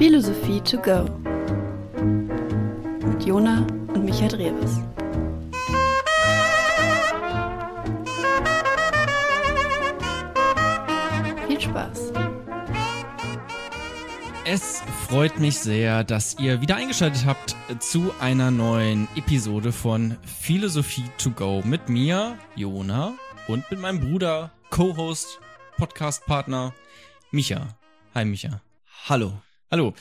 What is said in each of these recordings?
Philosophie to go mit Jona und Michael Drewes. Viel Spaß. Es freut mich sehr, dass ihr wieder eingeschaltet habt zu einer neuen Episode von Philosophie to go mit mir, Jona, und mit meinem Bruder, Co-Host, Podcast-Partner, Micha. Hi, Micha. Hallo. Hallo.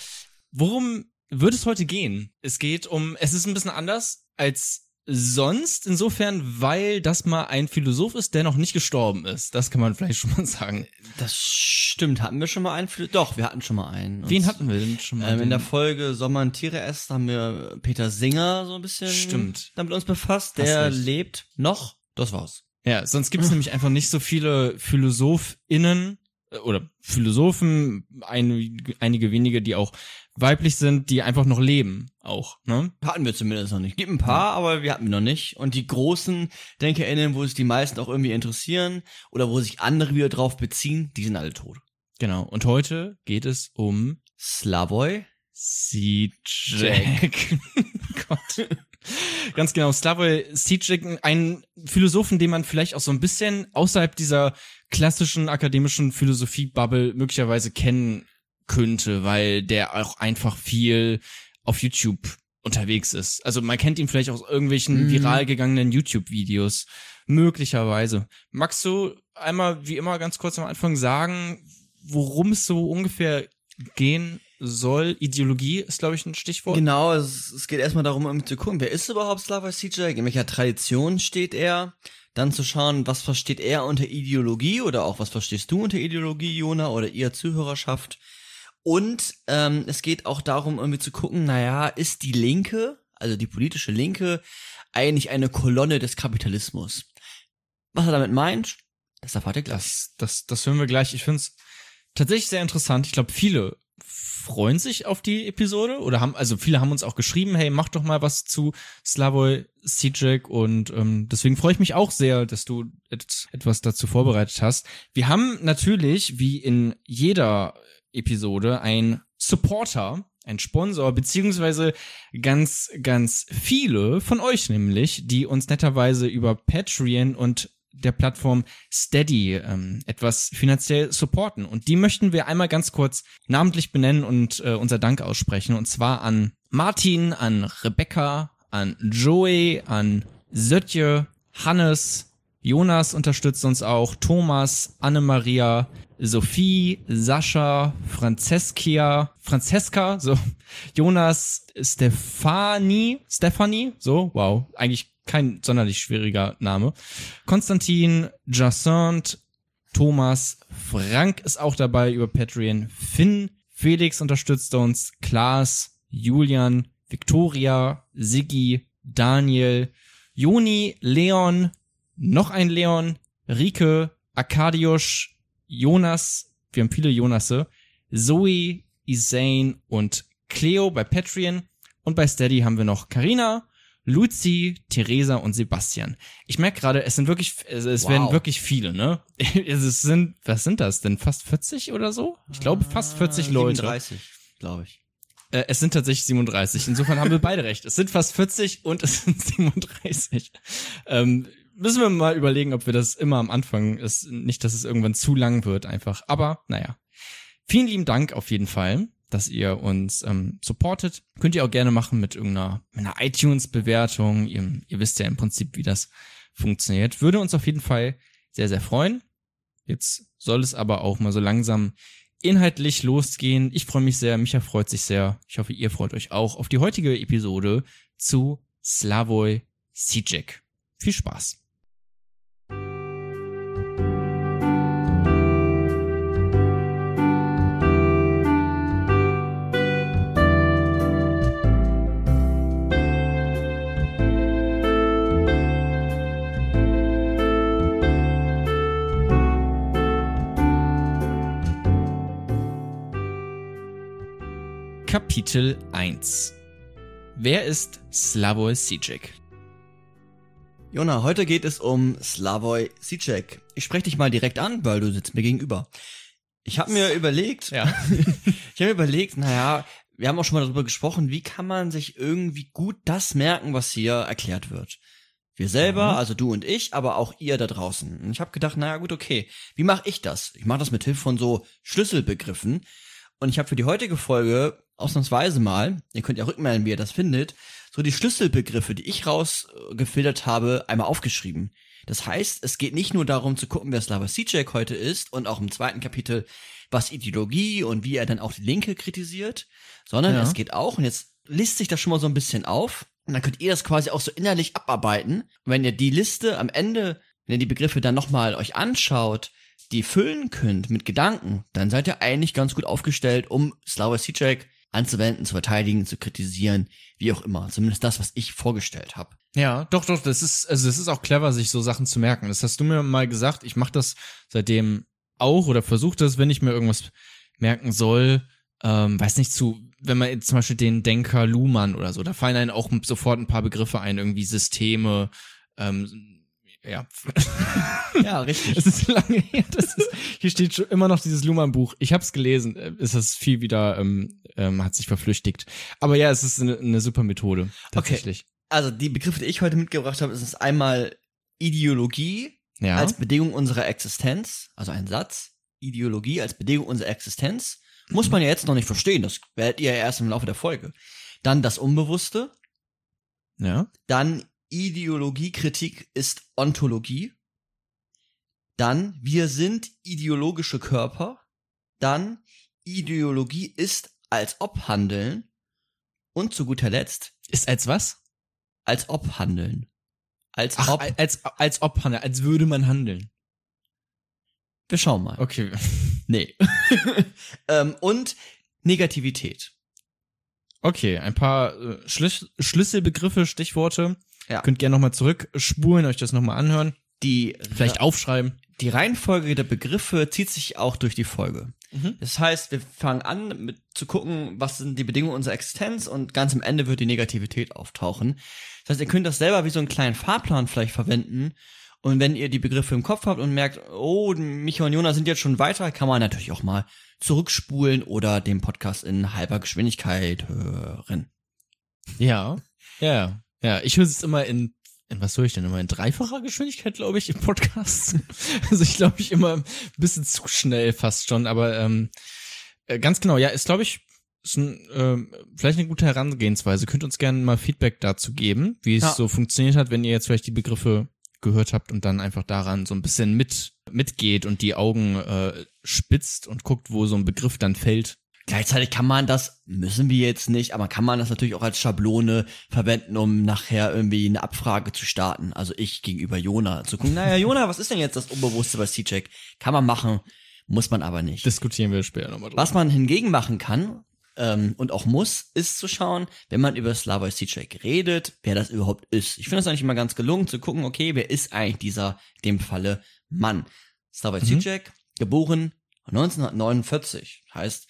Worum wird es heute gehen? Es geht um, es ist ein bisschen anders als sonst, insofern, weil das mal ein Philosoph ist, der noch nicht gestorben ist. Das kann man vielleicht schon mal sagen. Das stimmt. Hatten wir schon mal einen? Doch, wir hatten schon mal einen. Wen Und, hatten wir denn schon mal? Ähm, in der Folge Soll man Tiere essen, haben wir Peter Singer so ein bisschen Stimmt. damit uns befasst. Der lebt noch. Das war's. Ja, sonst gibt es nämlich einfach nicht so viele PhilosophInnen oder Philosophen, einige, einige wenige, die auch weiblich sind, die einfach noch leben, auch, ne? Hatten wir zumindest noch nicht. Gibt ein paar, aber wir hatten wir noch nicht. Und die großen DenkerInnen, wo sich die meisten auch irgendwie interessieren oder wo sich andere wieder drauf beziehen, die sind alle tot. Genau. Und heute geht es um Slavoj Zizek. Gott. Ganz genau, Slavoj Zizek, ein Philosophen, den man vielleicht auch so ein bisschen außerhalb dieser klassischen akademischen Philosophie-Bubble möglicherweise kennen könnte, weil der auch einfach viel auf YouTube unterwegs ist. Also man kennt ihn vielleicht aus irgendwelchen Mhm. viral gegangenen YouTube-Videos. Möglicherweise. Magst du einmal, wie immer, ganz kurz am Anfang sagen, worum es so ungefähr gehen soll? Ideologie ist, glaube ich, ein Stichwort. Genau, es, es geht erstmal darum, um zu gucken, wer ist überhaupt Slavoj Zizek, in welcher Tradition steht er, dann zu schauen, was versteht er unter Ideologie oder auch was verstehst du unter Ideologie, Jona, oder ihr Zuhörerschaft. Und ähm, es geht auch darum, irgendwie zu gucken, naja, ist die Linke, also die politische Linke, eigentlich eine Kolonne des Kapitalismus? Was er damit meint, das erfahrt ihr gleich. Das, das, das hören wir gleich. Ich finde es tatsächlich sehr interessant. Ich glaube, viele freuen sich auf die Episode oder haben, also viele haben uns auch geschrieben, hey, mach doch mal was zu Slavoj Zizek und ähm, deswegen freue ich mich auch sehr, dass du et etwas dazu vorbereitet hast. Wir haben natürlich, wie in jeder Episode, ein Supporter, ein Sponsor, beziehungsweise ganz, ganz viele von euch nämlich, die uns netterweise über Patreon und der Plattform Steady ähm, etwas finanziell supporten. Und die möchten wir einmal ganz kurz namentlich benennen und äh, unser Dank aussprechen. Und zwar an Martin, an Rebecca, an Joey, an Sötje, Hannes, Jonas unterstützt uns auch, Thomas, Annemaria, Sophie, Sascha, Franceskia, Francesca, so, Jonas, Stefanie, Stephanie, so, wow, eigentlich kein sonderlich schwieriger Name. Konstantin, Jacinthe, Thomas, Frank ist auch dabei über Patreon, Finn, Felix unterstützt uns, Klaas, Julian, Victoria, Siggi, Daniel, Joni, Leon, noch ein Leon, Rike, Arkadiusz, Jonas, wir haben viele Jonasse, Zoe, Isane und Cleo bei Patreon und bei Steady haben wir noch Karina, Luzi, Theresa und Sebastian. Ich merke gerade, es sind wirklich, es, es Wow. werden wirklich viele, ne? Es sind, was sind das denn? Fast 40 oder so? Ich glaube fast 40 Leute. 37, glaube ich. Äh, es sind tatsächlich 37. Insofern haben wir beide recht. Es sind fast 40 und es sind 37. Ähm, müssen wir mal überlegen, ob wir das immer am Anfang ist. Nicht, dass es irgendwann zu lang wird einfach. Aber naja. Vielen lieben Dank auf jeden Fall, dass ihr uns ähm, supportet. Könnt ihr auch gerne machen mit irgendeiner mit einer iTunes-Bewertung. Ihr, ihr wisst ja im Prinzip, wie das funktioniert. Würde uns auf jeden Fall sehr, sehr freuen. Jetzt soll es aber auch mal so langsam inhaltlich losgehen. Ich freue mich sehr, Micha freut sich sehr. Ich hoffe, ihr freut euch auch auf die heutige Episode zu Slavoj Zizek. Viel Spaß. Kapitel 1 Wer ist Slavoj Zizek? Jona, heute geht es um Slavoj Zizek. Ich spreche dich mal direkt an, weil du sitzt mir gegenüber. Ich habe mir überlegt, Ja. Ich habe mir überlegt, naja, wir haben auch schon mal darüber gesprochen, wie kann man sich irgendwie gut das merken, was hier erklärt wird. Wir selber, Mhm. also du und ich, aber auch ihr da draußen. Und ich habe gedacht, naja gut, okay, wie mache ich das? Ich mache das mit Hilfe von so Schlüsselbegriffen. Und ich habe für die heutige Folge ausnahmsweise mal, ihr könnt ja rückmelden, wie ihr das findet, so die Schlüsselbegriffe, die ich rausgefiltert habe, einmal aufgeschrieben. Das heißt, es geht nicht nur darum zu gucken, wer Slava Sijek heute ist und auch im zweiten Kapitel, was Ideologie und wie er dann auch die Linke kritisiert, sondern Ja. es geht auch, und jetzt listet sich das schon mal so ein bisschen auf, und dann könnt ihr das quasi auch so innerlich abarbeiten. Und wenn ihr die Liste am Ende, wenn ihr die Begriffe dann nochmal euch anschaut, die füllen könnt mit Gedanken, dann seid ihr eigentlich ganz gut aufgestellt, um Slava Sijek anzuwenden, zu verteidigen, zu kritisieren, wie auch immer. Zumindest das, was ich vorgestellt habe. Ja, doch, doch, das ist, also das ist auch clever, sich so Sachen zu merken. Das hast du mir mal gesagt. Ich mache das seitdem auch oder versuche das, wenn ich mir irgendwas merken soll. Ähm, weiß nicht zu, wenn man jetzt zum Beispiel den Denker Luhmann oder so, da fallen einem auch sofort ein paar Begriffe ein, irgendwie Systeme, ähm, ja. Ja, richtig. Es ist lange her. Das ist, hier steht schon immer noch dieses Luhmann-Buch. Ich habe es gelesen. äh, Es ist viel wieder, ähm, ähm, hat sich verflüchtigt. Aber ja, es ist eine, eine super Methode tatsächlich. Also die Begriffe, die ich heute mitgebracht habe, ist es einmal Ideologie Ja. als Bedingung unserer Existenz, also ein Satz. Ideologie als Bedingung unserer Existenz. Muss man ja jetzt noch nicht verstehen, das werdet ihr ja erst im Laufe der Folge. Dann das Unbewusste, ja. dann Ideologiekritik ist Ontologie. Dann wir sind ideologische Körper. Dann Ideologie ist als ob handeln. Und zu guter Letzt Ist als was? als ob handeln. Als Ach, ob. als, als ob handeln, als würde man handeln. Wir schauen mal. Okay. Nee. ähm, und Negativität. Okay, ein paar äh, Schlüs Schlüsselbegriffe, Stichworte. Ja. Könnt gerne nochmal zurückspulen, euch das nochmal anhören. Die, Vielleicht aufschreiben. die Reihenfolge der Begriffe zieht sich auch durch die Folge. Mhm. Das heißt, wir fangen an mit zu gucken, was sind die Bedingungen unserer Existenz und ganz am Ende wird die Negativität auftauchen. Das heißt, ihr könnt das selber wie so einen kleinen Fahrplan vielleicht verwenden. Und wenn ihr die Begriffe im Kopf habt und merkt, oh, Micha und Jonas sind jetzt schon weiter, kann man natürlich auch mal zurückspulen oder den Podcast in halber Geschwindigkeit hören. Ja. Ja. Ja, ich höre es immer in, in was höre ich denn immer? In dreifacher Geschwindigkeit, glaube ich, im Podcast. also ich glaube ich immer ein bisschen zu schnell fast schon, aber ähm, äh, ganz genau, ja, ist glaube ich ist ein, ähm, vielleicht eine gute Herangehensweise. Könnt uns gerne mal Feedback dazu geben, wie es Ja. so funktioniert hat, wenn ihr jetzt vielleicht die Begriffe gehört habt und dann einfach daran so ein bisschen mit mitgeht und die Augen äh, spitzt und guckt, wo so ein Begriff dann fällt. Gleichzeitig kann man das, müssen wir jetzt nicht, aber kann man das natürlich auch als Schablone verwenden, um nachher irgendwie eine Abfrage zu starten. Also ich gegenüber Jona zu gucken, naja, Jona, was ist denn jetzt das Unbewusste bei C-Check? Kann man machen, muss man aber nicht. Diskutieren wir später nochmal drüber. Was man hingegen machen kann ähm, und auch muss, ist zu schauen, wenn man über Slavoj Zizek redet, wer das überhaupt ist. Ich finde das eigentlich immer ganz gelungen zu gucken, okay, wer ist eigentlich dieser, dem Falle Mann. Slavoj Mhm. Zizek, geboren 1949, heißt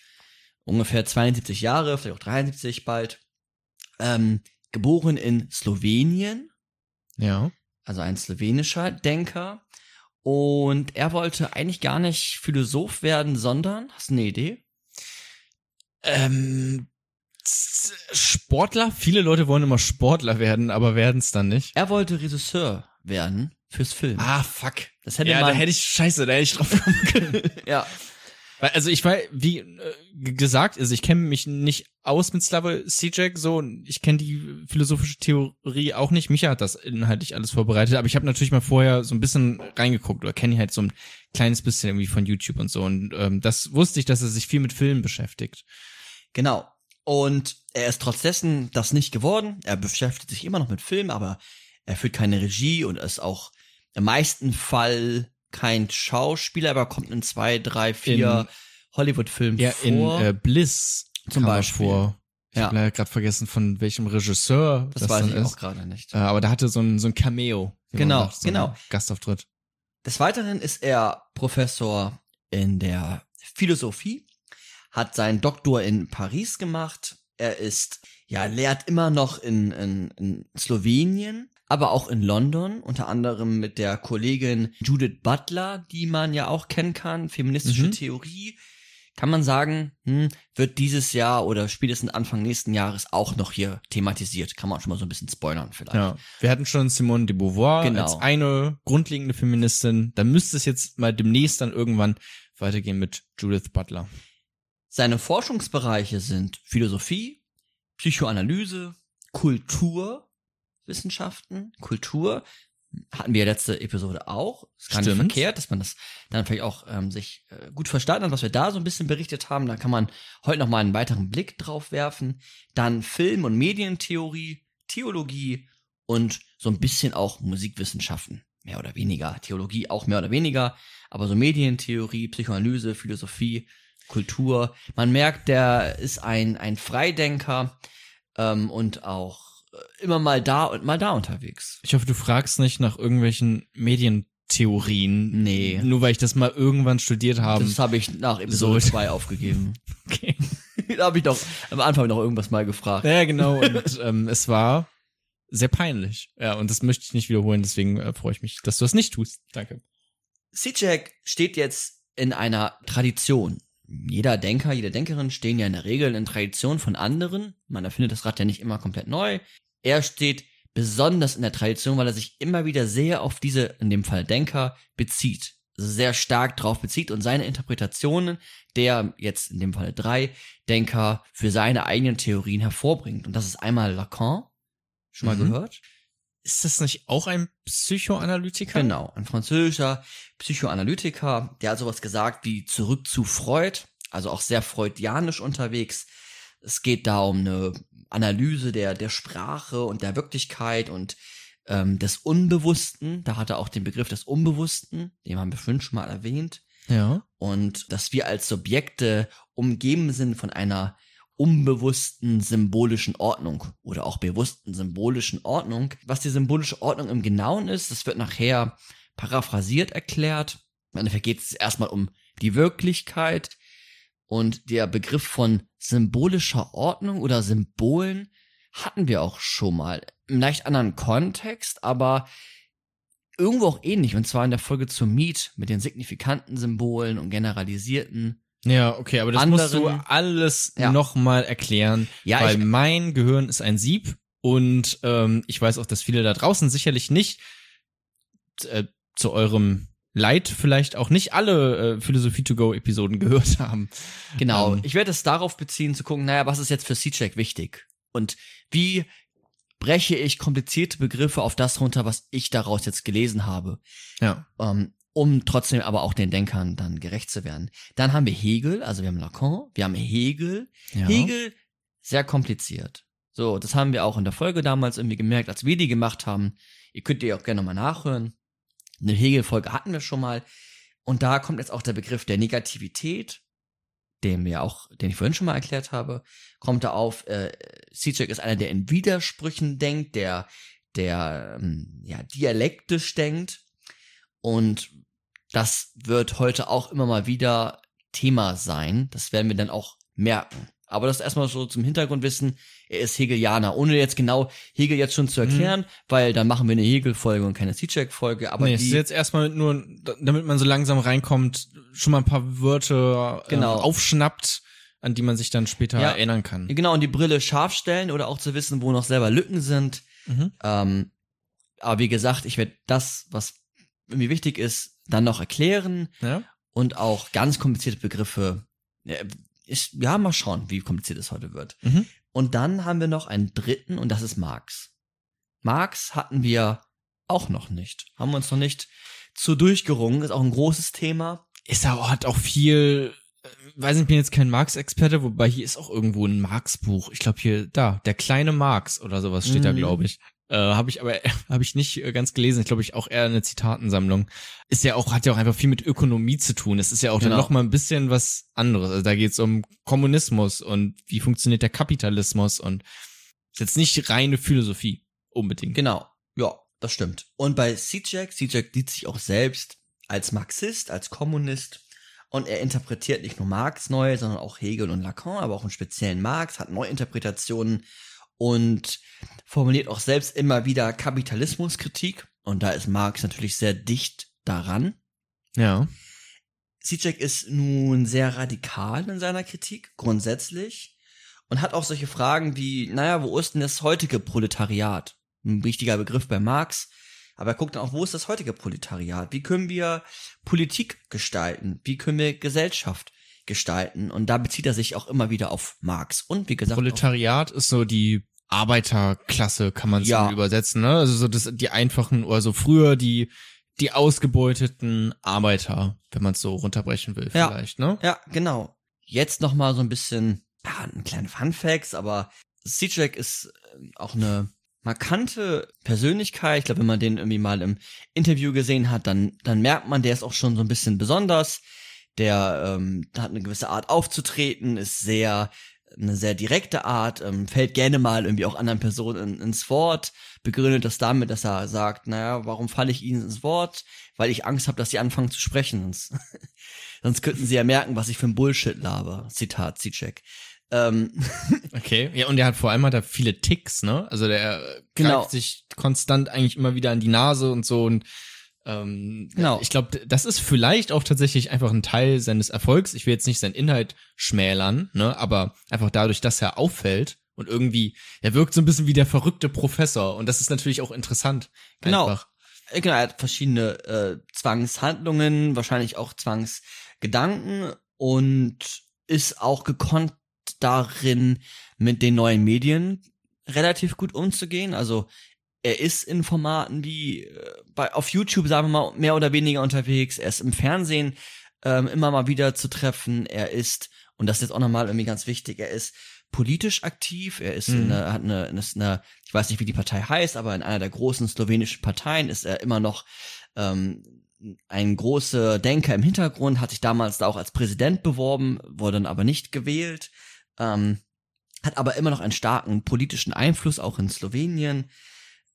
ungefähr 72 Jahre, vielleicht auch 73 bald. Ähm, geboren in Slowenien, Ja. also ein slowenischer Denker. Und er wollte eigentlich gar nicht Philosoph werden, sondern, hast du eine Idee? Ähm, Sportler? Viele Leute wollen immer Sportler werden, aber werden es dann nicht. Er wollte Regisseur werden fürs Film. Ah, fuck. Das hätte ja, man- da hätte ich, scheiße, da hätte ich drauf kommen können. Ja. Weil, also ich war, wie äh, gesagt, also ich kenne mich nicht aus mit Slavoj Zizek, so, ich kenne die philosophische Theorie auch nicht. Micha hat das inhaltlich alles vorbereitet, aber ich habe natürlich mal vorher so ein bisschen reingeguckt oder kenne halt so ein kleines bisschen irgendwie von YouTube und so. Und ähm, das wusste ich, dass er sich viel mit Filmen beschäftigt. Genau. Und er ist trotz dessen das nicht geworden. Er beschäftigt sich immer noch mit Film, aber er führt keine Regie und ist auch im meisten Fall kein Schauspieler, aber kommt in zwei, drei, vier Hollywood-Filmen Ja, in vor. äh, Bliss Zum Beispiel. vor. Ich Ja. habe leider gerade vergessen, von welchem Regisseur das, das, weiß ich ist. auch gerade nicht. Äh, aber da hatte so ein, so ein Cameo. Genau, sagt, so genau. Gastauftritt. Des Weiteren ist er Professor in der Philosophie, hat seinen Doktor in Paris gemacht. Er ist, ja, lehrt immer noch in, in, in Slowenien, aber auch in London, unter anderem mit der Kollegin Judith Butler, die man ja auch kennen kann, feministische Mhm. Theorie. kann man sagen, hm, wird dieses Jahr oder spätestens Anfang nächsten Jahres auch noch hier thematisiert. Kann man schon mal so ein bisschen spoilern vielleicht. Ja, wir hatten schon Simone de Beauvoir Genau. als eine grundlegende Feministin. Da müsste es jetzt mal demnächst dann irgendwann weitergehen mit Judith Butler. Seine Forschungsbereiche sind Philosophie, Psychoanalyse, Kulturwissenschaften, Kultur. Hatten wir letzte Episode auch. Ist gar nicht Stimmt. verkehrt, dass man das dann vielleicht auch ähm, sich äh, gut verstanden hat, was wir da so ein bisschen berichtet haben. Da kann man heute noch mal einen weiteren Blick drauf werfen. Dann Film- und Medientheorie, Theologie und so ein bisschen auch Musikwissenschaften. Mehr oder weniger. Theologie auch mehr oder weniger. Aber so Medientheorie, Psychoanalyse, Philosophie, Kultur. Man merkt, der ist ein, ein Freidenker ähm, und auch immer mal da und mal da unterwegs. Ich hoffe, du fragst nicht nach irgendwelchen Medientheorien. Nee. Nur weil ich das mal irgendwann studiert habe. Das habe ich nach Episode so- 2 aufgegeben. Okay. da habe ich doch am Anfang noch irgendwas mal gefragt. Ja, genau. Und ähm, es war sehr peinlich. Ja, und das möchte ich nicht wiederholen. Deswegen äh, freue ich mich, dass du das nicht tust. Danke. C-Jack steht jetzt in einer Tradition. Jeder Denker, jede Denkerin stehen ja in der Regel in Tradition von anderen. Man erfindet das Rad ja nicht immer komplett neu. Er steht besonders in der Tradition, weil er sich immer wieder sehr auf diese, in dem Fall Denker, bezieht. Sehr stark drauf bezieht und seine Interpretationen der jetzt in dem Fall drei Denker für seine eigenen Theorien hervorbringt. Und das ist einmal Lacan. Schon mal Mhm. gehört? Ist das nicht auch ein Psychoanalytiker? Genau, ein französischer Psychoanalytiker, der hat sowas gesagt wie zurück zu Freud, also auch sehr freudianisch unterwegs. Es geht da um eine Analyse der, der Sprache und der Wirklichkeit und ähm, des Unbewussten. Da hat er auch den Begriff des Unbewussten, den haben wir vorhin schon mal erwähnt. Ja. Und dass wir als Subjekte umgeben sind von einer unbewussten symbolischen Ordnung oder auch bewussten symbolischen Ordnung. Was die symbolische Ordnung im Genauen ist, das wird nachher paraphrasiert erklärt. Im Endeffekt geht es erstmal um die Wirklichkeit und der Begriff von symbolischer Ordnung oder Symbolen hatten wir auch schon mal. Im leicht anderen Kontext, aber irgendwo auch ähnlich. Und zwar in der Folge zur Meet mit den signifikanten Symbolen und generalisierten. Ja, okay, aber das musst du Anderen- alles Ja. nochmal erklären, Ja, weil ich- mein Gehirn ist ein Sieb und ähm, ich weiß auch, dass viele da draußen sicherlich nicht äh, zu eurem Leid vielleicht auch nicht alle äh, Philosophie to go Episoden gehört haben. Genau. Ähm. ich werde es darauf beziehen, zu gucken, naja, was ist jetzt für C-Check wichtig? Und wie breche ich komplizierte Begriffe auf das runter, was ich daraus jetzt gelesen habe? Ja. ähm, um trotzdem aber auch den Denkern dann gerecht zu werden. Dann haben wir Hegel, also wir haben Lacan, wir haben Hegel. ja. Hegel, sehr kompliziert. So, das haben wir auch in der Folge damals irgendwie gemerkt, als wir die gemacht haben. Ihr könnt die auch gerne nochmal nachhören. Eine Hegel-Folge hatten wir schon mal. Und da kommt jetzt auch der Begriff der Negativität, den wir auch, den ich vorhin schon mal erklärt habe, kommt da auf. Äh, Sijek ist einer, der in Widersprüchen denkt, der, der ähm, ja, dialektisch denkt. Und das wird heute auch immer mal wieder Thema sein. Das werden wir dann auch merken. Aber das erstmal so zum Hintergrundwissen. Er ist Hegelianer. Ohne jetzt genau Hegel jetzt schon zu erklären, weil dann machen wir eine Hegel-Folge und keine C-Check-Folge. Aber nee, die, ist jetzt erstmal nur, damit man so langsam reinkommt, schon mal ein paar Wörter Genau. ähm, aufschnappt, an die man sich dann später Ja. erinnern kann. genau, und die Brille scharf stellen oder auch zu wissen, wo noch selber Lücken sind. Mhm. Ähm, aber wie gesagt, ich werde das, was mir wichtig ist, dann noch erklären. Ja. und auch ganz komplizierte Begriffe. Ja, ist, ja, mal schauen, wie kompliziert es heute wird. Mhm. Und dann haben wir noch einen dritten und das ist Marx. Marx hatten wir auch noch nicht. Haben wir uns noch nicht zu durchgerungen. Ist auch ein großes Thema. Ist auch, hat auch viel, äh, weiß nicht, ich bin jetzt kein Marx-Experte, wobei hier ist auch irgendwo ein Marx-Buch. Ich glaube hier, da, der kleine Marx oder sowas steht da, Mhm. glaube ich. Äh, habe ich aber habe ich nicht äh, ganz gelesen. Ich glaube, ich auch eher eine Zitatensammlung. Ist ja auch hat ja auch einfach viel mit Ökonomie zu tun. Es ist ja auch Genau. dann noch mal ein bisschen was anderes. Also da geht es um Kommunismus und wie funktioniert der Kapitalismus und ist jetzt nicht reine Philosophie unbedingt. Genau. Ja, das stimmt. Und bei Sijek, Sijek sieht sich auch selbst als Marxist, als Kommunist. Und er interpretiert nicht nur Marx neu, sondern auch Hegel und Lacan, aber auch im speziellen Marx, hat Neuinterpretationen und formuliert auch selbst immer wieder Kapitalismuskritik. Und da ist Marx natürlich sehr dicht daran. Ja. Sijek ist nun sehr radikal in seiner Kritik, grundsätzlich, und hat auch solche Fragen wie, naja, wo ist denn das heutige Proletariat? Ein wichtiger Begriff bei Marx. Aber er guckt dann auch, wo ist das heutige Proletariat? Wie können wir Politik gestalten? Wie können wir Gesellschaft gestalten? Und da bezieht er sich auch immer wieder auf Marx. Und wie gesagt, Proletariat ist so die Arbeiterklasse, kann man Ja. so übersetzen, ne? Also so das, die einfachen oder so früher die die ausgebeuteten Arbeiter, wenn man es so runterbrechen will, Ja. vielleicht, ne? Ja, genau. Jetzt noch mal so ein bisschen, ja, ein kleiner Fun Facts, aber Sijek ist äh, auch eine markante Persönlichkeit. Ich glaube, wenn man den irgendwie mal im Interview gesehen hat, dann, dann merkt man, der ist auch schon so ein bisschen besonders. Der ähm, hat eine gewisse Art aufzutreten, ist sehr eine sehr direkte Art, ähm, fällt gerne mal irgendwie auch anderen Personen in, ins Wort, begründet das damit, dass er sagt, naja, warum falle ich ihnen ins Wort? Weil ich Angst habe, dass sie anfangen zu sprechen. Sonst, sonst könnten sie ja merken, was ich für ein Bullshit laber. Zitat Zizek. Ähm, Okay. Ja, und der hat vor allem hat er viele Ticks, ne? Also der äh, Genau. greift sich konstant eigentlich immer wieder an die Nase und so und ähm, Genau. ich glaube, das ist vielleicht auch tatsächlich einfach ein Teil seines Erfolgs. Ich will jetzt nicht seinen Inhalt schmälern, ne, aber einfach dadurch, dass er auffällt und irgendwie, er wirkt so ein bisschen wie der verrückte Professor und das ist natürlich auch interessant. Genau. Einfach. Äh, Genau, er hat verschiedene äh, Zwangshandlungen, wahrscheinlich auch Zwangsgedanken und ist auch gekonnt darin, mit den neuen Medien relativ gut umzugehen. Also er ist in Formaten wie äh, bei auf YouTube, sagen wir mal, mehr oder weniger unterwegs. Er ist im Fernsehen ähm, immer mal wieder zu treffen. Er ist, und das ist jetzt auch nochmal irgendwie ganz wichtig, er ist politisch aktiv. Er ist in Mhm. einer, hat eine, ist eine, ich weiß nicht, wie die Partei heißt, aber in einer der großen slowenischen Parteien ist er immer noch ähm, ein großer Denker im Hintergrund, hat sich damals da auch als Präsident beworben, wurde dann aber nicht gewählt, ähm, hat aber immer noch einen starken politischen Einfluss, auch in Slowenien.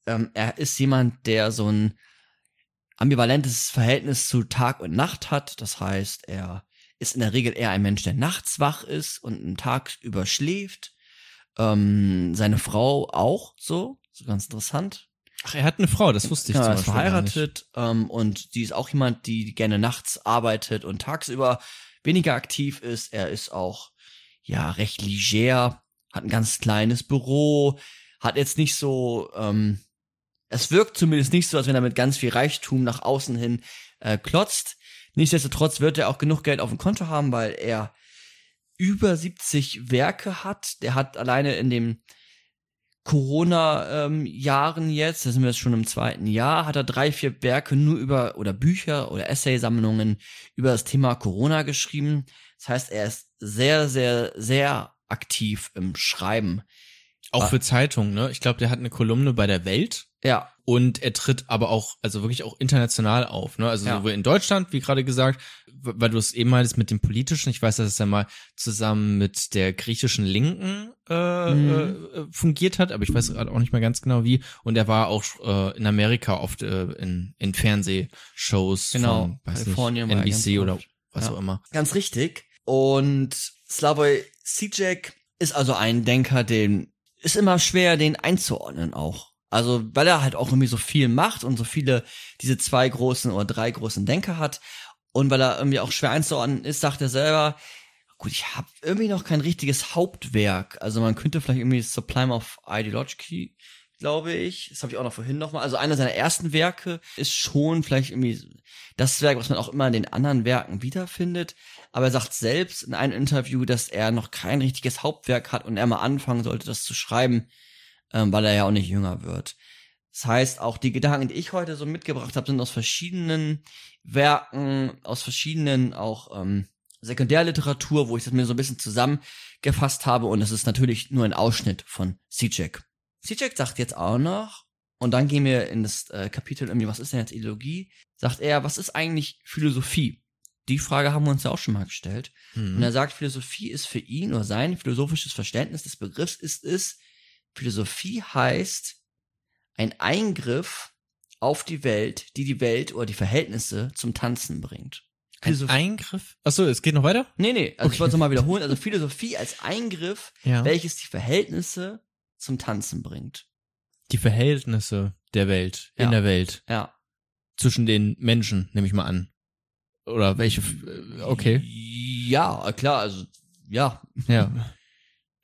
Ähm, er ist jemand, der so ein ambivalentes Verhältnis zu Tag und Nacht hat. Das heißt, er ist in der Regel eher ein Mensch, der nachts wach ist und einen Tag überschläft. Ähm, seine Frau auch so, so ganz interessant. Ach, er hat eine Frau, das wusste ich Ja, er ist verheiratet ähm, und die ist auch jemand, die gerne nachts arbeitet und tagsüber weniger aktiv ist. Er ist auch ja recht leger, hat ein ganz kleines Büro, hat jetzt nicht so, ähm, es wirkt zumindest nicht so, als wenn er mit ganz viel Reichtum nach außen hin äh, klotzt. Nichtsdestotrotz wird er auch genug Geld auf dem Konto haben, weil er über 70 Werke hat. Der hat alleine in dem Corona-Jahren jetzt, da sind wir jetzt schon im zweiten Jahr, hat er drei, vier Werke nur über, oder Bücher oder Essaysammlungen über das Thema Corona geschrieben. Das heißt, er ist sehr, sehr, sehr aktiv im Schreiben. Auch Ah. für Zeitungen, ne? Ich glaube, der hat eine Kolumne bei der Welt Ja, und er tritt aber auch, also wirklich auch international auf, ne? Also Ja. sowohl in Deutschland, wie gerade gesagt, weil du es eben meintest mit dem Politischen, ich weiß, dass er mal zusammen mit der griechischen Linken äh, Mhm. äh, fungiert hat, aber ich weiß gerade auch nicht mehr ganz genau wie. Und er war auch äh, in Amerika oft äh, in, in Fernsehshows Genau, von, weiß Kalifornien war nicht, NBC oder oft. was Ja. auch immer. Ganz richtig. Und Slavoj Zizek ist also ein Denker, den ist immer schwer, den einzuordnen auch. Also, weil er halt auch irgendwie so viel macht und so viele, diese zwei großen oder drei großen Denker hat. Und weil er irgendwie auch schwer einzuordnen ist, sagt er selber, gut, ich habe irgendwie noch kein richtiges Hauptwerk. Also man könnte vielleicht irgendwie Sublime of Ideology, glaube ich. Das habe ich auch noch vorhin nochmal. Also einer seiner ersten Werke ist schon vielleicht irgendwie das Werk, was man auch immer in den anderen Werken wiederfindet. Aber er sagt selbst in einem Interview, dass er noch kein richtiges Hauptwerk hat und er mal anfangen sollte, das zu schreiben, ähm, weil er ja auch nicht jünger wird. Das heißt, auch die Gedanken, die ich heute so mitgebracht habe, sind aus verschiedenen Werken, aus verschiedenen auch ähm, Sekundärliteratur, wo ich das mir so ein bisschen zusammengefasst habe und es ist natürlich nur ein Ausschnitt von Sijek. Sijek sagt jetzt auch noch, und dann gehen wir in das äh, Kapitel irgendwie, was ist denn jetzt Ideologie? Sagt er, was ist eigentlich Philosophie? Die Frage haben wir uns ja auch schon mal gestellt. Hm. Und er sagt, Philosophie ist für ihn oder sein philosophisches Verständnis des Begriffs ist es, Philosophie heißt ein Eingriff auf die Welt, die die Welt oder die Verhältnisse zum Tanzen bringt. Ein Eingriff? Achso, es geht noch weiter? Nee, nee, also ich Okay. wollte es nochmal wiederholen. Also Philosophie als Eingriff, Ja. welches die Verhältnisse zum Tanzen bringt. Die Verhältnisse der Welt, Ja. in der Welt, Ja. zwischen den Menschen, nehme ich mal an. Oder welche, äh, okay, Ja, klar, also, ja. ja.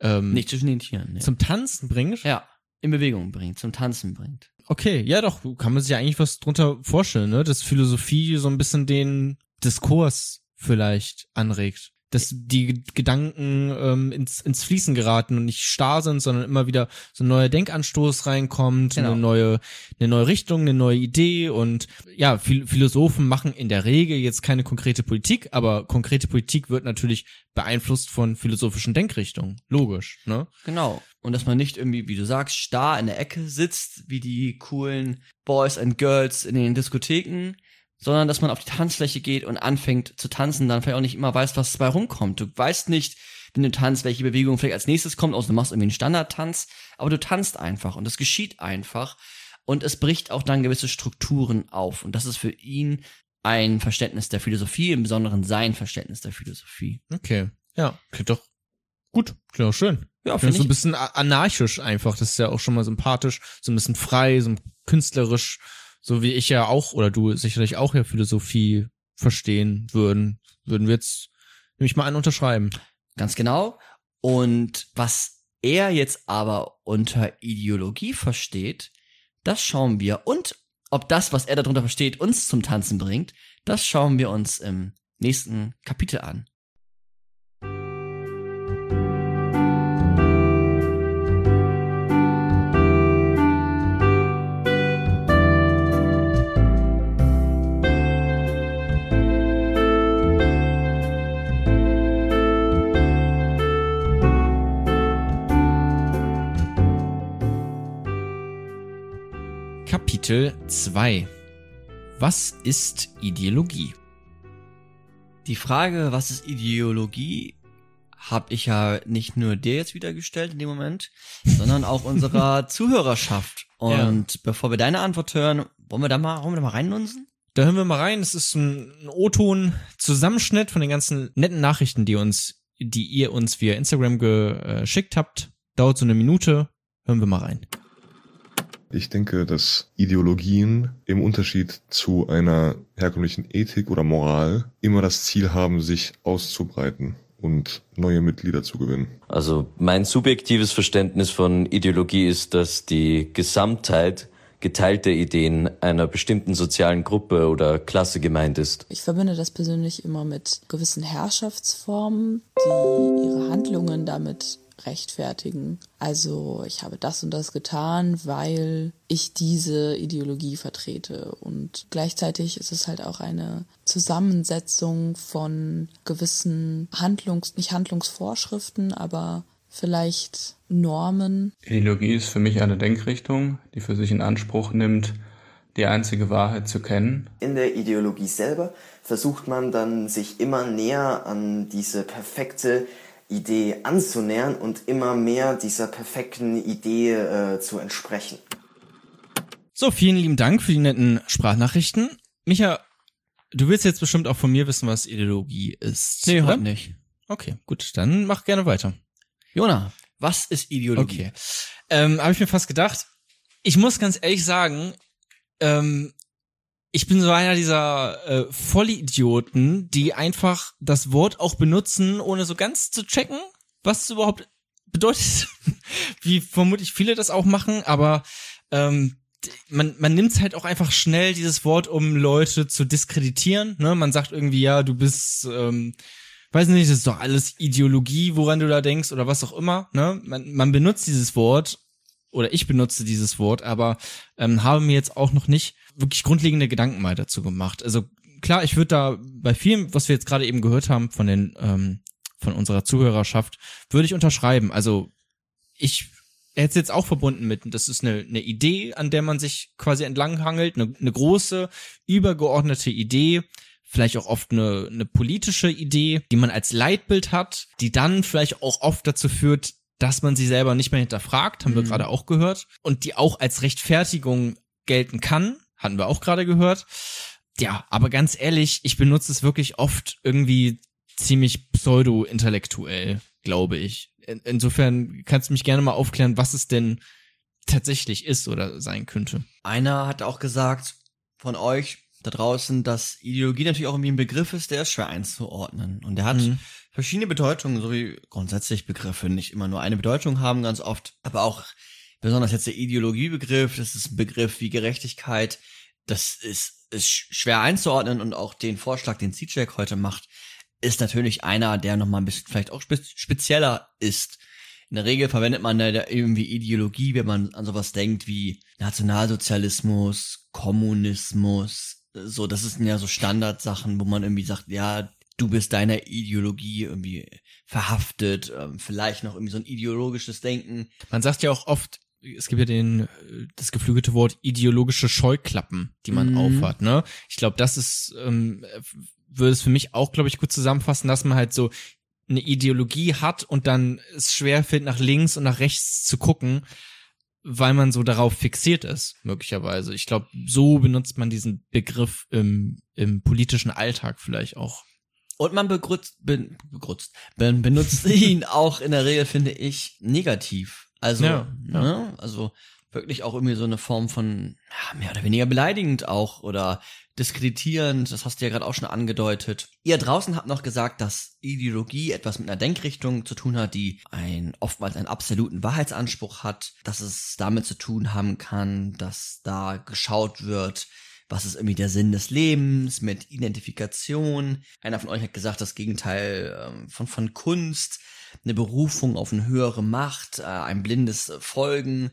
Ähm, Nicht zwischen den Tieren. Nee. Zum Tanzen bringt? ja, in Bewegung bringt, zum Tanzen bringt. Okay, ja doch, kann man sich ja eigentlich was drunter vorstellen, ne? Dass Philosophie so ein bisschen den Diskurs vielleicht anregt. Dass die Gedanken ähm, ins, ins Fließen geraten und nicht starr sind, sondern immer wieder so ein neuer Denkanstoß reinkommt, Genau. eine neue, eine neue Richtung, eine neue Idee und ja, Phil Philosophen machen in der Regel jetzt keine konkrete Politik, aber konkrete Politik wird natürlich beeinflusst von philosophischen Denkrichtungen. Logisch, ne? Genau. Und dass man nicht irgendwie, wie du sagst, starr in der Ecke sitzt, wie die coolen Boys and Girls in den Diskotheken, sondern dass man auf die Tanzfläche geht und anfängt zu tanzen, dann vielleicht auch nicht immer weiß, was dabei rumkommt. Du weißt nicht, wenn du tanzt, welche Bewegung vielleicht als nächstes kommt, außer du machst irgendwie einen Standardtanz, aber du tanzt einfach und es geschieht einfach und es bricht auch dann gewisse Strukturen auf und das ist für ihn ein Verständnis der Philosophie, im Besonderen sein Verständnis der Philosophie. Okay. Ja, klingt doch gut, klingt doch schön. Ja, finde so ein ich. bisschen anarchisch einfach. Das ist ja auch schon mal sympathisch. So ein bisschen frei, so künstlerisch. So wie ich ja auch, oder du sicherlich auch ja Philosophie verstehen würden. Würden wir jetzt, nehme ich mal an, unterschreiben. Ganz genau. Und was er jetzt aber unter Ideologie versteht, das schauen wir. Und ob das, was er darunter versteht, uns zum Tanzen bringt, das schauen wir uns im nächsten Kapitel an. Kapitel 2. Was ist Ideologie? Die Frage, was ist Ideologie, habe ich ja nicht nur dir jetzt wieder gestellt in dem Moment, sondern auch unserer Zuhörerschaft. Und bevor wir deine Antwort hören, wollen wir da mal, wollen wir da mal reinnunsen? Da hören wir mal rein. Es ist ein, ein O-Ton-Zusammenschnitt von den ganzen netten Nachrichten, die uns, die ihr uns via Instagram geschickt habt. Dauert so eine Minute. Hören wir mal rein. Ich denke, dass Ideologien im Unterschied zu einer herkömmlichen Ethik oder Moral immer das Ziel haben, sich auszubreiten und neue Mitglieder zu gewinnen. Also mein subjektives Verständnis von Ideologie ist, dass die Gesamtheit geteilte Ideen einer bestimmten sozialen Gruppe oder Klasse gemeint ist. Ich verbinde das persönlich immer mit gewissen Herrschaftsformen, die ihre Handlungen damit rechtfertigen. Also ich habe das und das getan, weil ich diese Ideologie vertrete. Und gleichzeitig ist es halt auch eine Zusammensetzung von gewissen Handlungs, nicht Handlungsvorschriften, aber vielleicht Normen. Ideologie ist für mich eine Denkrichtung, die für sich in Anspruch nimmt, die einzige Wahrheit zu kennen. In der Ideologie selber versucht man dann sich immer näher an diese perfekte Idee anzunähern und immer mehr dieser perfekten Idee äh, zu entsprechen. So, vielen lieben Dank für die netten Sprachnachrichten. Micha, du willst jetzt bestimmt auch von mir wissen, was Ideologie ist. Nee, oder? heute nicht. Okay, gut, dann mach gerne weiter. Jona, was ist Ideologie? Okay. Ähm, Habe ich mir fast gedacht. Ich muss ganz ehrlich sagen, ähm, ich bin so einer dieser äh, Vollidioten, die einfach das Wort auch benutzen, ohne so ganz zu checken, was es überhaupt bedeutet. Wie vermutlich viele das auch machen, aber ähm, man, man nimmt halt auch einfach schnell dieses Wort, um Leute zu diskreditieren. Ne? Man sagt irgendwie, ja, du bist, ähm, weiß nicht, das ist doch alles Ideologie, woran du da denkst oder was auch immer. Ne? Man, man benutzt dieses Wort oder ich benutze dieses Wort, aber ähm, habe mir jetzt auch noch nicht wirklich grundlegende Gedanken mal dazu gemacht. Also klar, ich würde da bei vielem, was wir jetzt gerade eben gehört haben von den ähm, von unserer Zuhörerschaft, würde ich unterschreiben. Also ich hätte es jetzt auch verbunden mit, das ist eine, eine Idee, an der man sich quasi entlanghangelt, eine, eine große, übergeordnete Idee, vielleicht auch oft eine, eine politische Idee, die man als Leitbild hat, die dann vielleicht auch oft dazu führt, dass man sie selber nicht mehr hinterfragt, haben wir gerade auch gehört, und die auch als Rechtfertigung gelten kann, hatten wir auch gerade gehört. Ja, aber ganz ehrlich, ich benutze es wirklich oft irgendwie ziemlich pseudo-intellektuell, glaube ich. In, insofern kannst du mich gerne mal aufklären, was es denn tatsächlich ist oder sein könnte. Einer hat auch gesagt von euch, da draußen, dass Ideologie natürlich auch irgendwie ein Begriff ist, der ist schwer einzuordnen. Und der hat Mhm. verschiedene Bedeutungen, so wie grundsätzlich Begriffe nicht immer nur eine Bedeutung haben, ganz oft, aber auch besonders jetzt der Ideologiebegriff, das ist ein Begriff wie Gerechtigkeit, das ist, ist schwer einzuordnen und auch den Vorschlag, den C-Check heute macht, ist natürlich einer, der nochmal ein bisschen vielleicht auch spe spezieller ist. In der Regel verwendet man da irgendwie Ideologie, wenn man an sowas denkt wie Nationalsozialismus, Kommunismus, so, das sind ja so Standardsachen, wo man irgendwie sagt, ja, du bist deiner Ideologie irgendwie verhaftet, ähm, vielleicht noch irgendwie so ein ideologisches Denken. Man sagt ja auch oft, es gibt ja den, äh, das geflügelte Wort ideologische Scheuklappen, die man Mhm. aufhat, ne? Ich glaube, das ist, ähm, äh, würde es für mich auch, glaube ich, gut zusammenfassen, dass man halt so eine Ideologie hat und dann es schwer fällt, nach links und nach rechts zu gucken, weil man so darauf fixiert ist, möglicherweise. Ich glaube, so benutzt man diesen Begriff im, im politischen Alltag vielleicht auch. Und man begrützt, ben, begrützt, ben, benutzt ihn auch in der Regel, finde ich, negativ. Also, Ja, ja. Ne? also wirklich auch irgendwie so eine Form von ja, mehr oder weniger beleidigend auch oder diskreditierend. Das hast du ja gerade auch schon angedeutet. Ihr draußen habt noch gesagt, dass Ideologie etwas mit einer Denkrichtung zu tun hat, die ein oftmals einen absoluten Wahrheitsanspruch hat, dass es damit zu tun haben kann, dass da geschaut wird, was ist irgendwie der Sinn des Lebens mit Identifikation. Einer von euch hat gesagt, das Gegenteil ähm, von, von Kunst, eine Berufung auf eine höhere Macht, äh, ein blindes Folgen.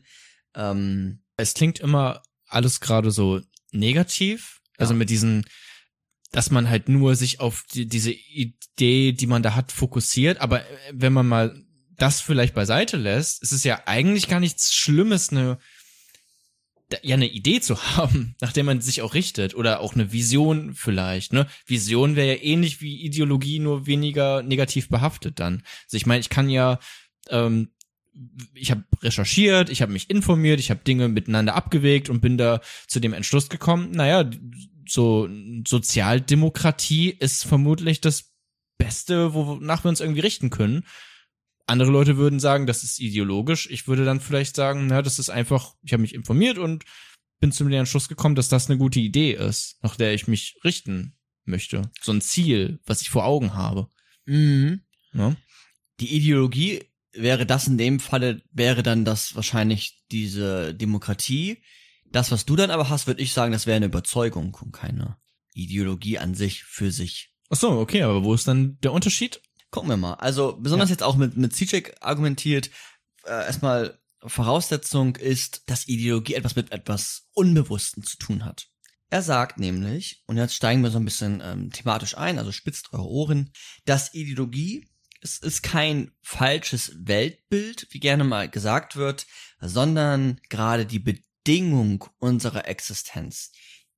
Ähm, es klingt immer alles gerade so negativ. Also Ja. mit diesen, dass man halt nur sich auf die, diese Idee, die man da hat, fokussiert. Aber äh, wenn man mal das vielleicht beiseite lässt, ist es ja eigentlich gar nichts Schlimmes, eine ja eine Idee zu haben, nach der man sich auch richtet oder auch eine Vision vielleicht, ne? Vision wäre ja ähnlich wie Ideologie, nur weniger negativ behaftet dann. Also ich meine, ich kann ja ähm, ich habe recherchiert, ich habe mich informiert, ich habe Dinge miteinander abgewägt und bin da zu dem Entschluss gekommen, naja, so Sozialdemokratie ist vermutlich das Beste, wonach wir uns irgendwie richten können. Andere Leute würden sagen, das ist ideologisch. Ich würde dann vielleicht sagen, na, das ist einfach, ich habe mich informiert und bin zu dem Entschluss gekommen, dass das eine gute Idee ist, nach der ich mich richten möchte. So ein Ziel, was ich vor Augen habe. mhm. Ne? Die Ideologie wäre das in dem Falle, wäre dann das wahrscheinlich diese Demokratie. Das, was du dann aber hast, würde ich sagen, das wäre eine Überzeugung und keine Ideologie an sich für sich. Ach so, okay, aber wo ist dann der Unterschied? Gucken wir mal. Also besonders Ja. jetzt auch mit, mit Zizek argumentiert, äh, erstmal Voraussetzung ist, dass Ideologie etwas mit etwas Unbewussten zu tun hat. Er sagt nämlich, und jetzt steigen wir so ein bisschen ähm, thematisch ein, also spitzt eure Ohren, dass Ideologie, es ist kein falsches Weltbild, wie gerne mal gesagt wird, sondern gerade die Bedingung unserer Existenz.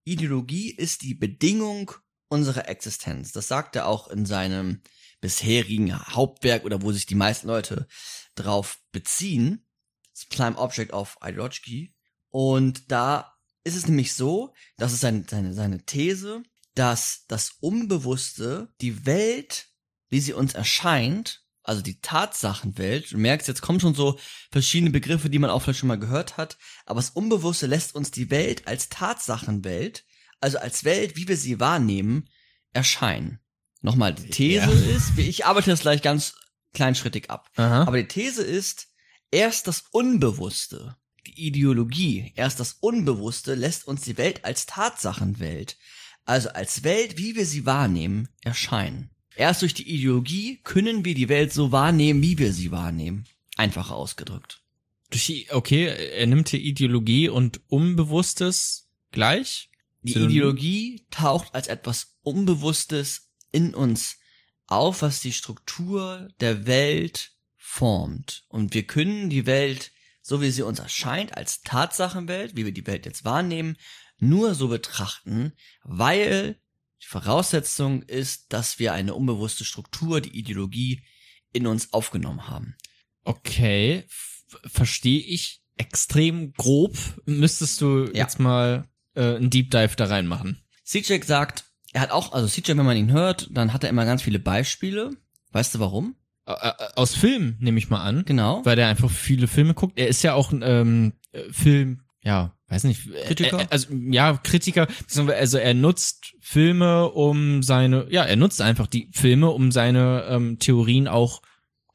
Ideologie ist die Bedingung unserer Existenz. Das sagt er auch in seinem bisherigen Hauptwerk oder wo sich die meisten Leute drauf beziehen. Das Prime Object of Ideology. Und da ist es nämlich so, das ist seine, seine, seine These, dass das Unbewusste die Welt, wie sie uns erscheint, also die Tatsachenwelt, du merkst, jetzt kommen schon so verschiedene Begriffe, die man auch vielleicht schon mal gehört hat, aber das Unbewusste lässt uns die Welt als Tatsachenwelt, also als Welt, wie wir sie wahrnehmen, erscheinen. Nochmal, die These Ja. ist, ich arbeite das gleich ganz kleinschrittig ab. Aha. Aber die These ist, erst das Unbewusste, die Ideologie, erst das Unbewusste lässt uns die Welt als Tatsachenwelt, also als Welt, wie wir sie wahrnehmen, erscheinen. Erst durch die Ideologie können wir die Welt so wahrnehmen, wie wir sie wahrnehmen. Einfacher ausgedrückt. Durch die- Okay, er nimmt hier Ideologie und Unbewusstes gleich. Die? Ideologie taucht als etwas Unbewusstes in uns auf, was die Struktur der Welt formt. Und wir können die Welt, so wie sie uns erscheint, als Tatsachenwelt, wie wir die Welt jetzt wahrnehmen, nur so betrachten, weil die Voraussetzung ist, dass wir eine unbewusste Struktur, die Ideologie, in uns aufgenommen haben. Okay, verstehe ich extrem grob. Müsstest du Ja. jetzt mal äh, einen Deep Dive da reinmachen. Cjek sagt, er hat auch, also Cjek, wenn man ihn hört, dann hat er immer ganz viele Beispiele. Weißt du warum? Äh, äh, aus Film nehme ich mal an, Genau. weil der einfach viele Filme guckt. Er ist ja auch ein ähm, äh, Film, ja, weiß nicht, Kritiker? Also ja, Kritiker, also er nutzt Filme, um seine, ja, er nutzt einfach die Filme, um seine ähm, Theorien auch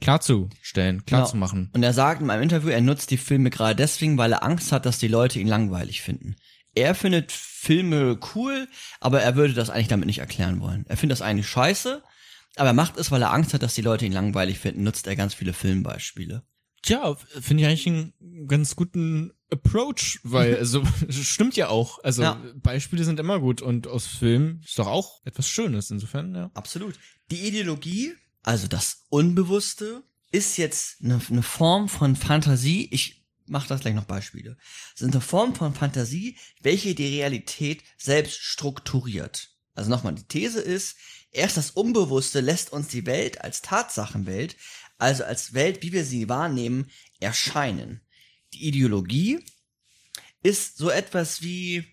klarzustellen, klarzumachen. Und er sagt in einem Interview, er nutzt die Filme gerade deswegen, weil er Angst hat, dass die Leute ihn langweilig finden. Er findet Filme cool, aber er würde das eigentlich damit nicht erklären wollen. Er findet das eigentlich scheiße, aber er macht es, weil er Angst hat, dass die Leute ihn langweilig finden, nutzt er ganz viele Filmbeispiele. Tja, finde ich eigentlich einen ganz guten Approach, weil also stimmt ja auch. Also Ja. Beispiele sind immer gut und aus Filmen ist doch auch etwas Schönes insofern, ja. Absolut. Die Ideologie, also das Unbewusste, ist jetzt eine, eine Form von Fantasie. Ich mache das gleich noch Beispiele. Ist eine Form von Fantasie, welche die Realität selbst strukturiert. Also nochmal, die These ist, erst das Unbewusste lässt uns die Welt als Tatsachenwelt, also als Welt, wie wir sie wahrnehmen, erscheinen. Die Ideologie ist so etwas wie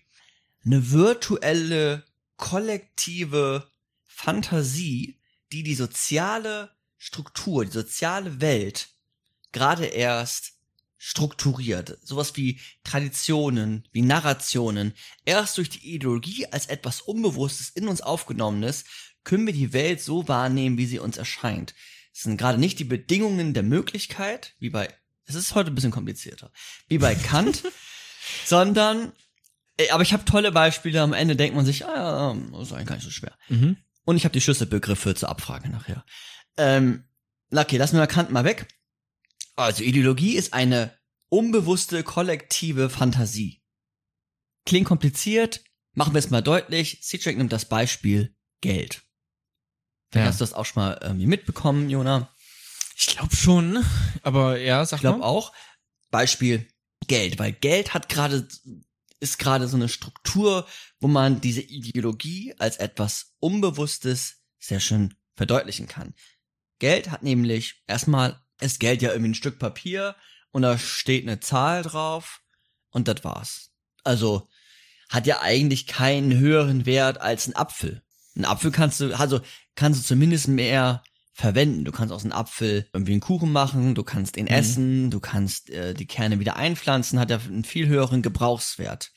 eine virtuelle, kollektive Fantasie, die die soziale Struktur, die soziale Welt gerade erst strukturiert. Sowas wie Traditionen, wie Narrationen. Erst durch die Ideologie als etwas Unbewusstes in uns aufgenommenes können wir die Welt so wahrnehmen, wie sie uns erscheint. Es sind gerade nicht die Bedingungen der Möglichkeit, wie bei, es ist heute ein bisschen komplizierter, wie bei Kant, sondern, äh, aber ich habe tolle Beispiele. Am Ende denkt man sich, ah, ja, das ist eigentlich gar nicht so schwer. Mhm. Und ich habe die Schlüsselbegriffe zur Abfrage nachher. Ähm, okay, lassen wir mal Kant mal weg. Also Ideologie ist eine unbewusste kollektive Fantasie. Klingt kompliziert, machen wir es mal deutlich. Cedric nimmt das Beispiel Geld. Vielleicht Ja. hast du das auch schon mal irgendwie mitbekommen, Jona. Ich glaube schon, aber ja, sag Ich glaube mal. auch. Beispiel Geld, weil Geld hat gerade ist gerade so eine Struktur, wo man diese Ideologie als etwas Unbewusstes sehr schön verdeutlichen kann. Geld hat nämlich erstmal ist Geld ja irgendwie ein Stück Papier und da steht eine Zahl drauf und das war's. Also hat ja eigentlich keinen höheren Wert als ein Apfel. Ein Apfel kannst du, also kannst du zumindest mehr verwenden. Du kannst aus einem Apfel irgendwie einen Kuchen machen, du kannst ihn essen, du kannst äh, die Kerne wieder einpflanzen, hat ja einen viel höheren Gebrauchswert.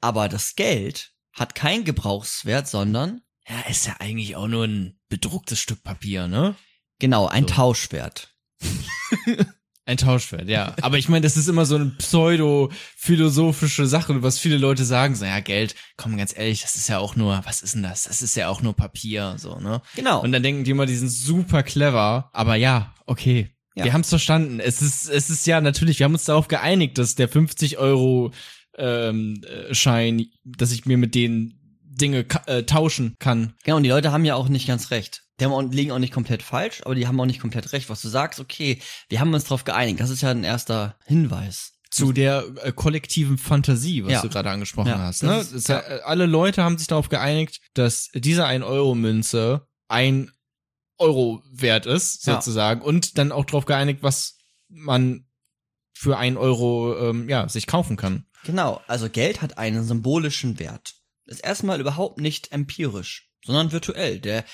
Aber das Geld hat keinen Gebrauchswert, sondern Ja, ist ja eigentlich auch nur ein bedrucktes Stück Papier, ne? genau ein So. Tauschwert. Ein Tauschwert, ja. Aber ich meine, das ist immer so eine pseudo-philosophische Sache, was viele Leute sagen, so, ja, Geld, komm, ganz ehrlich, das ist ja auch nur, was ist denn das? Das ist ja auch nur Papier, so, ne? Genau. Und dann denken die immer, die sind super clever, aber ja, okay. Ja. Wir haben es verstanden. Es ist, es ist ja natürlich, wir haben uns darauf geeinigt, dass der 50 Euro ähm, äh, Schein, dass ich mir mit denen Dinge äh, tauschen kann. Genau, und die Leute haben ja auch nicht ganz recht. Die haben auch, liegen auch nicht komplett falsch, aber die haben auch nicht komplett recht. Was du sagst, okay, wir haben uns darauf geeinigt. Das ist ja ein erster Hinweis. zu der äh, kollektiven Fantasie, was Ja. du gerade angesprochen Ja, hast. Ne? ist- ja, äh, alle Leute haben sich darauf geeinigt, dass diese 1-Euro-Münze ein Euro wert ist, sozusagen, und dann auch darauf geeinigt, was man für ein Euro ähm, ja, sich kaufen kann. Genau, also Geld hat einen symbolischen Wert. Ist erstmal überhaupt nicht empirisch, sondern virtuell. Der,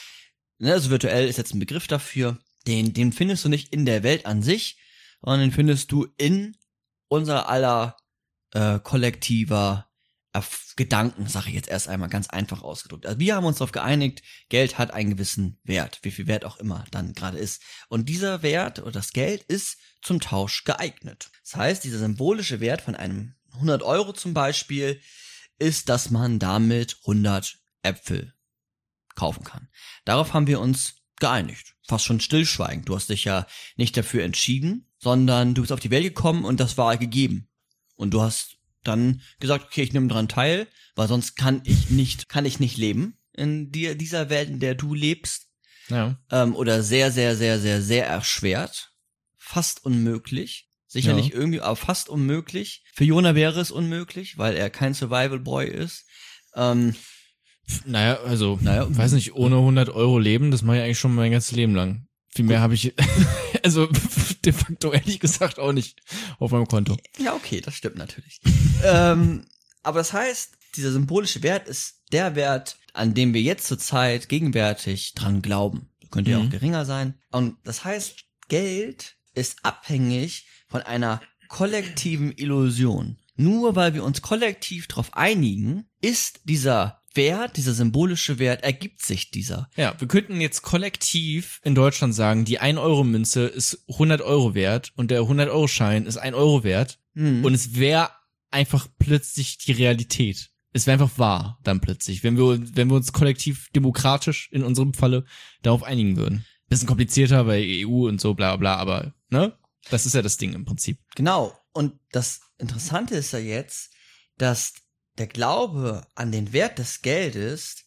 ne, also virtuell ist jetzt ein Begriff dafür, den, den findest du nicht in der Welt an sich, sondern den findest du in unser aller äh, kollektiver Gedanken, sage ich jetzt erst einmal ganz einfach ausgedrückt. Also wir haben uns darauf geeinigt, Geld hat einen gewissen Wert, wie viel Wert auch immer dann gerade ist. Und dieser Wert oder das Geld ist zum Tausch geeignet. Das heißt, dieser symbolische Wert von einem 100 Euro zum Beispiel ist, dass man damit 100 Äpfel kaufen kann. Darauf haben wir uns geeinigt. Fast schon stillschweigend. Du hast dich ja nicht dafür entschieden, sondern du bist auf die Welt gekommen und das war gegeben. Und du hast dann gesagt, okay, ich nehme dran teil, weil sonst kann ich nicht, kann ich nicht leben in dir, dieser Welt, in der du lebst. Ja. Ähm, oder sehr, sehr, sehr, sehr, sehr erschwert. Fast unmöglich. Sicher Ja. irgendwie, aber fast unmöglich. Für Jona wäre es unmöglich, weil er kein Survival Boy ist. Ähm, Naja, also, Naja. weiß nicht, ohne 100 Euro leben, das mache ich eigentlich schon mein ganzes Leben lang. Viel mehr habe ich, also de facto ehrlich gesagt auch nicht auf meinem Konto. Ja, okay, das stimmt natürlich. ähm, aber das heißt, dieser symbolische Wert ist der Wert, an dem wir jetzt zur Zeit gegenwärtig dran glauben. Könnte ja Mhm. auch geringer sein. Und das heißt, Geld ist abhängig von einer kollektiven Illusion. nur weil wir uns kollektiv darauf einigen, ist dieser Wert, dieser symbolische Wert, ergibt sich dieser. Ja, wir könnten jetzt kollektiv in Deutschland sagen, die 1-Euro-Münze ist 100 Euro wert und der 100-Euro-Schein ist 1 Euro wert. Hm. Und es wäre einfach plötzlich die Realität. Es wäre einfach wahr dann plötzlich, wenn wir, wenn wir uns kollektiv demokratisch in unserem Falle darauf einigen würden. Bisschen komplizierter bei EU und so, bla bla, aber ne? Das ist ja das Ding im Prinzip. Genau. Und das Interessante ist ja jetzt, dass der Glaube an den Wert des Geldes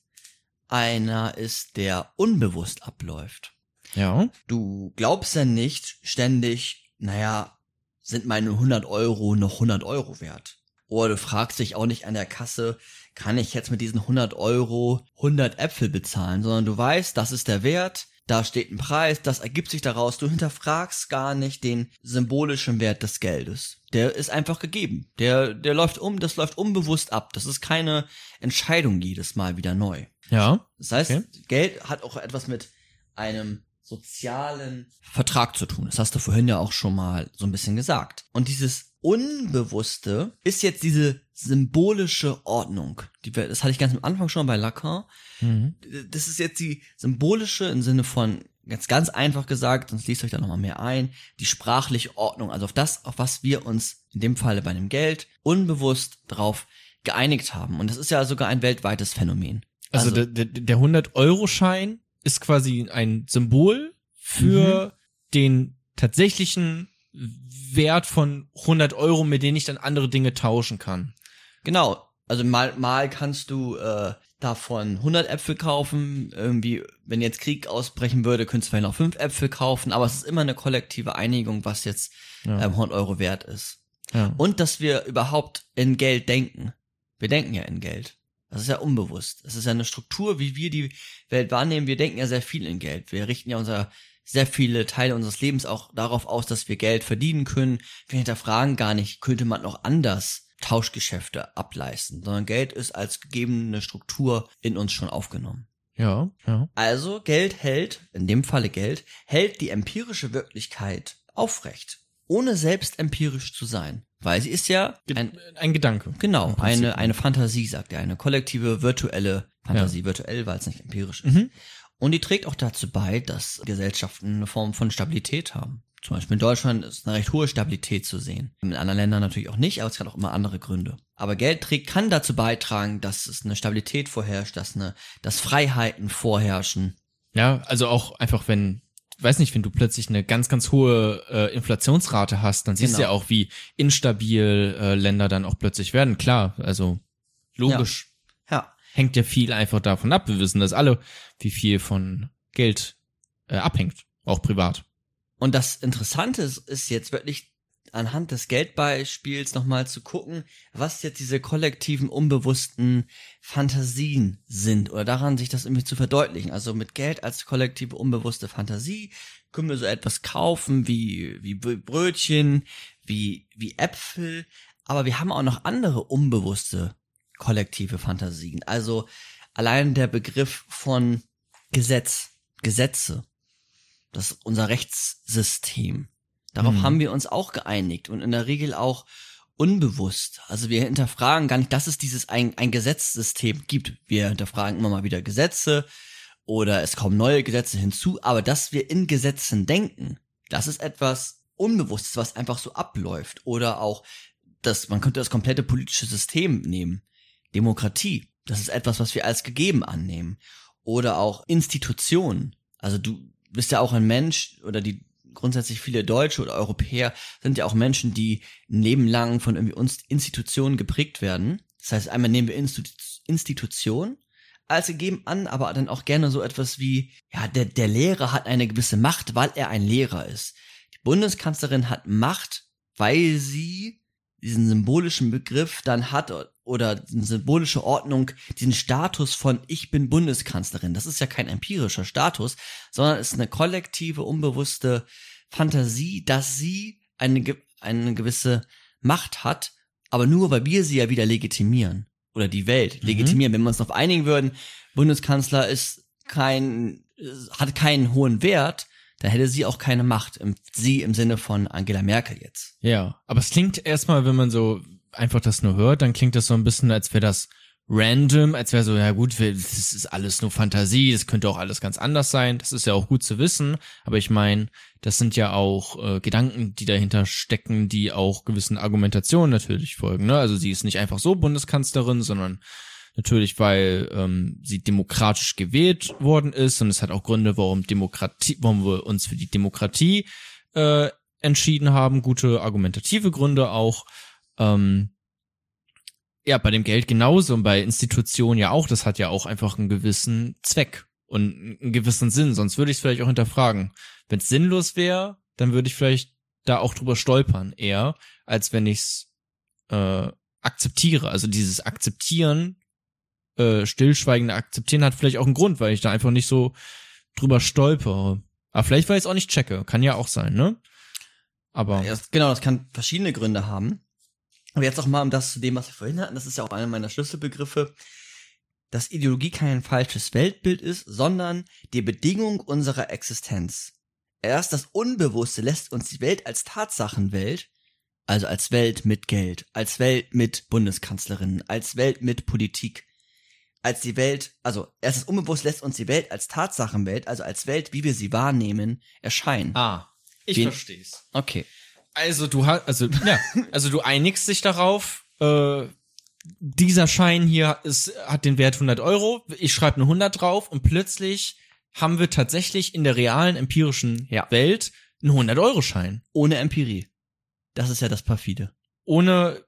einer ist, der unbewusst abläuft. Ja. Du glaubst ja nicht ständig, naja, sind meine 100 Euro noch 100 Euro wert? Oder du fragst dich auch nicht an der Kasse, kann ich jetzt mit diesen 100 Euro 100 Äpfel bezahlen, sondern du weißt, das ist der Wert, da steht ein Preis, das ergibt sich daraus, du hinterfragst gar nicht den symbolischen Wert des Geldes. Der ist einfach gegeben. Der, der läuft um, das läuft unbewusst ab. Das ist keine Entscheidung jedes Mal wieder neu. Ja. Das heißt, Okay. Geld hat auch etwas mit einem sozialen Vertrag zu tun. Das hast du vorhin ja auch schon mal so ein bisschen gesagt. Und dieses Unbewusste ist jetzt diese symbolische Ordnung. Die, das hatte ich ganz am Anfang schon bei Lacan. Mhm. Das ist jetzt die symbolische im Sinne von, ganz, ganz einfach gesagt, sonst liest euch da nochmal mehr ein, die sprachliche Ordnung, also auf das, auf was wir uns in dem Falle bei dem Geld unbewusst drauf geeinigt haben. Und das ist ja sogar ein weltweites Phänomen. Also, der, der, der 100-Euro-Schein ist quasi ein Symbol für den tatsächlichen Wert von 100 Euro, mit denen ich dann andere Dinge tauschen kann. Genau. Also mal, mal kannst du äh, davon 100 Äpfel kaufen. Irgendwie, wenn jetzt Krieg ausbrechen würde, könntest du vielleicht noch 5 Äpfel kaufen. Aber es ist immer eine kollektive Einigung, was jetzt Ja. ähm, 100 Euro wert ist. Ja. Und dass wir überhaupt in Geld denken. Wir denken ja in Geld. Das ist ja unbewusst. Es ist ja eine Struktur, wie wir die Welt wahrnehmen. Wir denken ja sehr viel in Geld. Wir richten ja unser sehr viele Teile unseres Lebens auch darauf aus, dass wir Geld verdienen können. Wir hinterfragen gar nicht, könnte man noch anders Tauschgeschäfte ableisten, sondern Geld ist als gegebene Struktur in uns schon aufgenommen. ja, ja. Also Geld hält, in dem Falle Geld, hält die empirische Wirklichkeit aufrecht, ohne selbst empirisch zu sein. Weil sie ist ja ein, Ein Gedanke. genau, eine, eine Fantasie, sagt er, eine kollektive virtuelle Fantasie, virtuell, weil es nicht empirisch ist. Mhm. Und die trägt auch dazu bei, dass Gesellschaften eine Form von Stabilität haben. Zum Beispiel in Deutschland ist eine recht hohe Stabilität zu sehen. In anderen Ländern natürlich auch nicht, aber es hat auch immer andere Gründe. Aber Geld trägt, kann dazu beitragen, dass es eine Stabilität vorherrscht, dass eine, dass Freiheiten vorherrschen. Ja, also auch einfach, wenn, weiß nicht, wenn du plötzlich eine ganz, ganz hohe äh, Inflationsrate hast, dann siehst du Genau. ja auch, wie instabil äh, Länder dann auch plötzlich werden. Klar, also logisch. Ja. Hängt ja viel einfach davon ab. Wir wissen das alle, wie viel von Geld äh, abhängt, auch privat. Und das Interessante ist, ist jetzt wirklich anhand des Geldbeispiels nochmal zu gucken, was jetzt diese kollektiven, unbewussten Fantasien sind oder daran sich das irgendwie zu verdeutlichen. Also mit Geld als kollektive, unbewusste Fantasie können wir so etwas kaufen wie, wie Br- Brötchen, wie, wie Äpfel, aber wir haben auch noch andere unbewusste kollektive Fantasien. Also allein der Begriff von Gesetz, Gesetze, das ist unser Rechtssystem. Darauf Mhm. haben wir uns auch geeinigt und in der Regel auch unbewusst. Also wir hinterfragen gar nicht, dass es dieses ein, ein Gesetzssystem gibt. Wir hinterfragen immer mal wieder Gesetze oder es kommen neue Gesetze hinzu, aber dass wir in Gesetzen denken, das ist etwas Unbewusstes, was einfach so abläuft. Oder auch, das, man könnte das komplette politische System nehmen. Demokratie, das ist etwas, was wir als gegeben annehmen. Oder auch Institutionen. Also du bist ja auch ein Mensch oder die grundsätzlich viele Deutsche oder Europäer sind ja auch Menschen, die ein Leben lang von irgendwie uns Institutionen geprägt werden. Das heißt, einmal nehmen wir Institu Institution als gegeben an, aber dann auch gerne so etwas wie, ja, der, der Lehrer hat eine gewisse Macht, weil er ein Lehrer ist. Die Bundeskanzlerin hat Macht, weil sie diesen symbolischen Begriff dann hat oder eine symbolische Ordnung, diesen Status von ich bin Bundeskanzlerin. Das ist ja kein empirischer Status, sondern es ist eine kollektive, unbewusste Fantasie, dass sie eine, eine gewisse Macht hat, aber nur, weil wir sie ja wieder legitimieren. Oder die Welt legitimieren. Wenn wir uns darauf einigen würden, Bundeskanzler ist kein, hat keinen hohen Wert, dann hätte sie auch keine Macht. Im, sie im Sinne von Angela Merkel jetzt. Ja, aber es klingt erstmal, wenn man so einfach das nur hört, dann klingt das so ein bisschen, als wäre das random, als wäre so, ja gut, das ist alles nur Fantasie, es könnte auch alles ganz anders sein. Das ist ja auch gut zu wissen, aber ich meine, das sind ja auch äh, Gedanken, die dahinter stecken, die auch gewissen Argumentationen natürlich folgen. Ne? Also sie ist nicht einfach so Bundeskanzlerin, sondern natürlich, weil ähm, sie demokratisch gewählt worden ist und es hat auch Gründe, warum Demokratie, warum wir uns für die Demokratie äh, entschieden haben, gute argumentative Gründe auch. Ähm, ja, bei dem Geld genauso und bei Institutionen ja auch. Das hat ja auch einfach einen gewissen Zweck und einen gewissen Sinn. Sonst würde ich es vielleicht auch hinterfragen. Wenn es sinnlos wäre, dann würde ich vielleicht da auch drüber stolpern, eher, als wenn ich es äh, akzeptiere. Also dieses Akzeptieren äh, stillschweigende Akzeptieren hat vielleicht auch einen Grund, weil ich da einfach nicht so drüber stolpere. Aber vielleicht, weil ich es auch nicht checke. Kann ja auch sein, ne? Aber. Ja, genau, das kann verschiedene Gründe haben. Aber jetzt auch mal um das zu dem, was wir vorhin hatten, das ist ja auch einer meiner Schlüsselbegriffe, dass Ideologie kein falsches Weltbild ist, sondern die Bedingung unserer Existenz. Erst das Unbewusste lässt uns die Welt als Tatsachenwelt, also als Welt mit Geld, als Welt mit Bundeskanzlerinnen, als Welt mit Politik, als die Welt, also erstes unbewusst lässt uns die Welt als Tatsachenwelt, also als Welt, wie wir sie wahrnehmen, erscheinen. Ah, ich Wen- versteh's. Okay. Also du hast, also ja, also du einigst dich darauf. Äh, dieser Schein hier ist, hat den Wert 100 Euro. Ich schreibe eine 100 drauf und plötzlich haben wir tatsächlich in der realen empirischen Ja. Welt einen 100 Euro Schein Ohne Empirie. Das ist ja das perfide. ohne.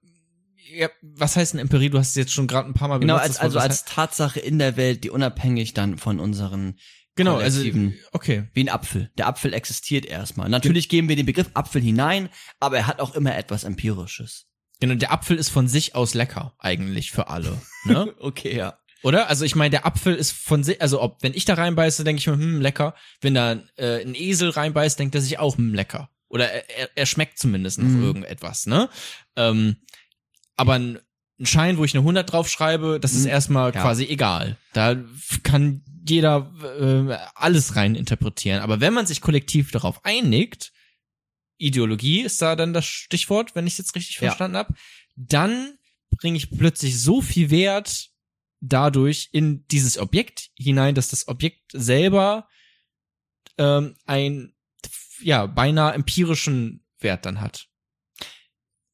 Ja, was heißt eine Empirie? Du hast es jetzt schon gerade ein paar Mal Genau, benutzt, als, das Wort. also als Tatsache in der Welt, die unabhängig dann von unseren Genau, also okay. wie ein Apfel. Der Apfel existiert erstmal. Natürlich geben wir den Begriff Apfel hinein, aber er hat auch immer etwas Empirisches. Genau, der Apfel ist von sich aus lecker eigentlich für alle, ne? Okay, ja. Oder? Also ich meine, der Apfel ist von sich, also ob, wenn ich da reinbeiße, denke ich mir, hm, lecker. Wenn da äh, ein Esel reinbeißt, denkt er sich auch, hm, lecker. Oder er, er, schmeckt zumindest noch Mhm. irgendetwas, ne? Ähm, aber ein, ein Schein, wo ich eine 100 draufschreibe, das ist Mhm. erstmal Ja. quasi egal. Da kann jeder äh, alles rein interpretieren. Aber wenn man sich kollektiv darauf einigt, Ideologie ist da dann das Stichwort, wenn ich es jetzt richtig Ja. verstanden habe, dann bringe ich plötzlich so viel Wert dadurch in dieses Objekt hinein, dass das Objekt selber ähm, ein ja beinahe empirischen Wert dann hat.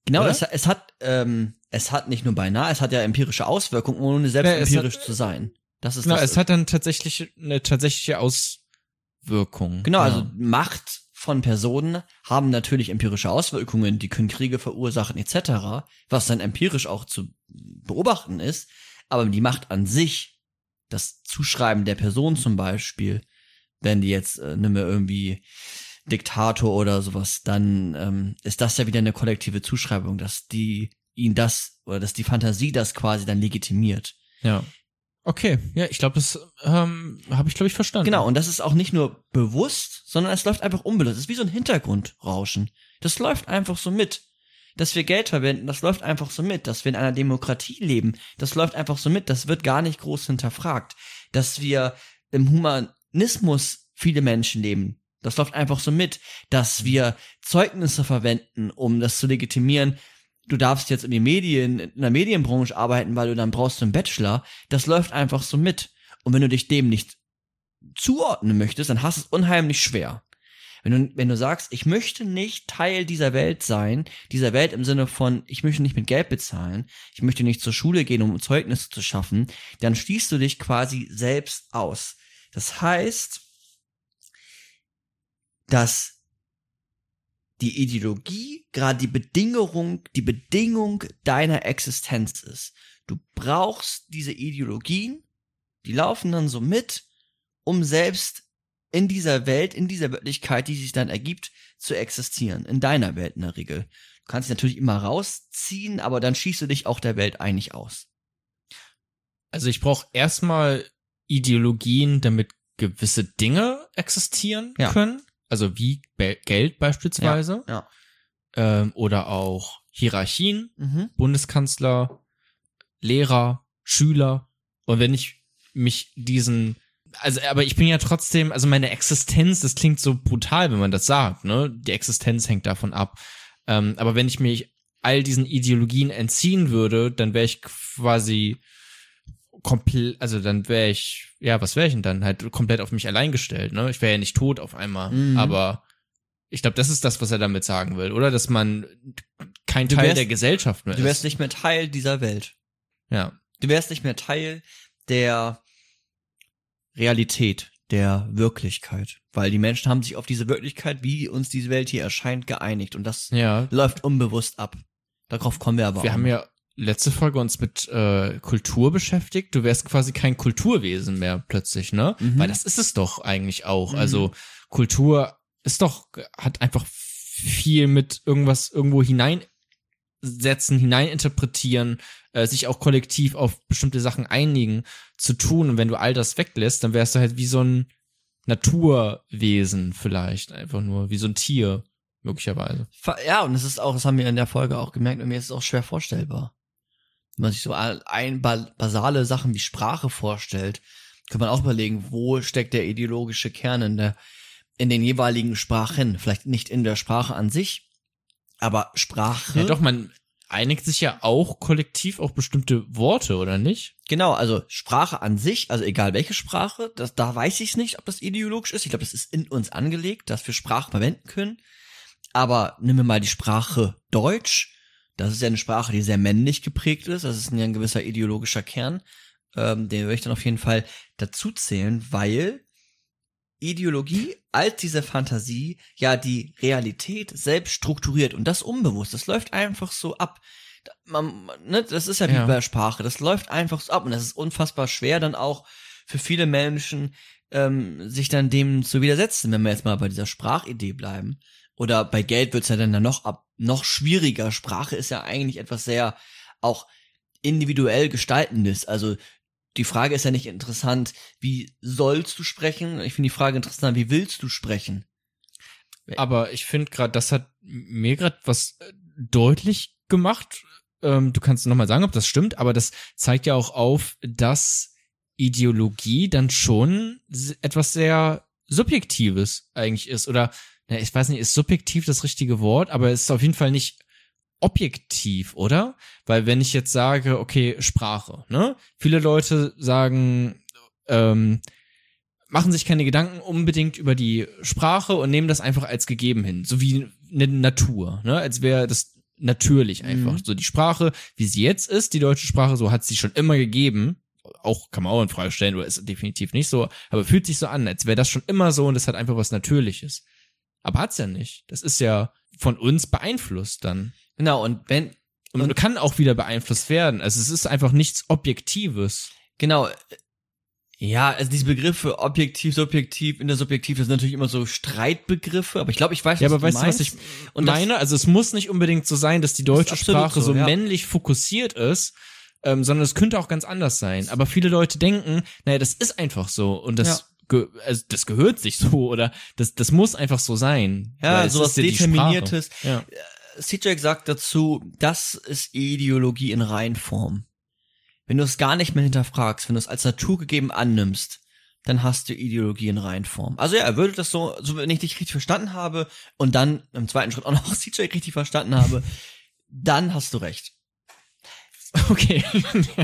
Genau, es, es hat ähm, es hat nicht nur beinahe, es hat ja empirische Auswirkungen, ohne selbst Ja, empirisch hat- zu sein. Das ist Genau, das, es hat dann tatsächlich eine tatsächliche Auswirkung. Genau, ja. also Macht von Personen haben natürlich empirische Auswirkungen, die können Kriege verursachen etc., was dann empirisch auch zu beobachten ist, aber die Macht an sich, das Zuschreiben der Person zum Beispiel, wenn die jetzt, äh, nimm mir irgendwie Diktator oder sowas, dann ähm, ist das ja wieder eine kollektive Zuschreibung, dass die ihn das oder dass die Fantasie das quasi dann legitimiert. ja. Okay, ja, ich glaube, das ähm, habe ich glaube ich verstanden. Genau, und das ist auch nicht nur bewusst, sondern es läuft einfach unbewusst. Es ist wie so ein Hintergrundrauschen. Das läuft einfach so mit. Dass wir Geld verwenden, das läuft einfach so mit. Dass wir in einer Demokratie leben, das läuft einfach so mit. Das wird gar nicht groß hinterfragt. Dass wir im Humanismus viele Menschen leben, das läuft einfach so mit. Dass wir Zeugnisse verwenden, um das zu legitimieren. Du darfst jetzt in die Medien, in der Medienbranche arbeiten, weil du dann brauchst einen Bachelor. Das läuft einfach so mit. Und wenn du dich dem nicht zuordnen möchtest, dann hast du es unheimlich schwer. Wenn du, wenn du sagst, ich möchte nicht Teil dieser Welt sein, dieser Welt im Sinne von, ich möchte nicht mit Geld bezahlen, ich möchte nicht zur Schule gehen, um Zeugnisse zu schaffen, dann schließt du dich quasi selbst aus. Das heißt, dass die Ideologie gerade die Bedingung, die Bedingung deiner Existenz ist. Du brauchst diese Ideologien, die laufen dann so mit, um selbst in dieser Welt, in dieser Wirklichkeit, die sich dann ergibt, zu existieren. In deiner Welt in der Regel. Du kannst dich natürlich immer rausziehen, aber dann schießt du dich auch der Welt eigentlich aus. Also ich brauche erstmal Ideologien, damit gewisse Dinge existieren Ja. können. Also wie Be Geld beispielsweise. Ja. Ähm, oder auch Hierarchien, Mhm. Bundeskanzler, Lehrer, Schüler. Und wenn ich mich diesen, also, aber ich bin ja trotzdem, also meine Existenz, das klingt so brutal, wenn man das sagt, ne? Die Existenz hängt davon ab. Ähm, aber wenn ich mich all diesen Ideologien entziehen würde, dann wäre ich quasi komplett, also dann wäre ich, ja, was wäre ich denn dann? Halt komplett auf mich allein gestellt, ne? Ich wäre ja nicht tot auf einmal, Mhm. aber ich glaube, das ist das, was er damit sagen will, oder? Dass man kein Du Teil wärst- der Gesellschaft mehr Du wärst ist. nicht mehr Teil dieser Welt. Ja. Du wärst nicht mehr Teil der Realität, der Wirklichkeit. Weil die Menschen haben sich auf diese Wirklichkeit, wie uns diese Welt hier erscheint, geeinigt. Und das Ja. läuft unbewusst ab. Darauf kommen wir aber Wir haben ja letzte Folge uns mit äh, Kultur beschäftigt. Du wärst quasi kein Kulturwesen mehr plötzlich, ne? Mhm. Weil das ist es doch eigentlich auch. Mhm. Also Kultur ist doch, hat einfach viel mit irgendwas irgendwo hineinsetzen, hineininterpretieren, äh, sich auch kollektiv auf bestimmte Sachen einigen zu tun. Und wenn du all das weglässt, dann wärst du halt wie so ein Naturwesen vielleicht. Einfach nur, wie so ein Tier, möglicherweise. Ja, und es ist auch, das haben wir in der Folge auch gemerkt, und mir ist es auch schwer vorstellbar. Wenn man sich so ein, ein ba- basale Sachen wie Sprache vorstellt, kann man auch überlegen, wo steckt der ideologische Kern in der, in den jeweiligen Sprachen. Vielleicht nicht in der Sprache an sich, aber Sprache. Ja, doch, man einigt sich ja auch kollektiv auf bestimmte Worte, oder nicht? Genau, also Sprache an sich, also egal welche Sprache, das, da weiß ich nicht, ob das ideologisch ist. Ich glaube, das ist in uns angelegt, dass wir Sprache verwenden können. Aber nehmen wir mal die Sprache Deutsch. Das ist ja eine Sprache, die sehr männlich geprägt ist. Das ist ja ein gewisser ideologischer Kern. Ähm, den würde ich dann auf jeden Fall dazu zählen, weil Ideologie als diese Fantasie ja die Realität selbst strukturiert und das unbewusst. Das läuft einfach so ab. Man, ne, das ist ja wie Ja. bei Sprache. Das läuft einfach so ab und das ist unfassbar schwer dann auch für viele Menschen ähm, sich dann dem zu widersetzen, wenn wir jetzt mal bei dieser Sprachidee bleiben. Oder bei Geld wird's ja dann, noch ab, noch schwieriger. Sprache ist ja eigentlich etwas sehr auch individuell gestaltendes. Also die Frage ist ja nicht interessant, wie sollst du sprechen? Ich finde die Frage interessant, wie willst du sprechen? Aber ich finde gerade, das hat mir gerade was äh, deutlich gemacht. Ähm, du kannst noch mal sagen, ob das stimmt, aber das zeigt ja auch auf, dass Ideologie dann schon etwas sehr Subjektives eigentlich ist. Oder, na, ich weiß nicht, ist subjektiv das richtige Wort, aber es ist auf jeden Fall nicht objektiv, oder? Weil wenn ich jetzt sage, okay, Sprache, ne? Viele Leute sagen, ähm, machen sich keine Gedanken unbedingt über die Sprache und nehmen das einfach als gegeben hin, so wie eine Natur, ne? Als wäre das natürlich einfach. Mhm. So die Sprache, wie sie jetzt ist, die deutsche Sprache, so hat sie schon immer gegeben. Auch kann man auch in Frage stellen, oder ist definitiv nicht so, aber fühlt sich so an, als wäre das schon immer so und das hat einfach was Natürliches. Aber hat's ja nicht. Das ist ja von uns beeinflusst dann. Genau, und wenn, Und, Und- kann auch wieder beeinflusst werden. Also es ist einfach nichts Objektives. genau, äh, ja, also diese Begriffe objektiv, subjektiv, intersubjektiv, das sind natürlich immer so Streitbegriffe, aber ich glaube, ich weiß, Ja, was aber du weißt du, was meinst. ich Und das- meine? Also es muss nicht unbedingt so sein, dass die deutsche absolut Sprache so, so, ja. männlich fokussiert ist, ähm, sondern es könnte auch ganz anders sein. Aber viele Leute denken, naja, das ist einfach so und das, Ja. Also das gehört sich so oder das, das muss einfach so sein. Ja, sowas ja. Determiniertes. Ja. CJ sagt dazu, das ist Ideologie in Reinform. Wenn du es gar nicht mehr hinterfragst, wenn du es als naturgegeben annimmst, dann hast du Ideologie in Reinform. Also ja, er würde das so, so wenn ich dich richtig verstanden habe und dann im zweiten Schritt auch noch CJ richtig verstanden habe, dann hast du recht. Okay.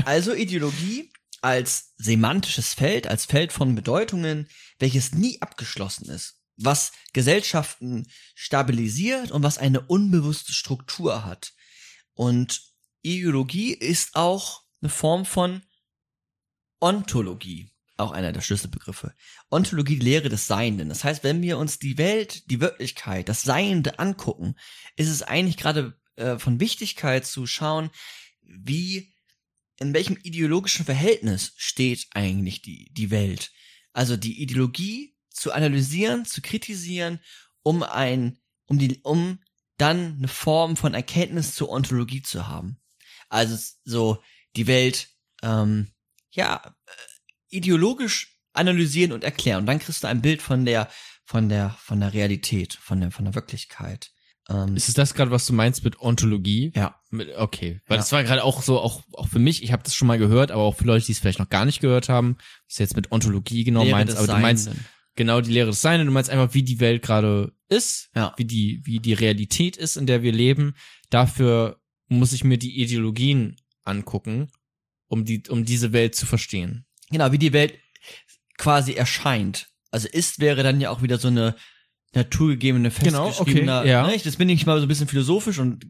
Also Ideologie als semantisches Feld, als Feld von Bedeutungen, welches nie abgeschlossen ist, was Gesellschaften stabilisiert und was eine unbewusste Struktur hat. Und Ideologie ist auch eine Form von Ontologie, auch einer der Schlüsselbegriffe. Ontologie, Lehre des Seienden. Das heißt, wenn wir uns die Welt, die Wirklichkeit, das Seiende angucken, ist es eigentlich gerade äh, von Wichtigkeit zu schauen, wie in welchem ideologischen Verhältnis steht eigentlich die, die Welt? Also die Ideologie zu analysieren, zu kritisieren, um ein, um die, um dann eine Form von Erkenntnis zur Ontologie zu haben. Also so die Welt, ähm, ja, äh, ideologisch analysieren und erklären. Und dann kriegst du ein Bild von der, von der, von der Realität, von der, von der Wirklichkeit. Ähm, Ist es das gerade, was du meinst mit Ontologie? ja. Mit, okay, weil Ja. das war gerade auch so, auch, auch für mich, ich habe das schon mal gehört, aber auch für Leute, die es vielleicht noch gar nicht gehört haben, was du jetzt mit Ontologie genau Lehre meinst, aber du meinst genau die Lehre des Sein du meinst einfach, wie die Welt gerade ist, Ja. wie die, wie die Realität ist, in der wir leben. Dafür muss ich mir die Ideologien angucken, um die, um diese Welt zu verstehen. Genau, wie die Welt quasi erscheint. Also ist wäre dann ja auch wieder so eine naturgegebene, Genau, festgeschriebener, okay, ja. ne? Das bin ich mal so ein bisschen philosophisch und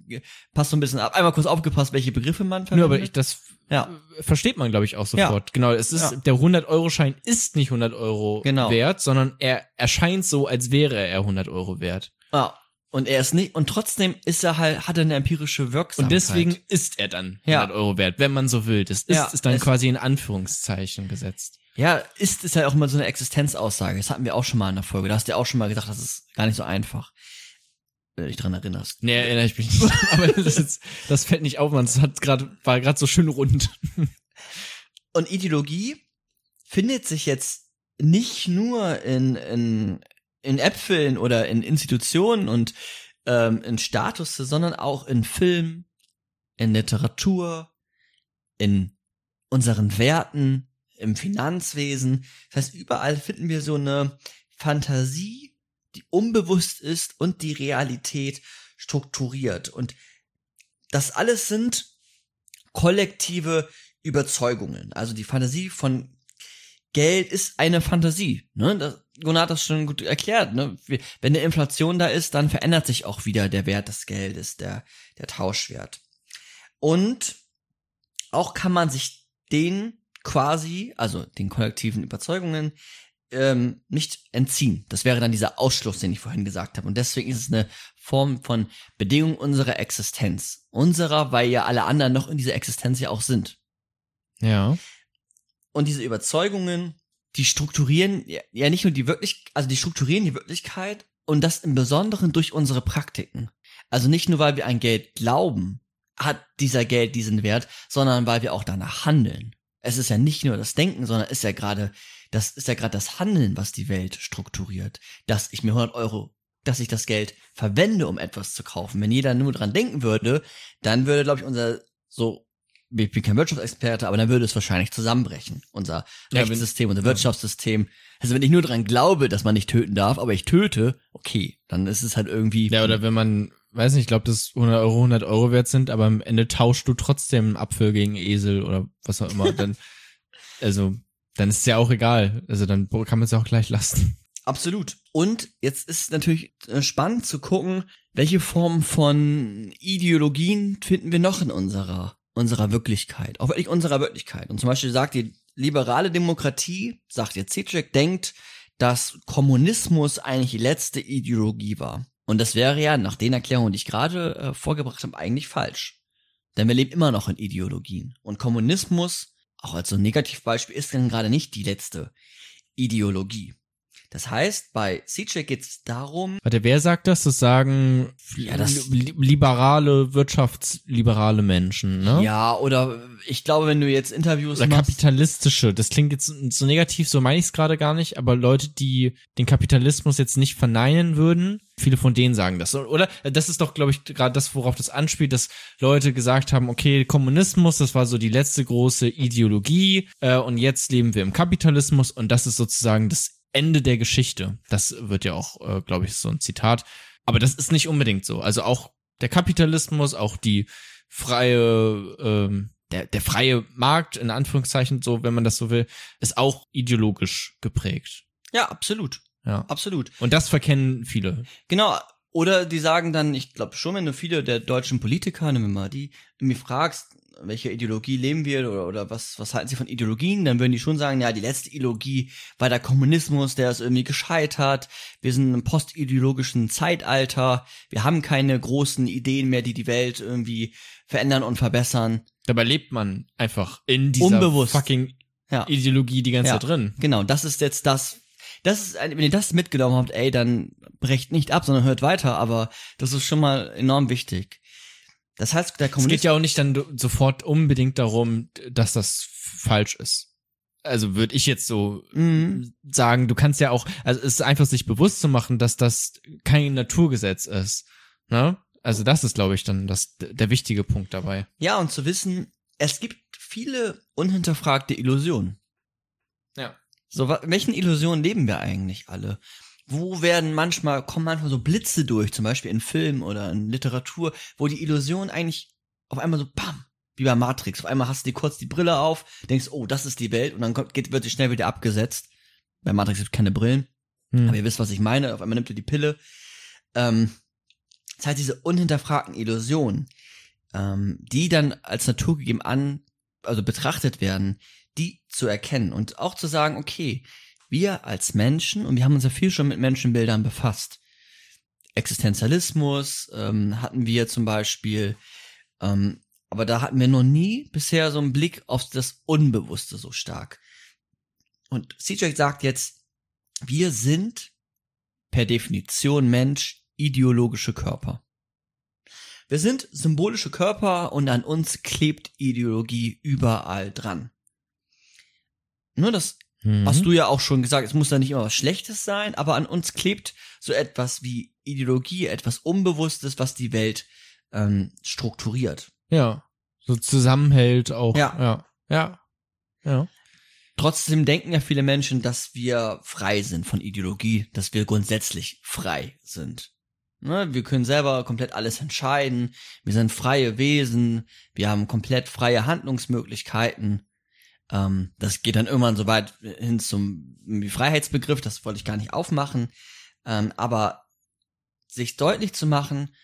passt so ein bisschen ab. Einmal kurz aufgepasst, welche Begriffe man verwendet. Nur, aber ich, das Ja. versteht man, glaube ich, auch sofort. Genau, es ist, Ja. der 100-Euro-Schein ist nicht 100 Euro Genau. wert, sondern er erscheint so, als wäre er 100 Euro wert. Ah, und er ist nicht, und trotzdem ist er halt, hat er eine empirische Wirksamkeit. Und deswegen ist er dann 100 Ja. Euro wert, wenn man so will. Das ist, Ja, ist dann es- quasi in Anführungszeichen gesetzt. Ja, ist, ist ja auch immer so eine Existenzaussage. Das hatten wir auch schon mal in der Folge. Da hast du ja auch schon mal gesagt, das ist gar nicht so einfach. Wenn du dich dran erinnerst. Nee, erinnere ich mich nicht. Aber das, ist jetzt, das fällt nicht auf, man. Das hat gerade, war gerade so schön rund. Und Ideologie findet sich jetzt nicht nur in, in, in Äpfeln oder in Institutionen und ähm, in Status, sondern auch in Film, in Literatur, in unseren Werten, im Finanzwesen. Das heißt, überall finden wir so eine Fantasie, die unbewusst ist und die Realität strukturiert. Und das alles sind kollektive Überzeugungen. Also die Fantasie von Geld ist eine Fantasie. Ne? Das, Gunnar hat das schon gut erklärt. Ne? Wenn eine Inflation da ist, dann verändert sich auch wieder der Wert des Geldes, der, der Tauschwert. Und auch kann man sich den quasi, also den kollektiven Überzeugungen, ähm, nicht entziehen. Das wäre dann dieser Ausschluss, den ich vorhin gesagt habe. Und deswegen ist es eine Form von Bedingung unserer Existenz. Unserer, weil ja alle anderen noch in dieser Existenz ja auch sind. Ja. Und diese Überzeugungen, die strukturieren ja, ja nicht nur die Wirklichkeit, also die strukturieren die Wirklichkeit und das im Besonderen durch unsere Praktiken. Also nicht nur, weil wir an Geld glauben, hat dieser Geld diesen Wert, sondern weil wir auch danach handeln. Es ist ja nicht nur das Denken, sondern ist ja gerade, das ist ja gerade das Handeln, was die Welt strukturiert. Dass ich mir 100 Euro, dass ich das Geld verwende, um etwas zu kaufen. Wenn jeder nur dran denken würde, dann würde, glaube ich, unser so ich bin kein Wirtschaftsexperte, aber dann würde es wahrscheinlich zusammenbrechen. Unser Ja, Rechtssystem, unser Wirtschaftssystem. Also wenn ich nur dran glaube, dass man nicht töten darf, aber ich töte, okay, dann ist es halt irgendwie. Ja, oder wenn man, weiß nicht, ich glaube, dass 100 Euro 100 Euro wert sind, aber am Ende tauschst du trotzdem einen Apfel gegen Esel oder was auch immer, dann, also, dann ist es ja auch egal. Also dann kann man es ja auch gleich lassen. Absolut. Und jetzt ist natürlich äh, spannend zu gucken, welche Form von Ideologien finden wir noch in unserer, unserer Wirklichkeit. Auch wirklich unserer Wirklichkeit. Und zum Beispiel sagt die liberale Demokratie, sagt jetzt Zizek, denkt, dass Kommunismus eigentlich die letzte Ideologie war. Und das wäre ja nach den Erklärungen, die ich gerade äh, vorgebracht habe, eigentlich falsch. Denn wir leben immer noch in Ideologien. Und Kommunismus, auch als so ein Negativbeispiel, ist dann gerade nicht die letzte Ideologie. Das heißt, bei CJ geht es darum, Warte, wer sagt das? Das sagen Ja, das- li liberale, wirtschaftsliberale Menschen, ne? ja, oder ich glaube, wenn du jetzt Interviews Oder machst, kapitalistische. Das klingt jetzt so negativ, so meine ich es gerade gar nicht, aber Leute, die den Kapitalismus jetzt nicht verneinen würden, viele von denen sagen das. Oder das ist doch, glaube ich, gerade das, worauf das anspielt, dass Leute gesagt haben, okay, Kommunismus, das war so die letzte große Ideologie äh, und jetzt leben wir im Kapitalismus und das ist sozusagen das Ende der Geschichte. Das wird ja auch, äh, glaube ich, so ein Zitat. Aber das ist nicht unbedingt so. Also auch der Kapitalismus, auch die freie, ähm, der, der freie Markt, in Anführungszeichen, so, wenn man das so will, ist auch ideologisch geprägt. ja, absolut, Ja. absolut. Und das verkennen viele. Genau. Oder die sagen dann, ich glaube schon, wenn du viele der deutschen Politiker, nehmen wir mal die, irgendwie fragst, welche Ideologie leben wir oder, oder was, was halten sie von Ideologien, dann würden die schon sagen, ja, die letzte Ideologie war der Kommunismus, der ist irgendwie gescheitert, wir sind im postideologischen Zeitalter, wir haben keine großen Ideen mehr, die die Welt irgendwie verändern und verbessern. Dabei lebt man einfach in dieser Unbewusst. fucking Ja. Ideologie die ganze Ja. Zeit drin. Genau, das ist jetzt das. Das ist, wenn ihr das mitgenommen habt, ey, dann brecht nicht ab, sondern hört weiter. Aber das ist schon mal enorm wichtig. Das heißt, der Es geht Kommunismus. ja auch nicht dann sofort unbedingt darum, dass das falsch ist. Also würde ich jetzt so Mhm. sagen, du kannst ja auch, also es ist einfach sich bewusst zu machen, dass das kein Naturgesetz ist. Ne? Also das ist, glaube ich, dann das, der wichtige Punkt dabei. Ja, und zu wissen, es gibt viele unhinterfragte Illusionen. Ja. So, welchen Illusionen leben wir eigentlich alle? Wo werden manchmal, kommen manchmal so Blitze durch, zum Beispiel in Film oder in Literatur, wo die Illusion eigentlich auf einmal so, bam, wie bei Matrix. Auf einmal hast du dir kurz die Brille auf, denkst, oh, das ist die Welt und dann kommt, geht, wird sie schnell wieder abgesetzt. Bei Matrix gibt es keine Brillen. Hm. Aber ihr wisst, was ich meine. Auf einmal nimmt ihr die Pille. Ähm, das heißt, diese unhinterfragten Illusionen, ähm, die dann als naturgegeben an, also betrachtet werden, die zu erkennen und auch zu sagen, okay, wir als Menschen, und wir haben uns ja viel schon mit Menschenbildern befasst. Existenzialismus ähm, hatten wir zum Beispiel, ähm, aber da hatten wir noch nie bisher so einen Blick auf das Unbewusste so stark. Und CJ sagt jetzt, wir sind per Definition Mensch ideologische Körper. Wir sind symbolische Körper und an uns klebt Ideologie überall dran. Nur das Mhm. hast du ja auch schon gesagt, es muss da nicht immer was Schlechtes sein, aber an uns klebt so etwas wie Ideologie, etwas Unbewusstes, was die Welt ähm, strukturiert. Ja. So zusammenhält auch. Ja. Ja. Ja. ja. Trotzdem denken ja viele Menschen, dass wir frei sind von Ideologie, dass wir grundsätzlich frei sind. Ne, wir können selber komplett alles entscheiden. Wir sind freie Wesen. Wir haben komplett freie Handlungsmöglichkeiten. Ähm, das geht dann irgendwann so weit hin zum Freiheitsbegriff. Das wollte ich gar nicht aufmachen. Ähm, aber sich deutlich zu machen,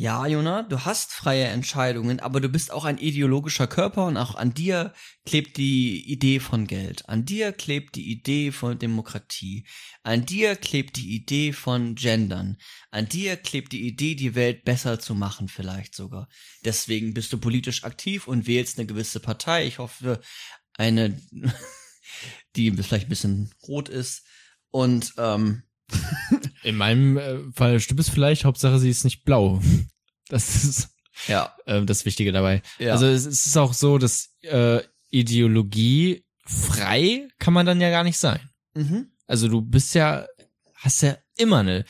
ja, Jona, du hast freie Entscheidungen, aber du bist auch ein ideologischer Körper und auch an dir klebt die Idee von Geld. An dir klebt die Idee von Demokratie. An dir klebt die Idee von Gendern. An dir klebt die Idee, die Welt besser zu machen, vielleicht sogar. Deswegen bist du politisch aktiv und wählst eine gewisse Partei. Ich hoffe, eine, die vielleicht ein bisschen rot ist. Und ähm, In meinem äh, Fall stimmt es vielleicht, Hauptsache sie ist nicht blau. Das ist ja, ähm, das Wichtige dabei. ja. Also es es ist auch so, dass äh, Ideologie frei kann man dann ja gar nicht sein. mhm. Also du bist ja, hast ja immer eine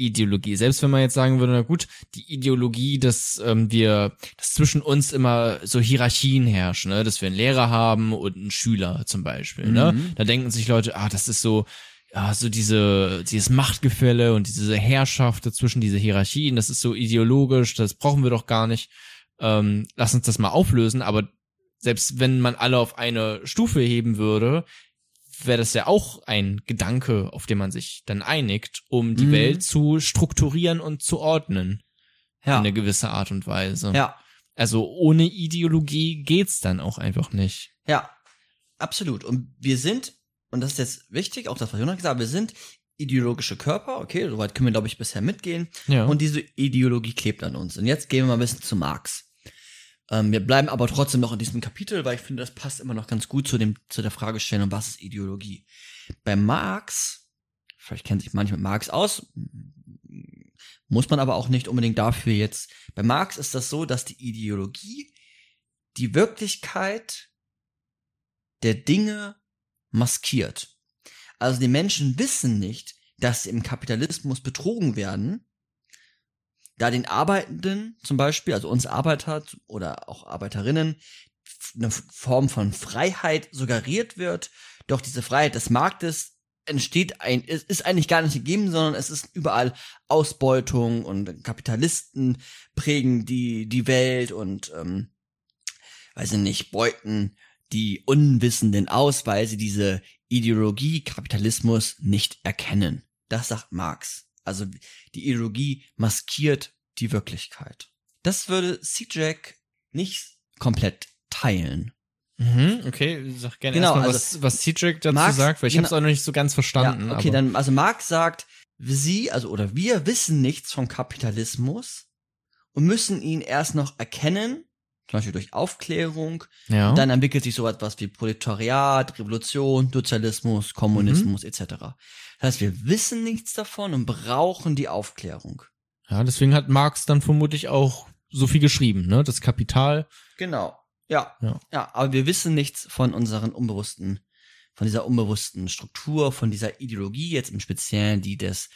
Ideologie. Selbst wenn man jetzt sagen würde, na gut, die Ideologie, dass ähm, wir, dass zwischen uns immer so Hierarchien herrschen, ne? dass wir einen Lehrer haben und einen Schüler zum Beispiel. Ne? Mhm. Da denken sich Leute, ah, das ist so, ja, so diese, dieses Machtgefälle und diese Herrschaft dazwischen, diese Hierarchien, das ist so ideologisch, das brauchen wir doch gar nicht. Ähm, lass uns das mal auflösen, aber selbst wenn man alle auf eine Stufe heben würde, wäre das ja auch ein Gedanke, auf den man sich dann einigt, um die Mhm. Welt zu strukturieren und zu ordnen. ja. In eine gewisse Art und Weise. ja. Also ohne Ideologie geht's dann auch einfach nicht. Ja, absolut. Und wir sind, und das ist jetzt wichtig, auch das, was Jonas gesagt hat, wir sind ideologische Körper, okay, soweit können wir, glaube ich, bisher mitgehen. Ja. Und diese Ideologie klebt an uns. Und jetzt gehen wir mal ein bisschen zu Marx. Ähm, wir bleiben aber trotzdem noch in diesem Kapitel, weil ich finde, das passt immer noch ganz gut zu dem, zu der Fragestellung, was ist Ideologie? Bei Marx, vielleicht kennt sich manche mit Marx aus, muss man aber auch nicht unbedingt dafür jetzt. Bei Marx ist das so, dass die Ideologie die Wirklichkeit der Dinge maskiert. Also die Menschen wissen nicht, dass sie im Kapitalismus betrogen werden, da den Arbeitenden zum Beispiel, also uns Arbeiter oder auch Arbeiterinnen, eine Form von Freiheit suggeriert wird, doch diese Freiheit des Marktes entsteht ein, ist eigentlich gar nicht gegeben, sondern es ist überall Ausbeutung und Kapitalisten prägen die, die Welt und, ähm, weiß ich nicht, beuten die Unwissenden aus, weil sie diese Ideologie Kapitalismus nicht erkennen. Das sagt Marx. Also die Ideologie maskiert die Wirklichkeit. Das würde Jack nicht komplett teilen. Mhm, okay, sag gerne Genau, erstmal, also was, was Cedric dazu Marx- sagt, weil ich genau- habe es auch noch nicht so ganz verstanden. ja, okay, aber, dann, also Marx sagt, sie, also oder wir wissen nichts vom Kapitalismus und müssen ihn erst noch erkennen, zum Beispiel durch Aufklärung. ja. Dann entwickelt sich so etwas wie Proletariat, Revolution, Sozialismus, Kommunismus etc. Das heißt, wir wissen nichts davon und brauchen die Aufklärung. ja, deswegen hat Marx dann vermutlich auch so viel geschrieben, ne? Das Kapital. Genau. Ja. Ja. Ja, aber wir wissen nichts von unseren unbewussten, von dieser unbewussten Struktur, von dieser Ideologie, jetzt im Speziellen die des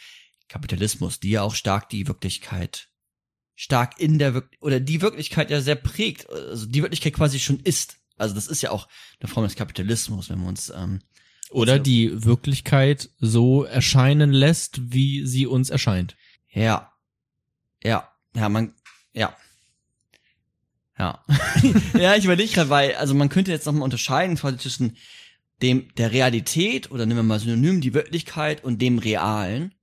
Kapitalismus, die ja auch stark die Wirklichkeit, stark in der Wirk oder die Wirklichkeit ja sehr prägt, also die Wirklichkeit quasi schon ist. Also das ist ja auch eine Form des Kapitalismus, wenn wir uns ähm, Oder Also- die Wirklichkeit so erscheinen lässt, wie sie uns erscheint. Ja. Ja. Ja, man, ja. Ja. ja, ich überlege gerade, weil, also man könnte jetzt nochmal unterscheiden quasi zwischen dem, der Realität oder nehmen wir mal synonym die Wirklichkeit und dem Realen.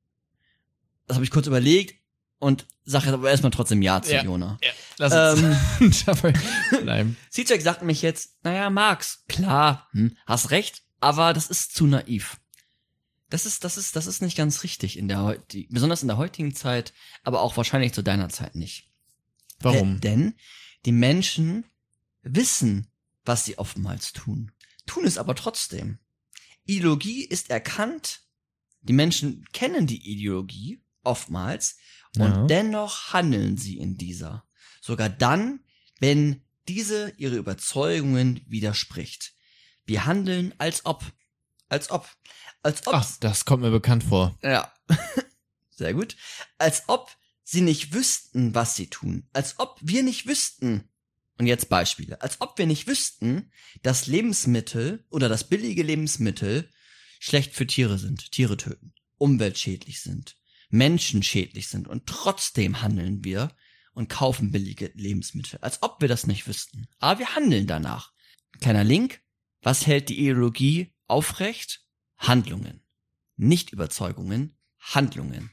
Das habe ich kurz überlegt und sage jetzt aber erstmal trotzdem Ja zu Ja. Jona. Ja, lass uns dabei bleiben. Cizek sagt mich jetzt, naja, Max, klar, hm, hast recht, aber das ist zu naiv. Das ist, das ist, das ist nicht ganz richtig in der heutigen, besonders in der heutigen Zeit, aber auch wahrscheinlich zu deiner Zeit nicht. Warum? Denn, denn die Menschen wissen, was sie oftmals tun, tun es aber trotzdem. Ideologie ist erkannt, die Menschen kennen die Ideologie oftmals und Ja. dennoch handeln sie in dieser. Sogar dann, wenn diese ihre Überzeugungen widerspricht. Wir handeln als ob. Als ob. Als ob. Ach, das kommt mir bekannt vor. Ja. Sehr gut. Als ob sie nicht wüssten, was sie tun. Als ob wir nicht wüssten. Und jetzt Beispiele. Als ob wir nicht wüssten, dass Lebensmittel oder dass billige Lebensmittel schlecht für Tiere sind, Tiere töten, umweltschädlich sind, menschenschädlich sind und trotzdem handeln wir und kaufen billige Lebensmittel. Als ob wir das nicht wüssten. Aber wir handeln danach. Kleiner Link. Was hält die Ideologie aufrecht? Handlungen. Nicht Überzeugungen, Handlungen.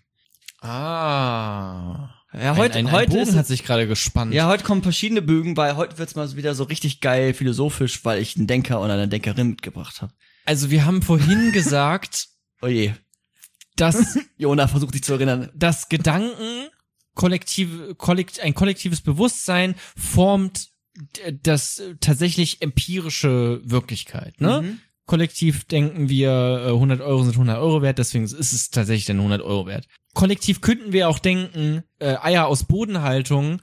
Ah. Ja, heute, ein, ein, heute ein Bogen ist hat sich gerade gespannt. ja, heute kommen verschiedene Bögen, weil heute wird's mal wieder so richtig geil philosophisch, weil ich einen Denker oder eine Denkerin mitgebracht habe. Also wir haben vorhin gesagt, Oh je. Dass Jona versucht sich zu erinnern. das Gedanken kollektive, kollekt, ein kollektives Bewusstsein formt d- das äh, tatsächlich empirische Wirklichkeit, ne? Mhm. Kollektiv denken wir, äh, 100 Euro sind 100 Euro wert, deswegen ist es tatsächlich dann 100 Euro wert. Kollektiv könnten wir auch denken, äh, Eier aus Bodenhaltung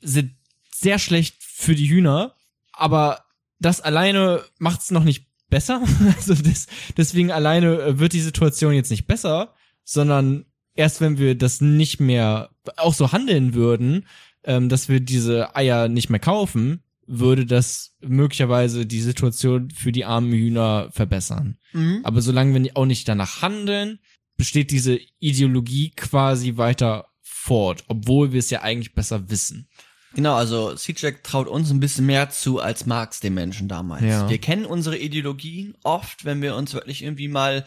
sind sehr schlecht für die Hühner, aber das alleine macht's noch nicht besser. Also das, deswegen alleine äh, wird die Situation jetzt nicht besser, sondern erst wenn wir das nicht mehr auch so handeln würden, ähm, dass wir diese Eier nicht mehr kaufen, würde das möglicherweise die Situation für die armen Hühner verbessern. Mhm. Aber solange wir auch nicht danach handeln, besteht diese Ideologie quasi weiter fort, obwohl wir es ja eigentlich besser wissen. Genau, also Cizek traut uns ein bisschen mehr zu als Marx den Menschen damals. Ja. Wir kennen unsere Ideologien oft, wenn wir uns wirklich irgendwie mal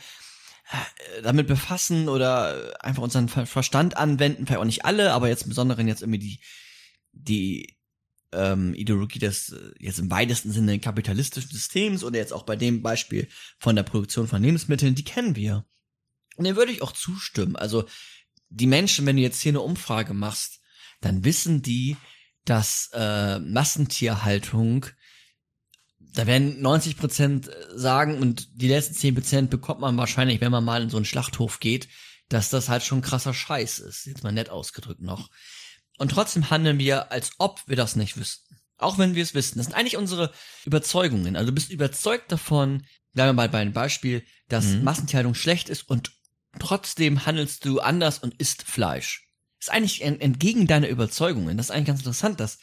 äh, damit befassen oder einfach unseren Ver- Verstand anwenden, vielleicht auch nicht alle, aber jetzt im Besonderen jetzt irgendwie die, die ähm, Ideologie des jetzt im weitesten Sinne kapitalistischen Systems oder jetzt auch bei dem Beispiel von der Produktion von Lebensmitteln, die kennen wir. Und dem würde ich auch zustimmen. Also die Menschen, wenn du jetzt hier eine Umfrage machst, dann wissen die, dass äh, Massentierhaltung, da werden 90 Prozent sagen und die letzten 10 Prozent bekommt man wahrscheinlich, wenn man mal in so einen Schlachthof geht, dass das halt schon krasser Scheiß ist. Jetzt mal nett ausgedrückt noch. Und trotzdem handeln wir, als ob wir das nicht wüssten. Auch wenn wir es wissen. Das sind eigentlich unsere Überzeugungen. Also du bist überzeugt davon, bleiben wir mal bei einem Beispiel, dass Mhm. Massentierhaltung schlecht ist und trotzdem handelst du anders und isst Fleisch. Ist eigentlich en- entgegen deiner Überzeugungen. Das ist eigentlich ganz interessant, dass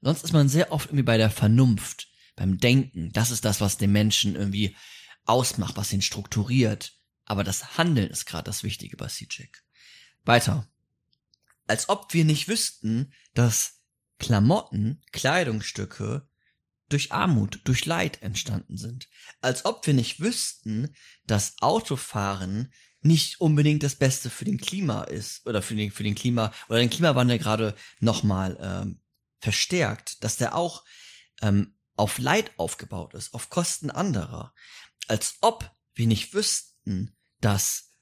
sonst ist man sehr oft irgendwie bei der Vernunft, beim Denken. Das ist das, was den Menschen irgendwie ausmacht, was ihn strukturiert. Aber das Handeln ist gerade das Wichtige bei Cijek. Weiter. Als ob wir nicht wüssten, dass Klamotten, Kleidungsstücke durch Armut, durch Leid entstanden sind. Als ob wir nicht wüssten, dass Autofahren nicht unbedingt das Beste für den Klima ist oder für den, für den Klima oder den Klimawandel gerade nochmal ähm, verstärkt, dass der auch ähm, auf Leid aufgebaut ist, auf Kosten anderer. Als ob wir nicht wüssten, dass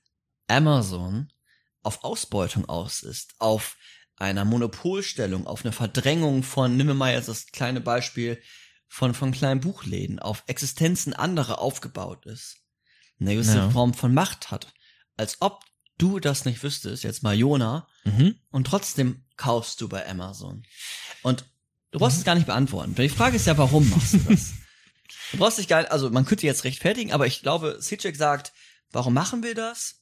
Amazon auf Ausbeutung aus ist, auf einer Monopolstellung, auf eine Verdrängung von, nimm mir mal jetzt das kleine Beispiel von, von kleinen Buchläden, auf Existenzen anderer aufgebaut ist. Eine gewisse Ja. Form von Macht hat. Als ob du das nicht wüsstest, jetzt mal Jona, Mhm. und trotzdem kaufst du bei Amazon. Und du brauchst es gar nicht beantworten. Die Frage ist ja, warum machst du das? du brauchst dich gar nicht, also man könnte jetzt rechtfertigen, aber ich glaube, Sitchek sagt, warum machen wir das?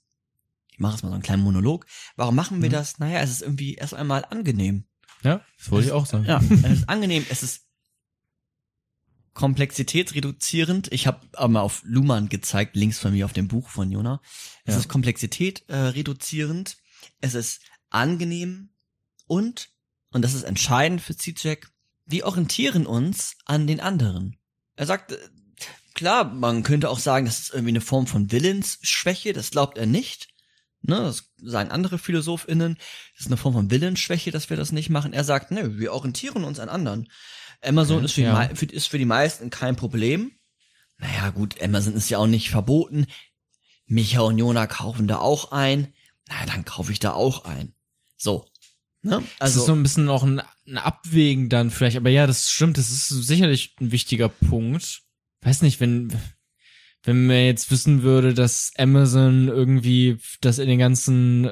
Ich mache jetzt mal so einen kleinen Monolog. Warum machen wir Mhm. das? Naja, es ist irgendwie erst einmal angenehm. Ja, das wollte ich auch sagen. Ja, es ist angenehm, es ist komplexitätsreduzierend. Ich habe aber mal auf Luhmann gezeigt, links von mir auf dem Buch von Jona. Es Ja. ist Komplexität äh, reduzierend. Es ist angenehm und, und das ist entscheidend für Zizek, wir orientieren uns an den anderen. Er sagt, äh, klar, man könnte auch sagen, das ist irgendwie eine Form von Willensschwäche, das glaubt er nicht. Ne, das sagen andere PhilosophInnen, das ist eine Form von Willensschwäche, dass wir das nicht machen. Er sagt, ne, wir orientieren uns an anderen. Amazon ist, für ja. die, ist für die meisten kein Problem. Naja, gut, Amazon ist ja auch nicht verboten. Micha und Jona kaufen da auch ein. Na, dann kaufe ich da auch ein. So. Ne? Also das ist so ein bisschen auch ein, ein Abwägen dann vielleicht, aber ja, das stimmt, das ist sicherlich ein wichtiger Punkt. Weiß nicht, wenn wenn man jetzt wissen würde, dass Amazon irgendwie das in den ganzen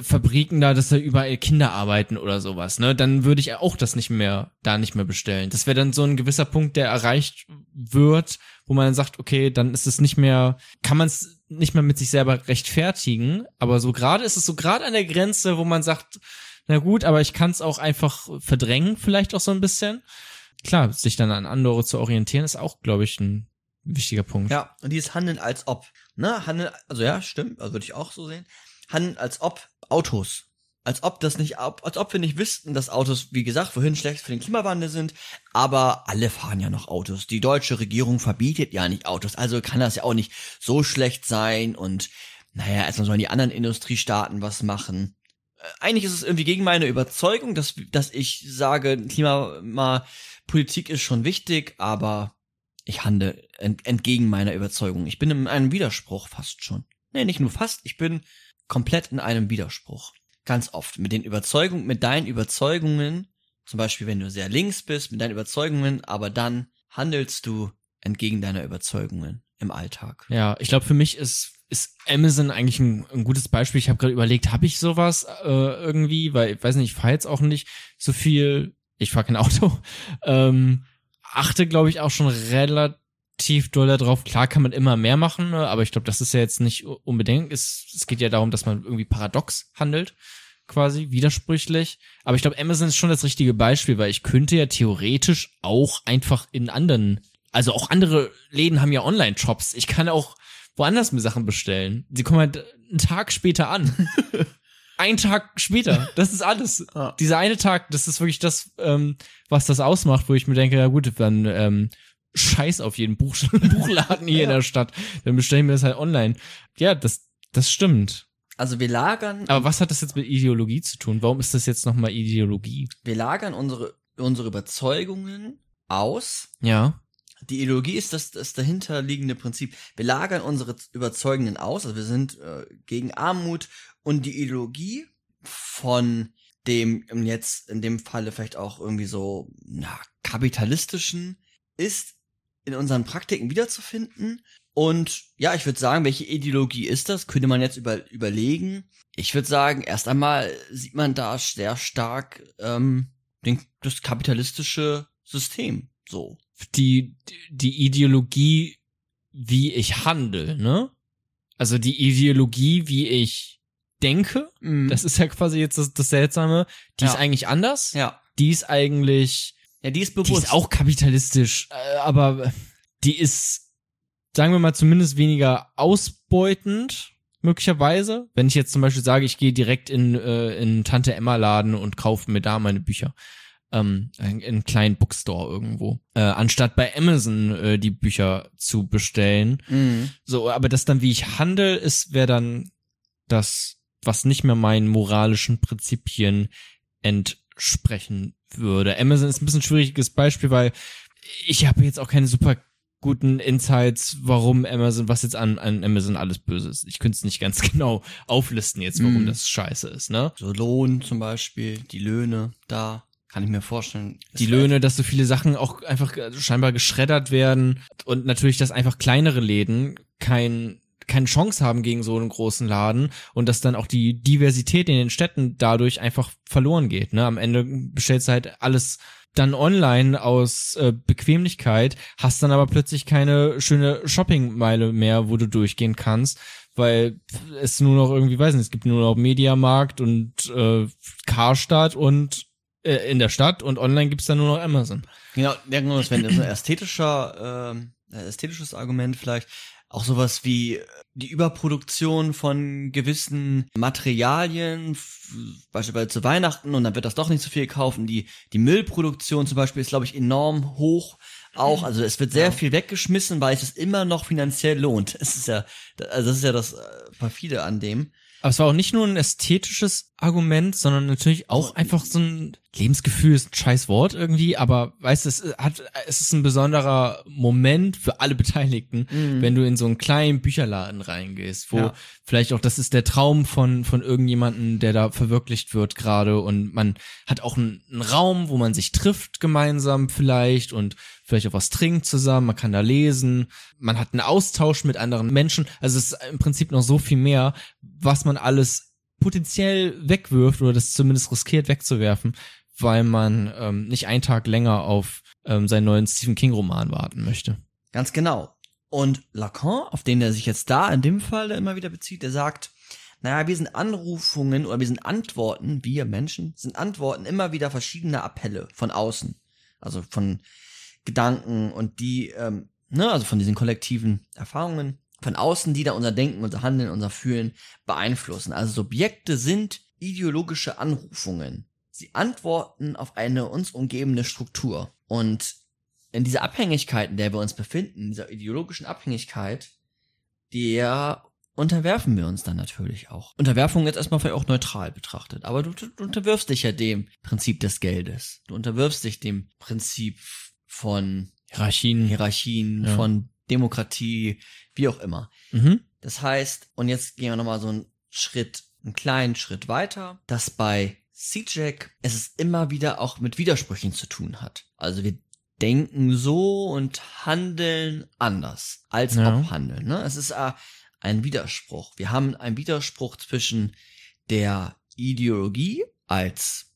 Fabriken da, dass da überall Kinder arbeiten oder sowas, ne, dann würde ich auch das nicht mehr, da nicht mehr bestellen. Das wäre dann so ein gewisser Punkt, der erreicht wird, wo man dann sagt, okay, dann ist es nicht mehr, kann man es nicht mehr mit sich selber rechtfertigen, aber so gerade ist es so gerade an der Grenze, wo man sagt, na gut, aber ich kann es auch einfach verdrängen, vielleicht auch so ein bisschen. Klar, sich dann an andere zu orientieren, ist auch, glaube ich, ein wichtiger Punkt. ja, und dieses Handeln als ob. Ne, Handeln, also ja, stimmt, würde ich auch so sehen. Handeln als ob Autos. Als ob das nicht, als ob wir nicht wüssten, dass Autos, wie gesagt, vorhin schlecht für den Klimawandel sind, aber alle fahren ja noch Autos. Die deutsche Regierung verbietet ja nicht Autos, also kann das ja auch nicht so schlecht sein und naja, erstmal sollen die anderen Industriestaaten was machen. Äh, Eigentlich ist es irgendwie gegen meine Überzeugung, dass, dass ich sage, Klimapolitik ist schon wichtig, aber ich handle ent, entgegen meiner Überzeugung. Ich bin in einem Widerspruch fast schon. Nee, nicht nur fast, ich bin komplett in einem Widerspruch. Ganz oft. Mit den Überzeugungen, mit deinen Überzeugungen, zum Beispiel wenn du sehr links bist, mit deinen Überzeugungen, aber dann handelst du entgegen deiner Überzeugungen im Alltag. Ja, ich glaube, für mich ist, ist Amazon eigentlich ein, ein gutes Beispiel. Ich habe gerade überlegt, habe ich sowas äh, irgendwie, weil ich weiß nicht, ich fahre jetzt auch nicht so viel, ich fahre kein Auto. Ähm, achte, glaube ich, auch schon relativ doll darauf. Klar kann man immer mehr machen, ne? aber ich glaube, das ist ja jetzt nicht unbedingt. Es, es geht ja darum, dass man irgendwie paradox handelt, quasi, widersprüchlich. Aber ich glaube, Amazon ist schon das richtige Beispiel, weil ich könnte ja theoretisch auch einfach in anderen, also auch andere Läden haben ja Online-Shops. Ich kann auch woanders mir Sachen bestellen. Sie kommen halt einen Tag später an. Ein Tag später. Das ist alles. Dieser eine Tag, das ist wirklich das, ähm, was das ausmacht, wo ich mir denke, ja gut, dann ähm, scheiß auf jeden Buch Buchladen hier in der Stadt. Dann bestelle ich mir das halt online. Ja, das, das stimmt. Also wir lagern, Aber was hat das jetzt mit Ideologie zu tun? Warum ist das jetzt nochmal Ideologie? wir lagern unsere, unsere Überzeugungen aus Ja. Die Ideologie ist das, das dahinterliegende Prinzip. Wir lagern unsere Überzeugungen aus, also wir sind äh, gegen Armut und die Ideologie von dem jetzt in dem Falle vielleicht auch irgendwie so na, kapitalistischen ist in unseren Praktiken wiederzufinden. Und ja, ich würde sagen, welche Ideologie ist das? Könnte man jetzt über, überlegen. Ich würde sagen, erst einmal sieht man da sehr stark ähm, den, das kapitalistische System. So. Die, die Ideologie, wie ich handle, ne? Also die Ideologie, wie ich denke, das ist ja quasi jetzt das, das Seltsame. Die Ja. ist eigentlich anders. ja. Die ist eigentlich Ja, die ist Die bewusst. ist auch kapitalistisch, äh, aber die ist, sagen wir mal, zumindest weniger ausbeutend, möglicherweise. Wenn ich jetzt zum Beispiel sage, ich gehe direkt in, äh, in Tante Emma Laden und kaufe mir da meine Bücher. Ähm, in in einen kleinen Bookstore irgendwo. Äh, anstatt bei Amazon äh, die Bücher zu bestellen. Mhm. So, aber das dann, wie ich handle, ist, wäre dann das, was nicht mehr meinen moralischen Prinzipien entsprechen würde. Amazon ist ein bisschen ein schwieriges Beispiel, weil ich habe jetzt auch keine super guten Insights, warum Amazon, was jetzt an, an Amazon alles böse ist. Ich könnte es nicht ganz genau auflisten jetzt, warum Mm. das scheiße ist, ne? So Lohn zum Beispiel, die Löhne, da kann ich mir vorstellen. Die Löhne, dass so viele Sachen auch einfach scheinbar geschreddert werden und natürlich, dass einfach kleinere Läden kein keine Chance haben gegen so einen großen Laden und dass dann auch die Diversität in den Städten dadurch einfach verloren geht. Ne? Am Ende bestellst du halt alles dann online aus äh, Bequemlichkeit, hast dann aber plötzlich keine schöne Shoppingmeile mehr, wo du durchgehen kannst, weil es nur noch irgendwie, weiß nicht, es gibt nur noch Mediamarkt und äh, Karstadt und äh, in der Stadt und online gibt's dann nur noch Amazon. Genau, ja, genau, das wäre so ein ästhetischer, äh, ästhetisches Argument vielleicht. Auch sowas wie die Überproduktion von gewissen Materialien, beispielsweise zu Weihnachten, und dann wird das doch nicht so viel gekauft. Die, die Müllproduktion zum Beispiel ist, glaube ich, enorm hoch. Auch, also es wird sehr viel weggeschmissen, weil es es immer noch finanziell lohnt. Es ist ja, also das ist ja das äh, perfide an dem. Aber es war auch nicht nur ein ästhetisches Argument, sondern natürlich auch einfach so ein Lebensgefühl ist ein scheiß Wort irgendwie, aber weißt du, es hat, es ist ein besonderer Moment für alle Beteiligten, wenn du in so einen kleinen Bücherladen reingehst, wo Ja. vielleicht auch das ist der Traum von, von irgendjemanden, der da verwirklicht wird gerade und man hat auch einen, einen Raum, wo man sich trifft gemeinsam vielleicht und vielleicht auch was trinkt zusammen, man kann da lesen, man hat einen Austausch mit anderen Menschen, also es ist im Prinzip noch so viel mehr, was man alles potenziell wegwirft oder das zumindest riskiert wegzuwerfen, weil man ähm, nicht einen Tag länger auf ähm, seinen neuen Stephen King Roman warten möchte. Ganz genau. Und Lacan, auf den er sich jetzt da in dem Fall immer wieder bezieht, der sagt, naja, wir sind Anrufungen oder wir sind Antworten, wir Menschen sind Antworten immer wieder verschiedener Appelle von außen. Also von Gedanken und die, ähm, ne, also von diesen kollektiven Erfahrungen von außen, die da unser Denken, unser Handeln, unser Fühlen beeinflussen. Also Subjekte sind ideologische Anrufungen. Sie antworten auf eine uns umgebende Struktur. Und in dieser Abhängigkeit, in der wir uns befinden, in dieser ideologischen Abhängigkeit, der unterwerfen wir uns dann natürlich auch. Unterwerfung jetzt erstmal vielleicht auch neutral betrachtet, aber du, du unterwirfst dich ja dem Prinzip des Geldes. Du unterwirfst dich dem Prinzip von Hierarchien. Hierarchien, Ja. von Demokratie, wie auch immer. Mhm. Das heißt, und jetzt gehen wir nochmal so einen Schritt, einen kleinen Schritt weiter, dass bei C-Jack es ist immer wieder auch mit Widersprüchen zu tun hat. Also wir denken so und handeln anders als Ja. ob handeln. Ne? Es ist äh, ein Widerspruch. Wir haben einen Widerspruch zwischen der Ideologie als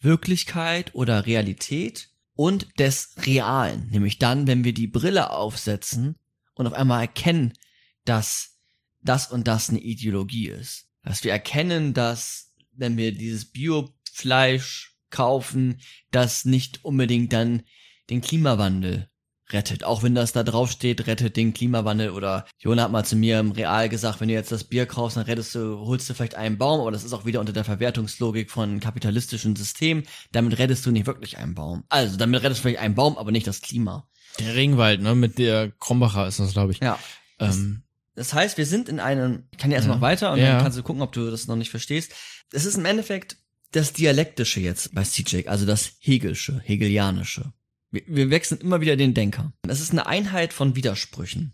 Wirklichkeit oder Realität und des Realen. Nämlich dann, wenn wir die Brille aufsetzen und auf einmal erkennen, dass das und das eine Ideologie ist. Dass wir erkennen, dass wenn wir dieses Biofleisch kaufen, das nicht unbedingt dann den Klimawandel rettet. Auch wenn das da drauf steht, rettet den Klimawandel oder Jona hat mal zu mir im Real gesagt, wenn du jetzt das Bier kaufst, dann rettest du, holst du vielleicht einen Baum, aber das ist auch wieder unter der Verwertungslogik von kapitalistischen Systemen. Damit rettest du nicht wirklich einen Baum. Also, damit rettest du vielleicht einen Baum, aber nicht das Klima. Der Regenwald, ne, mit der Krombacher ist das, glaube ich. Ja. Ähm, Das heißt, wir sind in einem, ich kann ja erst Ja. noch weiter und Ja. dann kannst du gucken, ob du das noch nicht verstehst. Es ist im Endeffekt das Dialektische jetzt bei CJ, also das Hegelsche, Hegelianische. Wir, wir wechseln immer wieder den Denker. Das ist eine Einheit von Widersprüchen.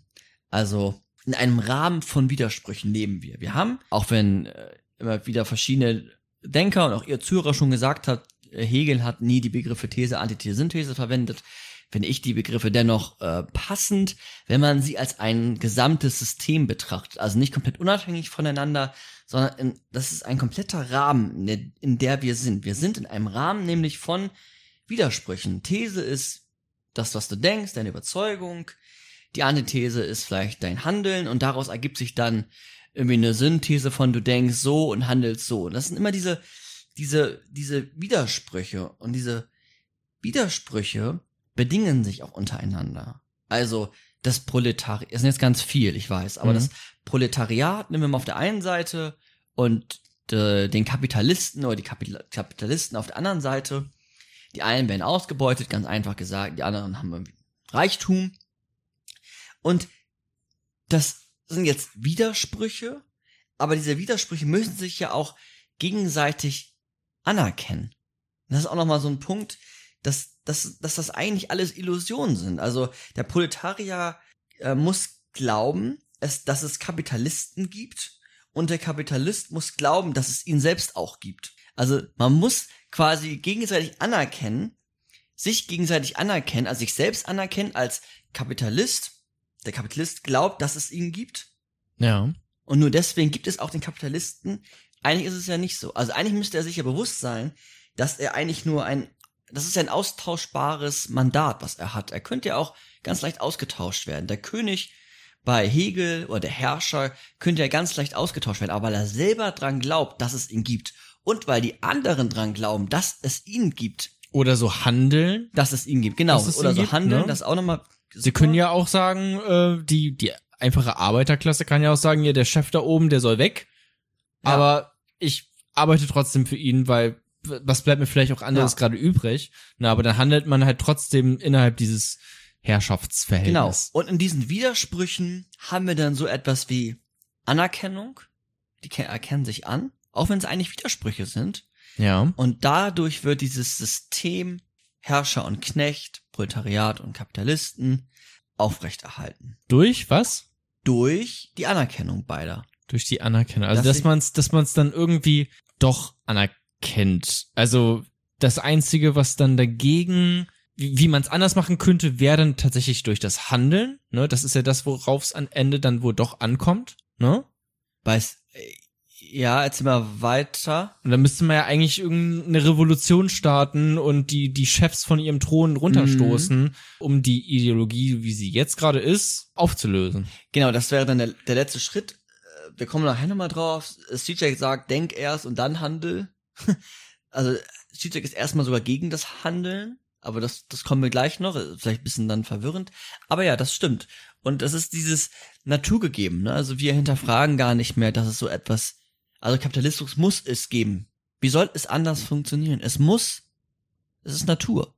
Also in einem Rahmen von Widersprüchen leben wir. Wir haben, auch wenn äh, immer wieder verschiedene Denker und auch ihr Zuhörer schon gesagt hat, äh, Hegel hat nie die Begriffe These, Antithese, Synthese verwendet, finde ich die Begriffe dennoch äh, passend, wenn man sie als ein gesamtes System betrachtet. Also nicht komplett unabhängig voneinander, sondern in, das ist ein kompletter Rahmen, in der, in der wir sind. Wir sind in einem Rahmen nämlich von Widersprüchen. These ist das, was du denkst, deine Überzeugung. Die Antithese ist vielleicht dein Handeln und daraus ergibt sich dann irgendwie eine Synthese von du denkst so und handelst so. Und das sind immer diese, diese, diese Widersprüche und diese Widersprüche bedingen sich auch untereinander. Also das Proletariat, es sind jetzt ganz viel, ich weiß, aber Mhm. das Proletariat nehmen wir mal auf der einen Seite und äh, den Kapitalisten oder die Kapital Kapitalisten auf der anderen Seite. Die einen werden ausgebeutet, ganz einfach gesagt, die anderen haben irgendwie Reichtum. Und das sind jetzt Widersprüche, aber diese Widersprüche müssen sich ja auch gegenseitig anerkennen. Und das ist auch nochmal so ein Punkt, dass, dass, dass das eigentlich alles Illusionen sind. Also der Proletarier äh, muss glauben, es, dass es Kapitalisten gibt und der Kapitalist muss glauben, dass es ihn selbst auch gibt. Also man muss quasi gegenseitig anerkennen, sich gegenseitig anerkennen, also sich selbst anerkennen als Kapitalist. Der Kapitalist glaubt, dass es ihn gibt ja. und nur deswegen gibt es auch den Kapitalisten. Eigentlich ist es ja nicht so. Also eigentlich müsste er sich ja bewusst sein, dass er eigentlich nur ein, das ist ja ein austauschbares Mandat, was er hat. Er könnte ja auch ganz leicht ausgetauscht werden. Der König bei Hegel oder der Herrscher könnte ja ganz leicht ausgetauscht werden, aber weil er selber dran glaubt, dass es ihn gibt und weil die anderen dran glauben, dass es ihn gibt, Oder so handeln. dass es ihn gibt, genau, oder so gibt, handeln, ne? das auch nochmal Sie können ja auch sagen, äh, die, die einfache Arbeiterklasse kann ja auch sagen, ja, der Chef da oben, der soll weg. Ja. Aber ich arbeite trotzdem für ihn, weil was bleibt mir vielleicht auch anderes Ja. gerade übrig? Na, aber dann handelt man halt trotzdem innerhalb dieses Genau. Herrschaftsverhältnisses. Und in diesen Widersprüchen haben wir dann so etwas wie Anerkennung. Die ke- erkennen sich an, auch wenn es eigentlich Widersprüche sind. Ja. Und dadurch wird dieses System Herrscher und Knecht, Proletariat und Kapitalisten aufrechterhalten. Durch was? Durch die Anerkennung beider. Durch die Anerkennung. Also, Dass dass ich- man's, dass man's dann irgendwie doch anerkennt. Also, das Einzige, was dann dagegen, wie, wie man es anders machen könnte, wäre dann tatsächlich durch das Handeln. Ne? Das ist ja das, worauf es am Ende dann wohl doch ankommt. Ne? Weiß, äh, ja, erzähl mal weiter. Und dann müsste man ja eigentlich irgendeine Revolution starten und die, die Chefs von ihrem Thron runterstoßen, um die Ideologie, wie sie jetzt gerade ist, aufzulösen. Genau, das wäre dann der, der letzte Schritt. Äh, Wir kommen nachher nochmal drauf. CJ sagt, denk erst und dann handel. Also CJ ist erstmal sogar gegen das Handeln, aber das, das kommen wir gleich noch. Vielleicht ein bisschen dann verwirrend. Aber ja, das stimmt. Und das ist dieses Naturgegeben. Ne? Also wir hinterfragen gar nicht mehr, dass es so etwas. Also Kapitalismus muss es geben. Wie soll es anders funktionieren? Es muss. Es ist Natur.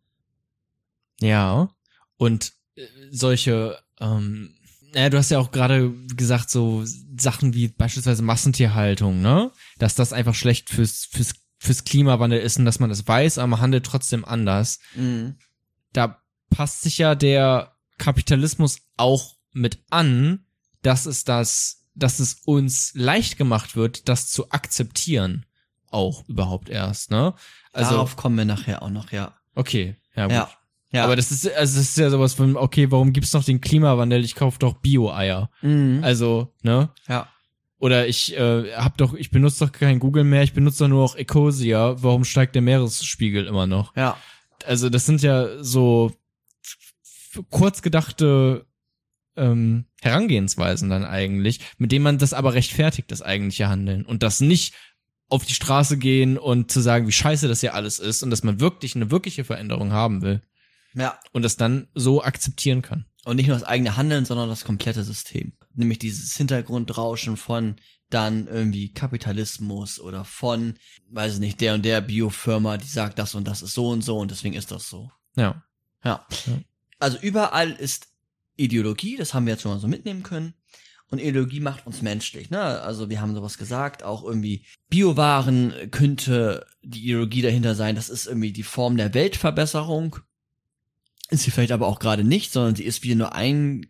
Ja. Und äh, solche, ähm, naja, du hast ja auch gerade gesagt, so Sachen wie beispielsweise Massentierhaltung, ne? Dass das einfach schlecht fürs, fürs, fürs Klimawandel ist und dass man das weiß, aber man handelt trotzdem anders. Mhm. Da passt sich ja der Kapitalismus auch mit an, dass es das, dass es uns leicht gemacht wird, das zu akzeptieren. Auch überhaupt erst, ne? Also, Darauf kommen wir nachher auch noch, ja. okay, ja, gut. Ja. Ja. Aber das ist, also das ist ja sowas von, okay, warum gibt's noch den Klimawandel? Ich kaufe doch Bio-Eier. Mhm. Also, ne? ja. Oder ich äh, hab doch, ich benutze doch kein Google mehr, ich benutze doch nur auch Ecosia. Warum steigt der Meeresspiegel immer noch? Ja. Also, das sind ja so kurz gedachte ähm, Herangehensweisen dann eigentlich, mit denen man das aber rechtfertigt, das eigentliche Handeln. Und das nicht auf die Straße gehen und zu sagen, wie scheiße das hier alles ist und dass man wirklich eine wirkliche Veränderung haben will Ja. und das dann so akzeptieren kann. Und nicht nur das eigene Handeln, sondern das komplette System. Nämlich dieses Hintergrundrauschen von dann irgendwie Kapitalismus oder von, weiß ich nicht, der und der Biofirma, die sagt, das und das ist so und so und deswegen ist das so. Ja. Ja. Ja. Also überall ist Ideologie, das haben wir jetzt schon mal so mitnehmen können. Und Ideologie macht uns menschlich, ne? Also wir haben sowas gesagt, auch irgendwie Biowaren könnte die Ideologie dahinter sein, das ist irgendwie die Form der Weltverbesserung. Ist sie vielleicht aber auch gerade nicht, sondern sie ist wieder nur ein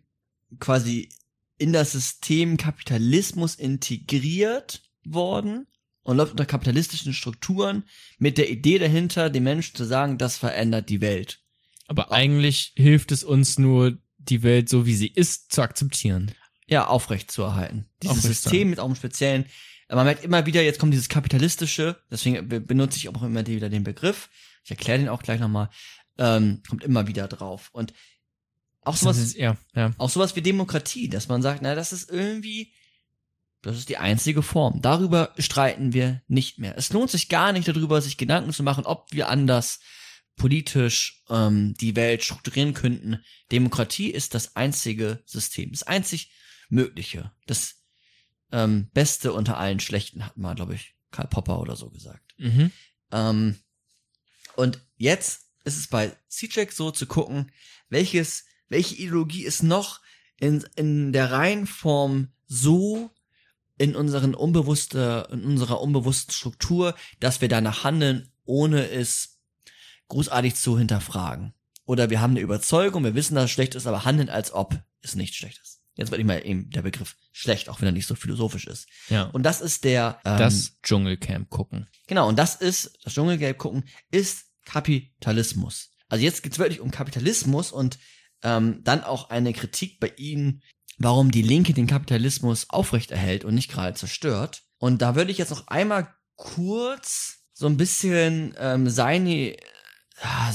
quasi in das System Kapitalismus integriert worden und läuft unter kapitalistischen Strukturen mit der Idee dahinter, den Menschen zu sagen, das verändert die Welt. Aber eigentlich hilft es uns nur, die Welt so wie sie ist zu akzeptieren. ja, aufrecht zu erhalten. Dieses Aufrecht System mit auch im Speziellen. Man merkt immer wieder, jetzt kommt dieses kapitalistische, deswegen be- benutze ich auch immer wieder den Begriff. Ich erkläre den auch gleich nochmal. Ähm, kommt immer wieder drauf. Und auch sowas, ist, ja, ja. auch sowas wie Demokratie, dass man sagt, na, das ist irgendwie, das ist die einzige Form. Darüber streiten wir nicht mehr. Es lohnt sich gar nicht darüber, sich Gedanken zu machen, ob wir anders politisch ähm, die Welt strukturieren könnten. Demokratie ist das einzige System, das einzig mögliche, das ähm, Beste unter allen Schlechten, hat mal, glaube ich, Karl Popper oder so gesagt. Mhm. Ähm, und jetzt ist es bei C-Check so zu gucken, welches, welche Ideologie ist noch in, in der Reihenform so in unseren unbewusste, in unserer unbewussten Struktur, dass wir danach handeln, ohne es großartig zu hinterfragen. Oder wir haben eine Überzeugung, wir wissen, dass es schlecht ist, aber handeln als ob es nicht schlecht ist. Jetzt wird immer eben der Begriff schlecht, auch wenn er nicht so philosophisch ist. Ja. Und das ist der ähm, das Dschungelcamp gucken. Genau, und das ist, das Dschungelgelb gucken, ist Kapitalismus. Also jetzt geht's wirklich um Kapitalismus und ähm, dann auch eine Kritik bei Ihnen, warum die Linke den Kapitalismus aufrechterhält und nicht gerade zerstört. Und da würde ich jetzt noch einmal kurz so ein bisschen ähm, seine,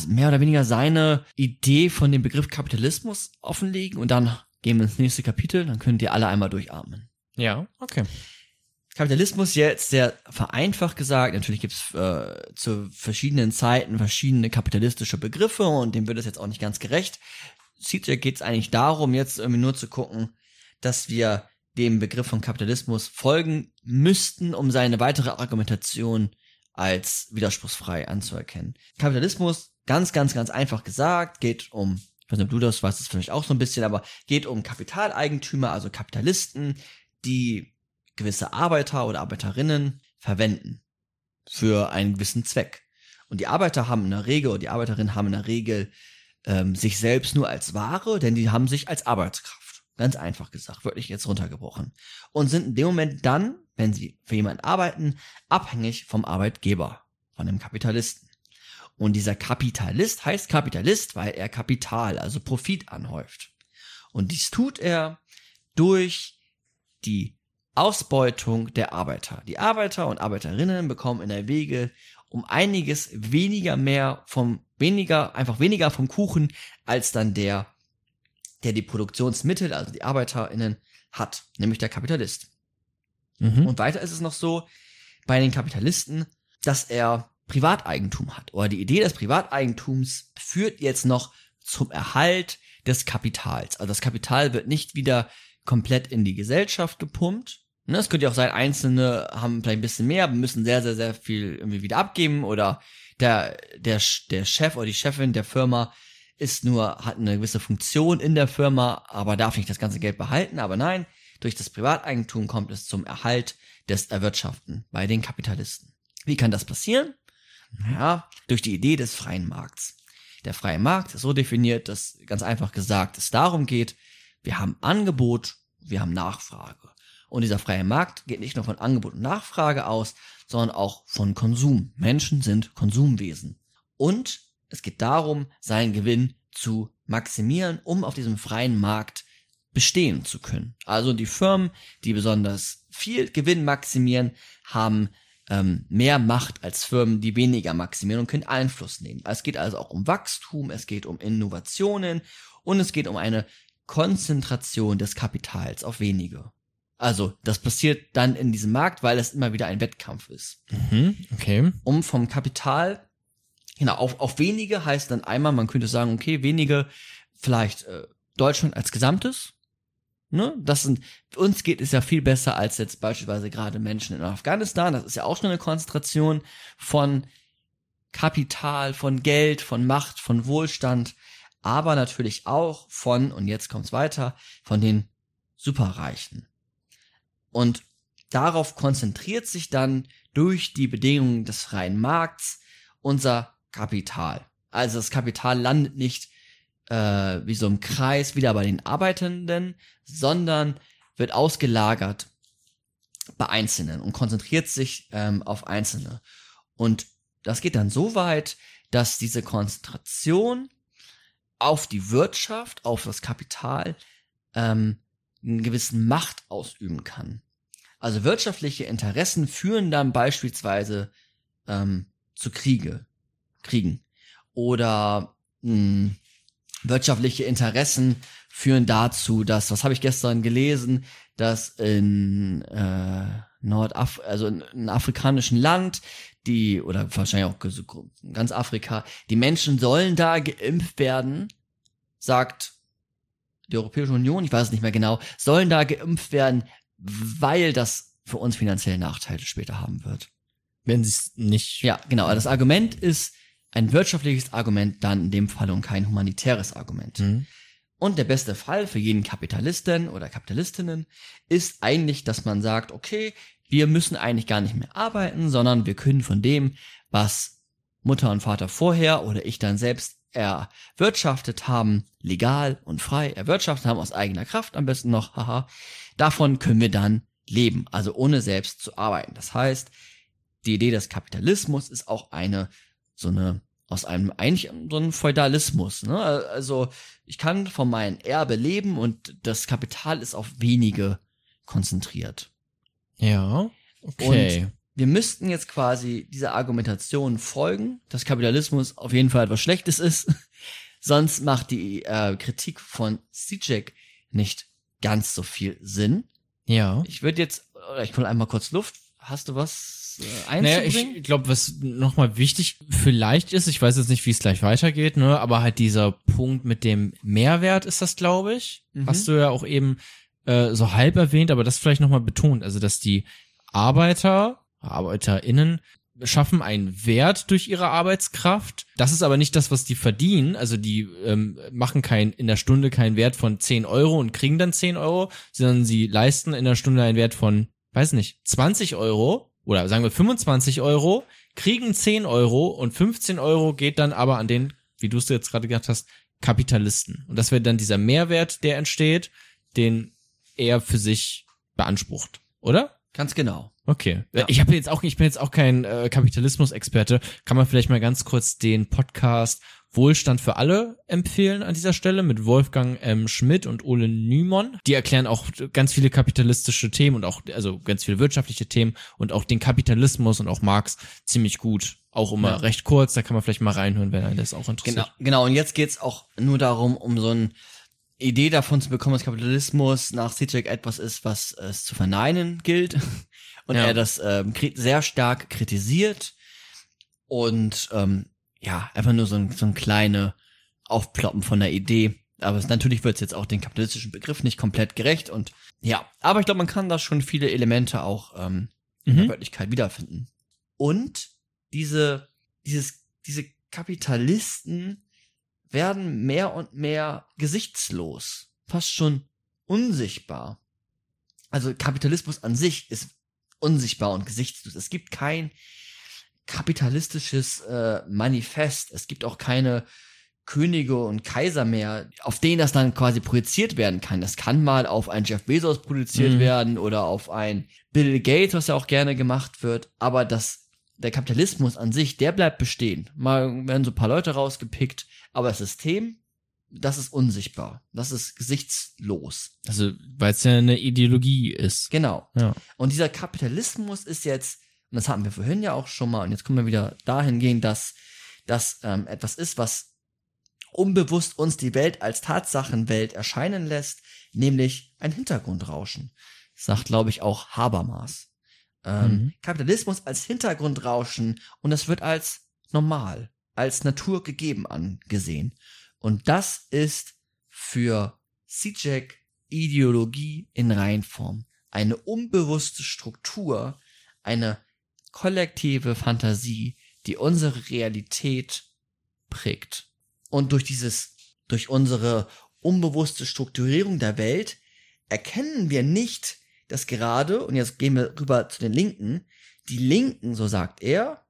mehr oder weniger seine Idee von dem Begriff Kapitalismus offenlegen und dann gehen wir ins nächste Kapitel, dann könnt ihr alle einmal durchatmen. Ja, okay. Kapitalismus jetzt sehr vereinfacht gesagt, natürlich gibt's äh, zu verschiedenen Zeiten verschiedene kapitalistische Begriffe und dem wird es jetzt auch nicht ganz gerecht. CJ geht es eigentlich darum, jetzt irgendwie nur zu gucken, dass wir dem Begriff von Kapitalismus folgen müssten, um seine weitere Argumentation als widerspruchsfrei anzuerkennen. Kapitalismus, ganz, ganz, ganz einfach gesagt, geht um, ich weiß nicht, ob du das weißt, das vielleicht auch so ein bisschen, aber geht um Kapitaleigentümer, also Kapitalisten, die gewisse Arbeiter oder Arbeiterinnen verwenden für einen gewissen Zweck. Und die Arbeiter haben in der Regel, oder die Arbeiterinnen haben in der Regel ähm, sich selbst nur als Ware, denn die haben sich als Arbeitskraft. Ganz einfach gesagt, wirklich jetzt runtergebrochen. Und sind in dem Moment dann, wenn sie für jemanden arbeiten, abhängig vom Arbeitgeber, von dem Kapitalisten. Und dieser Kapitalist heißt Kapitalist, weil er Kapital, also Profit anhäuft. Und dies tut er durch die Ausbeutung der Arbeiter. Die Arbeiter und Arbeiterinnen bekommen in der Regel um einiges weniger mehr vom, weniger, einfach weniger vom Kuchen, als dann der, der die Produktionsmittel, also die ArbeiterInnen hat, nämlich der Kapitalist. Mhm. Und weiter ist es noch so, bei den Kapitalisten, dass er Privateigentum hat. Oder die Idee des Privateigentums führt jetzt noch zum Erhalt des Kapitals. Also das Kapital wird nicht wieder komplett in die Gesellschaft gepumpt. Ne, es könnte ja auch sein, Einzelne haben vielleicht ein bisschen mehr, müssen sehr, sehr, sehr viel irgendwie wieder abgeben oder der, der, der Chef oder die Chefin der Firma ist nur, hat eine gewisse Funktion in der Firma, aber darf nicht das ganze Geld behalten. Aber nein, durch das Privateigentum kommt es zum Erhalt des Erwirtschaften bei den Kapitalisten. Wie kann das passieren? Ja, durch die Idee des freien Markts. Der freie Markt ist so definiert, dass ganz einfach gesagt es darum geht, wir haben Angebot, wir haben Nachfrage. Und dieser freie Markt geht nicht nur von Angebot und Nachfrage aus, sondern auch von Konsum. Menschen sind Konsumwesen. Und es geht darum, seinen Gewinn zu maximieren, um auf diesem freien Markt bestehen zu können. Also die Firmen, die besonders viel Gewinn maximieren, haben ähm, mehr Macht als Firmen, die weniger maximieren und können Einfluss nehmen. Es geht also auch um Wachstum, es geht um Innovationen und es geht um eine Konzentration des Kapitals auf wenige. Also, das passiert dann in diesem Markt, weil es immer wieder ein Wettkampf ist. Mhm. Okay. Um vom Kapital, genau, auf, auf wenige heißt dann einmal, man könnte sagen, okay, wenige, vielleicht äh, Deutschland als Gesamtes. Ne? Das sind, uns geht es ja viel besser als jetzt beispielsweise gerade Menschen in Afghanistan. Das ist ja auch schon eine Konzentration von Kapital, von Geld, von Macht, von Wohlstand, aber natürlich auch von, und jetzt kommt's weiter, von den Superreichen. Und darauf konzentriert sich dann durch die Bedingungen des freien Markts unser Kapital. Also das Kapital landet nicht äh, wie so im Kreis wieder bei den Arbeitenden, sondern wird ausgelagert bei Einzelnen und konzentriert sich ähm, auf Einzelne. Und das geht dann so weit, dass diese Konzentration auf die Wirtschaft, auf das Kapital, ähm, einen gewissen Macht ausüben kann. Also wirtschaftliche Interessen führen dann beispielsweise ähm, zu Kriege, Kriegen. Oder mh, wirtschaftliche Interessen führen dazu, dass, was habe ich gestern gelesen, dass in äh, Nordaf also in einem afrikanischen Land, die, oder wahrscheinlich auch ganz Afrika, die Menschen sollen da geimpft werden, sagt die Europäische Union, ich weiß es nicht mehr genau, sollen da geimpft werden, weil das für uns finanzielle Nachteile später haben wird. Wenn sie es nicht. Ja, genau. Das Argument ist ein wirtschaftliches Argument, dann in dem Fall und kein humanitäres Argument. Mhm. Und der beste Fall für jeden Kapitalisten oder Kapitalistinnen ist eigentlich, dass man sagt, okay, wir müssen eigentlich gar nicht mehr arbeiten, sondern wir können von dem, was Mutter und Vater vorher oder ich dann selbst erwirtschaftet haben, legal und frei erwirtschaftet haben, aus eigener Kraft am besten noch, haha, davon können wir dann leben, also ohne selbst zu arbeiten. Das heißt, die Idee des Kapitalismus ist auch eine, so eine, aus einem, eigentlich so ein Feudalismus, ne? Also, ich kann von meinem Erbe leben und das Kapital ist auf wenige konzentriert. Ja. Okay. Und wir müssten jetzt quasi dieser Argumentation folgen, dass Kapitalismus auf jeden Fall etwas Schlechtes ist. Sonst macht die äh, Kritik von Sijek nicht ganz so viel Sinn. ja. Ich würde jetzt, oder ich hole einmal kurz Luft. Hast du was äh, Naja, einzubringen? ich glaube, was nochmal wichtig vielleicht ist, ich weiß jetzt nicht, wie es gleich weitergeht, ne, aber halt dieser Punkt mit dem Mehrwert ist das, glaube ich. Mhm. Hast du ja auch eben äh, so halb erwähnt, aber das vielleicht nochmal betont, also dass die Arbeiter, ArbeiterInnen schaffen einen Wert durch ihre Arbeitskraft. Das ist aber nicht das, was die verdienen. Also die ähm, machen kein, in der Stunde keinen Wert von 10 Euro und kriegen dann 10 Euro, sondern sie leisten in der Stunde einen Wert von, weiß nicht, 20 Euro oder sagen wir 25 Euro, kriegen 10 Euro und 15 Euro geht dann aber an den, wie du es jetzt gerade gesagt hast, Kapitalisten. Und das wäre dann dieser Mehrwert, der entsteht, den er für sich beansprucht, oder? Ganz genau. Okay. Ja. Ich habe jetzt auch, ich bin jetzt auch kein äh, Kapitalismus-Experte. Kann man vielleicht mal ganz kurz den Podcast Wohlstand für alle empfehlen an dieser Stelle mit Wolfgang M. Schmidt und Ole Nymon. Die erklären auch ganz viele kapitalistische Themen und auch, also ganz viele wirtschaftliche Themen und auch den Kapitalismus und auch Marx ziemlich gut. Auch immer Ja. recht kurz, da kann man vielleicht mal reinhören, wenn einen das auch interessiert. Genau, genau. Und jetzt geht's auch nur darum, um so eine Idee davon zu bekommen, dass Kapitalismus nach Zizek etwas ist, was es zu verneinen gilt. Und Ja. er das ähm, sehr stark kritisiert. Und ähm, ja, einfach nur so ein, so ein kleine Aufploppen von der Idee. Aber es, natürlich wird es jetzt auch den kapitalistischen Begriff nicht komplett gerecht. Und ja, aber ich glaube, man kann da schon viele Elemente auch ähm, in der Mhm. Wörtlichkeit wiederfinden. Und diese, dieses, diese Kapitalisten werden mehr und mehr gesichtslos, fast schon unsichtbar. Also Kapitalismus an sich ist unsichtbar und gesichtslos. Es gibt kein kapitalistisches äh, Manifest. Es gibt auch keine Könige und Kaiser mehr, auf denen das dann quasi projiziert werden kann. Das kann mal auf einen Jeff Bezos projiziert Mhm. werden oder auf ein Bill Gates, was ja auch gerne gemacht wird. Aber das, der Kapitalismus an sich, der bleibt bestehen. Mal werden so ein paar Leute rausgepickt, aber das System, das ist unsichtbar. Das ist gesichtslos. Also, weil es ja eine Ideologie ist. Genau. Ja. Und dieser Kapitalismus ist jetzt, und das hatten wir vorhin ja auch schon mal, und jetzt können wir wieder dahin gehen, dass das ähm, etwas ist, was unbewusst uns die Welt als Tatsachenwelt erscheinen lässt, nämlich ein Hintergrundrauschen. Sagt, glaube ich, auch Habermas. Ähm, Mhm. Kapitalismus als Hintergrundrauschen und das wird als normal, als naturgegeben angesehen. Und das ist für Sijek Ideologie in Reinform. Eine unbewusste Struktur, eine kollektive Fantasie, die unsere Realität prägt. Und durch dieses, durch unsere unbewusste Strukturierung der Welt erkennen wir nicht, dass gerade, und jetzt gehen wir rüber zu den Linken, die Linken, so sagt er,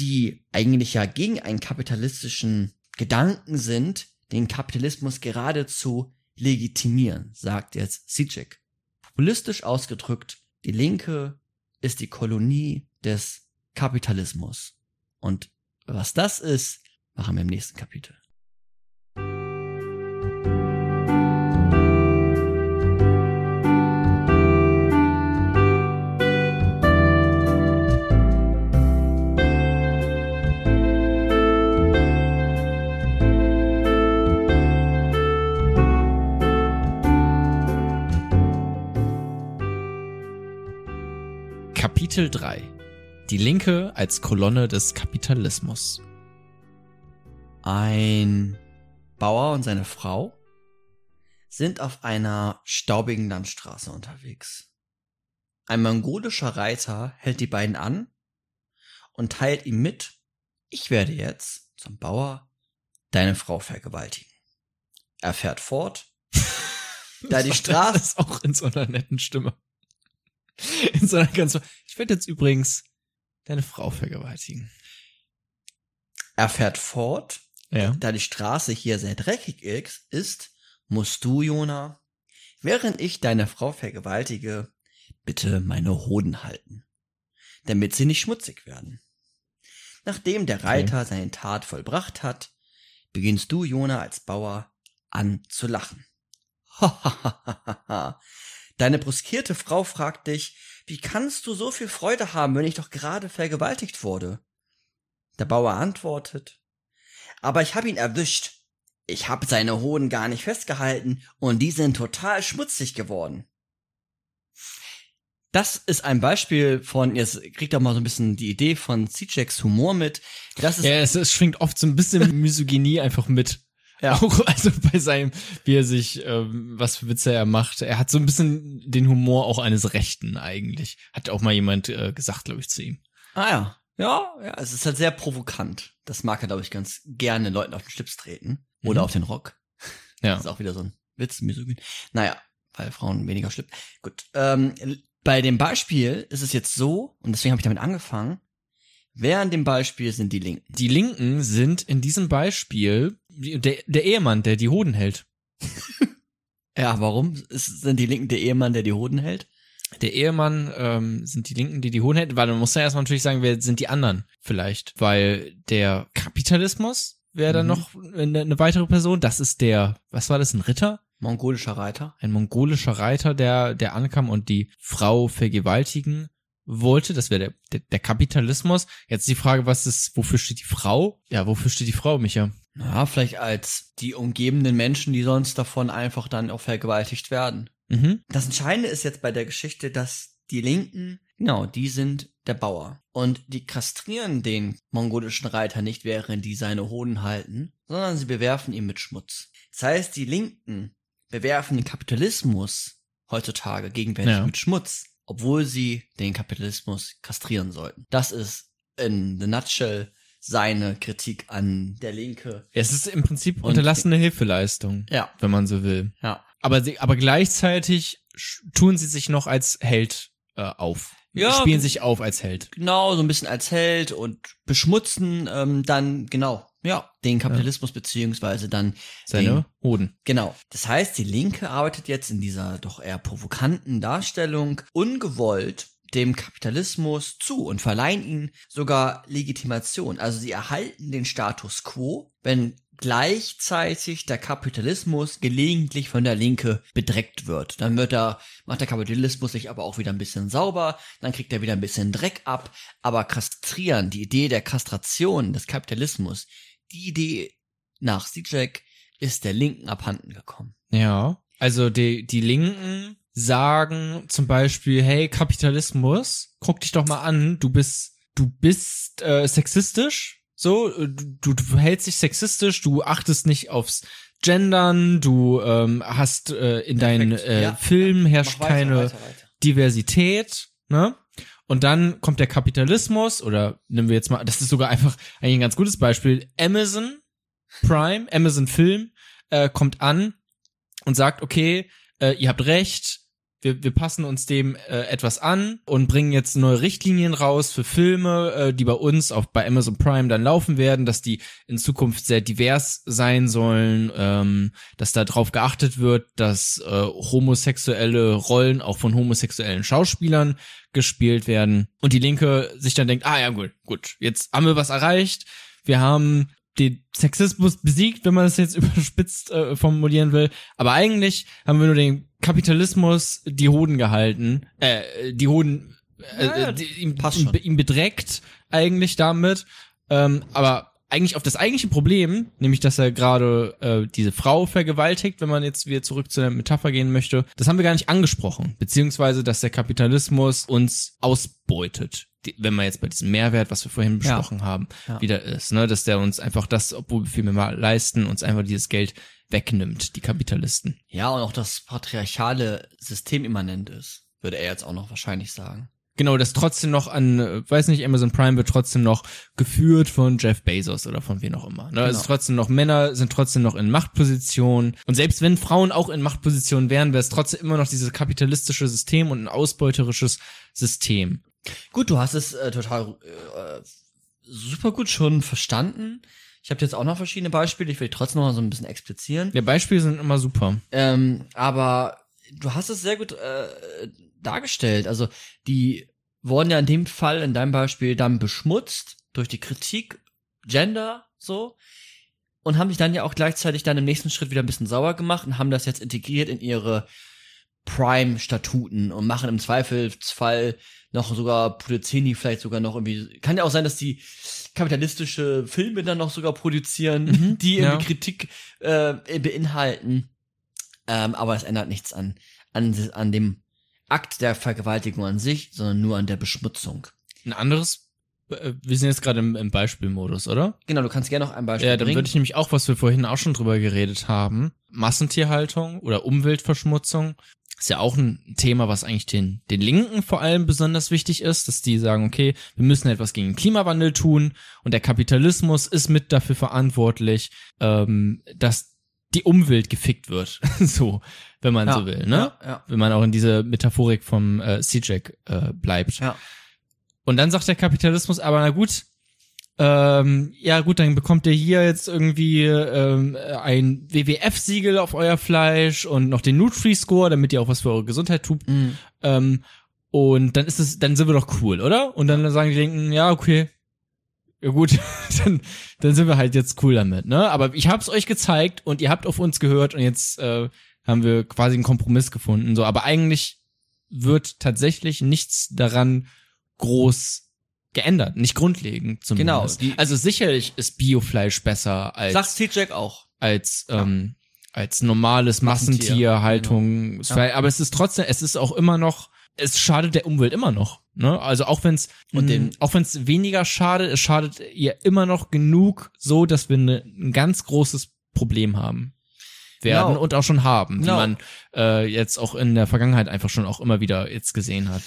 die eigentlich ja gegen einen kapitalistischen Gedanken sind, den Kapitalismus geradezu legitimieren, sagt jetzt Sijek. Populistisch ausgedrückt, die Linke ist die Kolonie des Kapitalismus. Und was das ist, machen wir im nächsten Kapitel. Kapitel 3. Die Linke als Kolonne des Kapitalismus. Ein Bauer und seine Frau sind auf einer staubigen Landstraße unterwegs. Ein mongolischer Reiter hält die beiden an und teilt ihm mit, ich werde jetzt zum Bauer deine Frau vergewaltigen. Er fährt fort, da die Straße Das auch in so einer netten Stimme. In so einer ganz, ich werde jetzt übrigens deine Frau vergewaltigen. er fährt fort, Ja. da die Straße hier sehr dreckig ist, musst du, Jona, während ich deine Frau vergewaltige, bitte meine Hoden halten, damit sie nicht schmutzig werden. Nachdem der Reiter seine Tat vollbracht hat, beginnst du, Jona, als Bauer an zu lachen. Deine bruskierte Frau fragt dich, wie kannst du so viel Freude haben, wenn ich doch gerade vergewaltigt wurde? Der Bauer antwortet, aber ich habe ihn erwischt. Ich habe seine Hoden gar nicht festgehalten und die sind total schmutzig geworden. Das ist ein Beispiel von, jetzt kriegt ihr mal so ein bisschen die Idee von Zizeks Humor mit. Das ist, Ja, es, es schwingt oft so ein bisschen Misogynie einfach mit. Ja. Auch, also bei seinem, wie er sich, ähm, was für Witze er macht. Er hat so ein bisschen den Humor auch eines Rechten eigentlich. Hat auch mal jemand äh, gesagt, glaube ich, zu ihm. Ah ja. Ja, ja, es ist halt sehr provokant. Das mag er, glaube ich, ganz gerne Leuten auf den Schlips treten. Oder Mhm. auf den Rock. Ja. Das ist auch wieder so ein Witz, misogyn. Naja, weil Frauen weniger Schlips. Gut. Ähm, bei dem Beispiel ist es jetzt so, und deswegen habe ich damit angefangen, wer in dem Beispiel sind die Linken? Die Linken sind in diesem Beispiel der, der Ehemann, der die Hoden hält. Ja, warum ist, sind die Linken der Ehemann, der die Hoden hält? Der Ehemann ähm, sind die Linken, die die Hoden hält. Weil man muss ja erstmal natürlich sagen, wer sind die anderen vielleicht? Weil der Kapitalismus wäre dann Mhm. noch eine, eine weitere Person. Das ist der, was war das, ein Ritter? Mongolischer Reiter. ein mongolischer Reiter, der, der ankam und die Frau vergewaltigen wollte. Das wäre der, der, der Kapitalismus. Jetzt die Frage, was ist, wofür steht die Frau? Ja, wofür steht die Frau, Micha? Ja, vielleicht als die umgebenden Menschen, die sonst davon einfach dann auch vergewaltigt werden. Mhm. Das Entscheidende ist jetzt bei der Geschichte, dass die Linken, genau, die sind der Bauer. Und die kastrieren den mongolischen Reiter nicht, während die seine Hoden halten, sondern sie bewerfen ihn mit Schmutz. Das heißt, die Linken bewerfen den Kapitalismus heutzutage gegenwärtig Ja. mit Schmutz, obwohl sie den Kapitalismus kastrieren sollten. Das ist in the nutshell seine Kritik an der Linke. Es ist im Prinzip unterlassene Hilfeleistung, Ja, wenn man so will. ja. Aber, sie, aber gleichzeitig tun sie sich noch als Held äh, auf. Ja, Spielen sich auf als Held. Genau, so ein bisschen als Held und beschmutzen ähm, dann, genau, ja, den Kapitalismus beziehungsweise dann Seine den, Hoden. Genau. Das heißt, die Linke arbeitet jetzt in dieser doch eher provokanten Darstellung ungewollt dem Kapitalismus zu und verleihen ihnen sogar Legitimation. Also sie erhalten den Status quo, wenn gleichzeitig der Kapitalismus gelegentlich von der Linke bedreckt wird. Dann wird er, macht der Kapitalismus sich aber auch wieder ein bisschen sauber, dann kriegt er wieder ein bisschen Dreck ab, aber kastrieren, die Idee der Kastration des Kapitalismus, die Idee nach Sijek ist der Linken abhanden gekommen. Ja. Also die, die Linken sagen zum Beispiel, hey, Kapitalismus, guck dich doch mal an, du bist, du bist äh, sexistisch, so, äh, du, du verhältst dich sexistisch, du achtest nicht aufs Gendern, du ähm, hast äh, in deinen äh, Ja. Filmen herrscht weiter, keine weiter, weiter. Diversität, ne? Und dann kommt der Kapitalismus oder nehmen wir jetzt mal, das ist sogar einfach eigentlich ein ganz gutes Beispiel. Amazon Prime, Amazon Film äh, kommt an und sagt, okay, äh, ihr habt recht, wir, wir passen uns dem äh, etwas an und bringen jetzt neue Richtlinien raus für Filme, äh, die bei uns auch bei Amazon Prime dann laufen werden, dass die in Zukunft sehr divers sein sollen, ähm, dass da drauf geachtet wird, dass äh, homosexuelle Rollen auch von homosexuellen Schauspielern gespielt werden. Und die Linke sich dann denkt, ah ja gut, gut, jetzt haben wir was erreicht, wir haben den Sexismus besiegt, wenn man das jetzt überspitzt äh, formulieren will. Aber eigentlich haben wir nur den Kapitalismus die Hoden gehalten, äh, die Hoden, äh, Ja, die, ihm bedreckt eigentlich damit. Ähm, aber eigentlich auf das eigentliche Problem, nämlich dass er gerade äh, diese Frau vergewaltigt, wenn man jetzt wieder zurück zu der Metapher gehen möchte, das haben wir gar nicht angesprochen. Beziehungsweise, dass der Kapitalismus uns ausbeutet. Die, wenn man jetzt bei diesem Mehrwert, was wir vorhin Ja. besprochen haben, Ja. wieder ist, ne, dass der uns einfach das, obwohl wir viel mehr mal leisten, uns einfach dieses Geld wegnimmt, die Kapitalisten. Ja, und auch das patriarchale System immanent ist, würde er jetzt auch noch wahrscheinlich sagen. Genau, das trotzdem noch an, weiß nicht, Amazon Prime wird trotzdem noch geführt von Jeff Bezos oder von wem auch immer. Ne? Also Genau. trotzdem noch Männer sind trotzdem noch in Machtpositionen. Und selbst wenn Frauen auch in Machtpositionen wären, wäre es trotzdem immer noch dieses kapitalistische System und ein ausbeuterisches System. Gut, du hast es äh, total äh, super gut schon verstanden. Ich habe jetzt auch noch verschiedene Beispiele, ich will trotzdem noch mal so ein bisschen explizieren. Ja, Beispiele sind immer super. Ähm, aber du hast es sehr gut äh, dargestellt. Also die wurden ja in dem Fall, in deinem Beispiel, dann beschmutzt durch die Kritik, Gender, so. Und haben sich dann ja auch gleichzeitig dann im nächsten Schritt wieder ein bisschen sauer gemacht und haben das jetzt integriert in ihre Prime-Statuten und machen im Zweifelsfall noch sogar, produzieren die vielleicht sogar noch irgendwie, kann ja auch sein, dass die kapitalistische Filme dann noch sogar produzieren, Mhm, die ja. irgendwie Kritik äh, beinhalten. Ähm, aber es ändert nichts an, an, an dem Akt der Vergewaltigung an sich, sondern nur an der Beschmutzung. Ein anderes äh, wir sind jetzt gerade im, im Beispielmodus, oder? Genau, du kannst gerne noch ein Beispiel Ja, dann bringen. würde ich nämlich auch, was wir vorhin auch schon drüber geredet haben, Massentierhaltung oder Umweltverschmutzung, ist ja auch ein Thema, was eigentlich den, den Linken vor allem besonders wichtig ist, dass die sagen, okay, wir müssen etwas gegen den Klimawandel tun und der Kapitalismus ist mit dafür verantwortlich, ähm, dass die Umwelt gefickt wird. so, wenn man Ja, so will, ne? ja, ja. Wenn man auch in diese Metaphorik vom äh, C-Jack äh, bleibt. Ja. Und dann sagt der Kapitalismus aber, na gut, ähm, ja gut, dann bekommt ihr hier jetzt irgendwie ähm, ein WWF-Siegel auf euer Fleisch und noch den Nutri-Score, damit ihr auch was für eure Gesundheit tut. Mhm. Ähm, und dann ist es, dann sind wir doch cool, oder? Und dann sagen die Linken, ja, okay. Ja gut, dann, dann sind wir halt jetzt cool damit, ne? Aber ich hab's euch gezeigt und ihr habt auf uns gehört und jetzt äh, haben wir quasi einen Kompromiss gefunden. So, aber eigentlich wird tatsächlich nichts daran groß geändert, nicht grundlegend zumindest. Genau, also sicherlich ist Biofleisch besser als Sagt C-Jack auch. als ähm, als normales Massentier, Massentierhaltung. Es war- Aber es ist trotzdem, es ist auch immer noch, es schadet der Umwelt immer noch. Ne? Also auch wenn es Und den- auch wenn es weniger schadet, es schadet ihr immer noch genug, so dass wir ne, ein ganz großes Problem haben werden Genau. und auch schon haben, Genau. die man äh, jetzt auch in der Vergangenheit einfach schon auch immer wieder jetzt gesehen hat.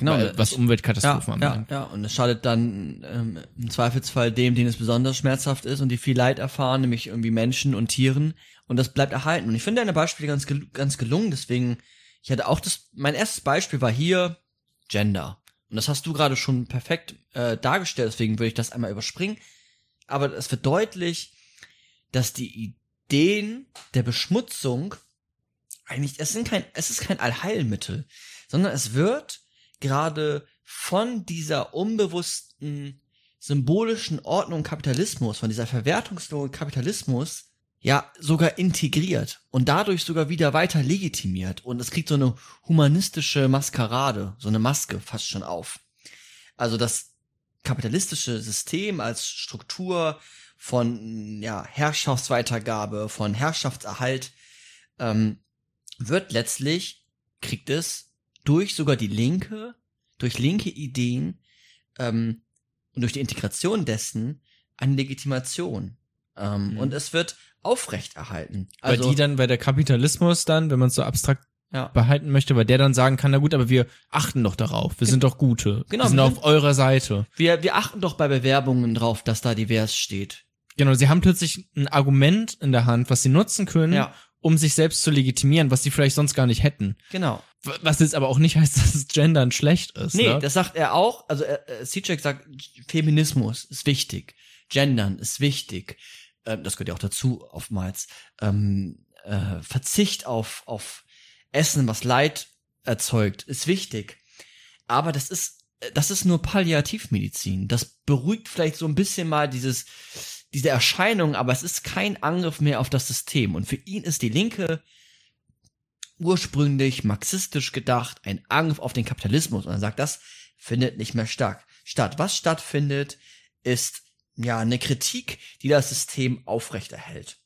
Genau, Weil, was Umweltkatastrophen ja, ja, anbelangt. ja, und es schadet dann ähm, im Zweifelsfall dem, denen es besonders schmerzhaft ist und die viel Leid erfahren, nämlich irgendwie Menschen und Tieren. Und das bleibt erhalten. Und ich finde deine Beispiele ganz, gel ganz gelungen. Deswegen, ich hatte auch das, mein erstes Beispiel war hier Gender. Und das hast du gerade schon perfekt äh, dargestellt. Deswegen würde ich das einmal überspringen. Aber es wird deutlich, dass die Ideen der Beschmutzung eigentlich, es sind kein, es ist kein Allheilmittel, sondern es wird gerade von dieser unbewussten symbolischen Ordnung Kapitalismus, von dieser Verwertungslogik Kapitalismus, ja, sogar integriert und dadurch sogar wieder weiter legitimiert. Und es kriegt so eine humanistische Maskerade, so eine Maske fast schon auf. Also das kapitalistische System als Struktur von ja, Herrschaftsweitergabe, von Herrschaftserhalt, ähm, wird letztlich, kriegt es durch sogar die Linke, durch linke Ideen ähm, und durch die Integration dessen eine Legitimation. Ähm, Mhm. Und es wird aufrechterhalten. Weil Also, die dann, weil der Kapitalismus dann, wenn man es so abstrakt ja. behalten möchte, weil der dann sagen kann, na gut, aber wir achten doch darauf, wir sind doch gute, Genau, wir sind wir auf sind- eurer Seite. wir, wir achten doch bei Bewerbungen drauf, dass da divers steht. Genau, sie haben plötzlich ein Argument in der Hand, was sie nutzen können, Ja. um sich selbst zu legitimieren, was sie vielleicht sonst gar nicht hätten. Genau. Was jetzt aber auch nicht heißt, dass das Gendern schlecht ist. Nee, ne? das sagt er auch. Also äh, Sijek sagt, Feminismus ist wichtig, Gendern ist wichtig. Ähm, das gehört ja auch dazu oftmals. Ähm, äh, Verzicht auf auf Essen, was Leid erzeugt, ist wichtig. Aber das ist das ist nur Palliativmedizin. Das beruhigt vielleicht so ein bisschen mal dieses diese Erscheinung, aber es ist kein Angriff mehr auf das System. Und für ihn ist die Linke ursprünglich marxistisch gedacht, ein Angriff auf den Kapitalismus. Und er sagt, das findet nicht mehr stark statt. Was stattfindet, ist ja eine Kritik, die das System aufrechterhält.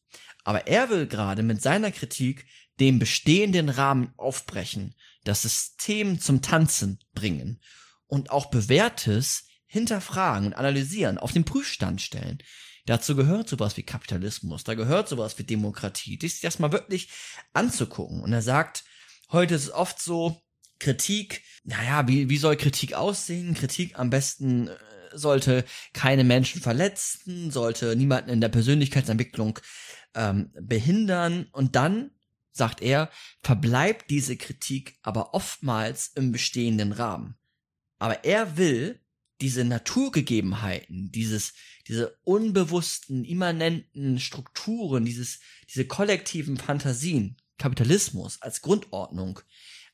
Aber er will gerade mit seiner Kritik den bestehenden Rahmen aufbrechen, das System zum Tanzen bringen und auch Bewährtes hinterfragen und analysieren, auf den Prüfstand stellen. Dazu gehört sowas wie Kapitalismus, da gehört sowas wie Demokratie, sich das mal wirklich anzugucken. Und er sagt, heute ist es oft so, Kritik, naja, wie, wie soll Kritik aussehen? Kritik am besten äh, sollte keine Menschen verletzen, sollte niemanden in der Persönlichkeitsentwicklung ähm, behindern. Und dann, sagt er, verbleibt diese Kritik aber oftmals im bestehenden Rahmen. Aber er will diese Naturgegebenheiten, dieses, diese unbewussten, immanenten Strukturen, dieses, diese kollektiven Fantasien, Kapitalismus als Grundordnung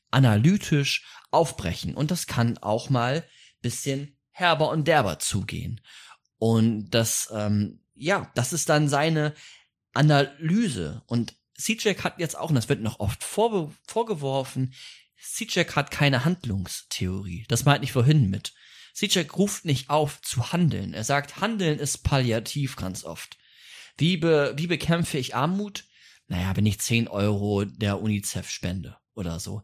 analytisch aufbrechen. Und das kann auch mal bisschen herber und derber zugehen. Und das, ähm, ja, das ist dann seine Analyse. Und Sijek hat jetzt auch, und das wird noch oft vorgeworfen, Sijek hat keine Handlungstheorie. Das meinte ich vorhin mit. Sijek ruft nicht auf zu handeln. Er sagt, handeln ist palliativ ganz oft. Wie, be, wie bekämpfe ich Armut? Naja, wenn ich 10 Euro der UNICEF spende oder so.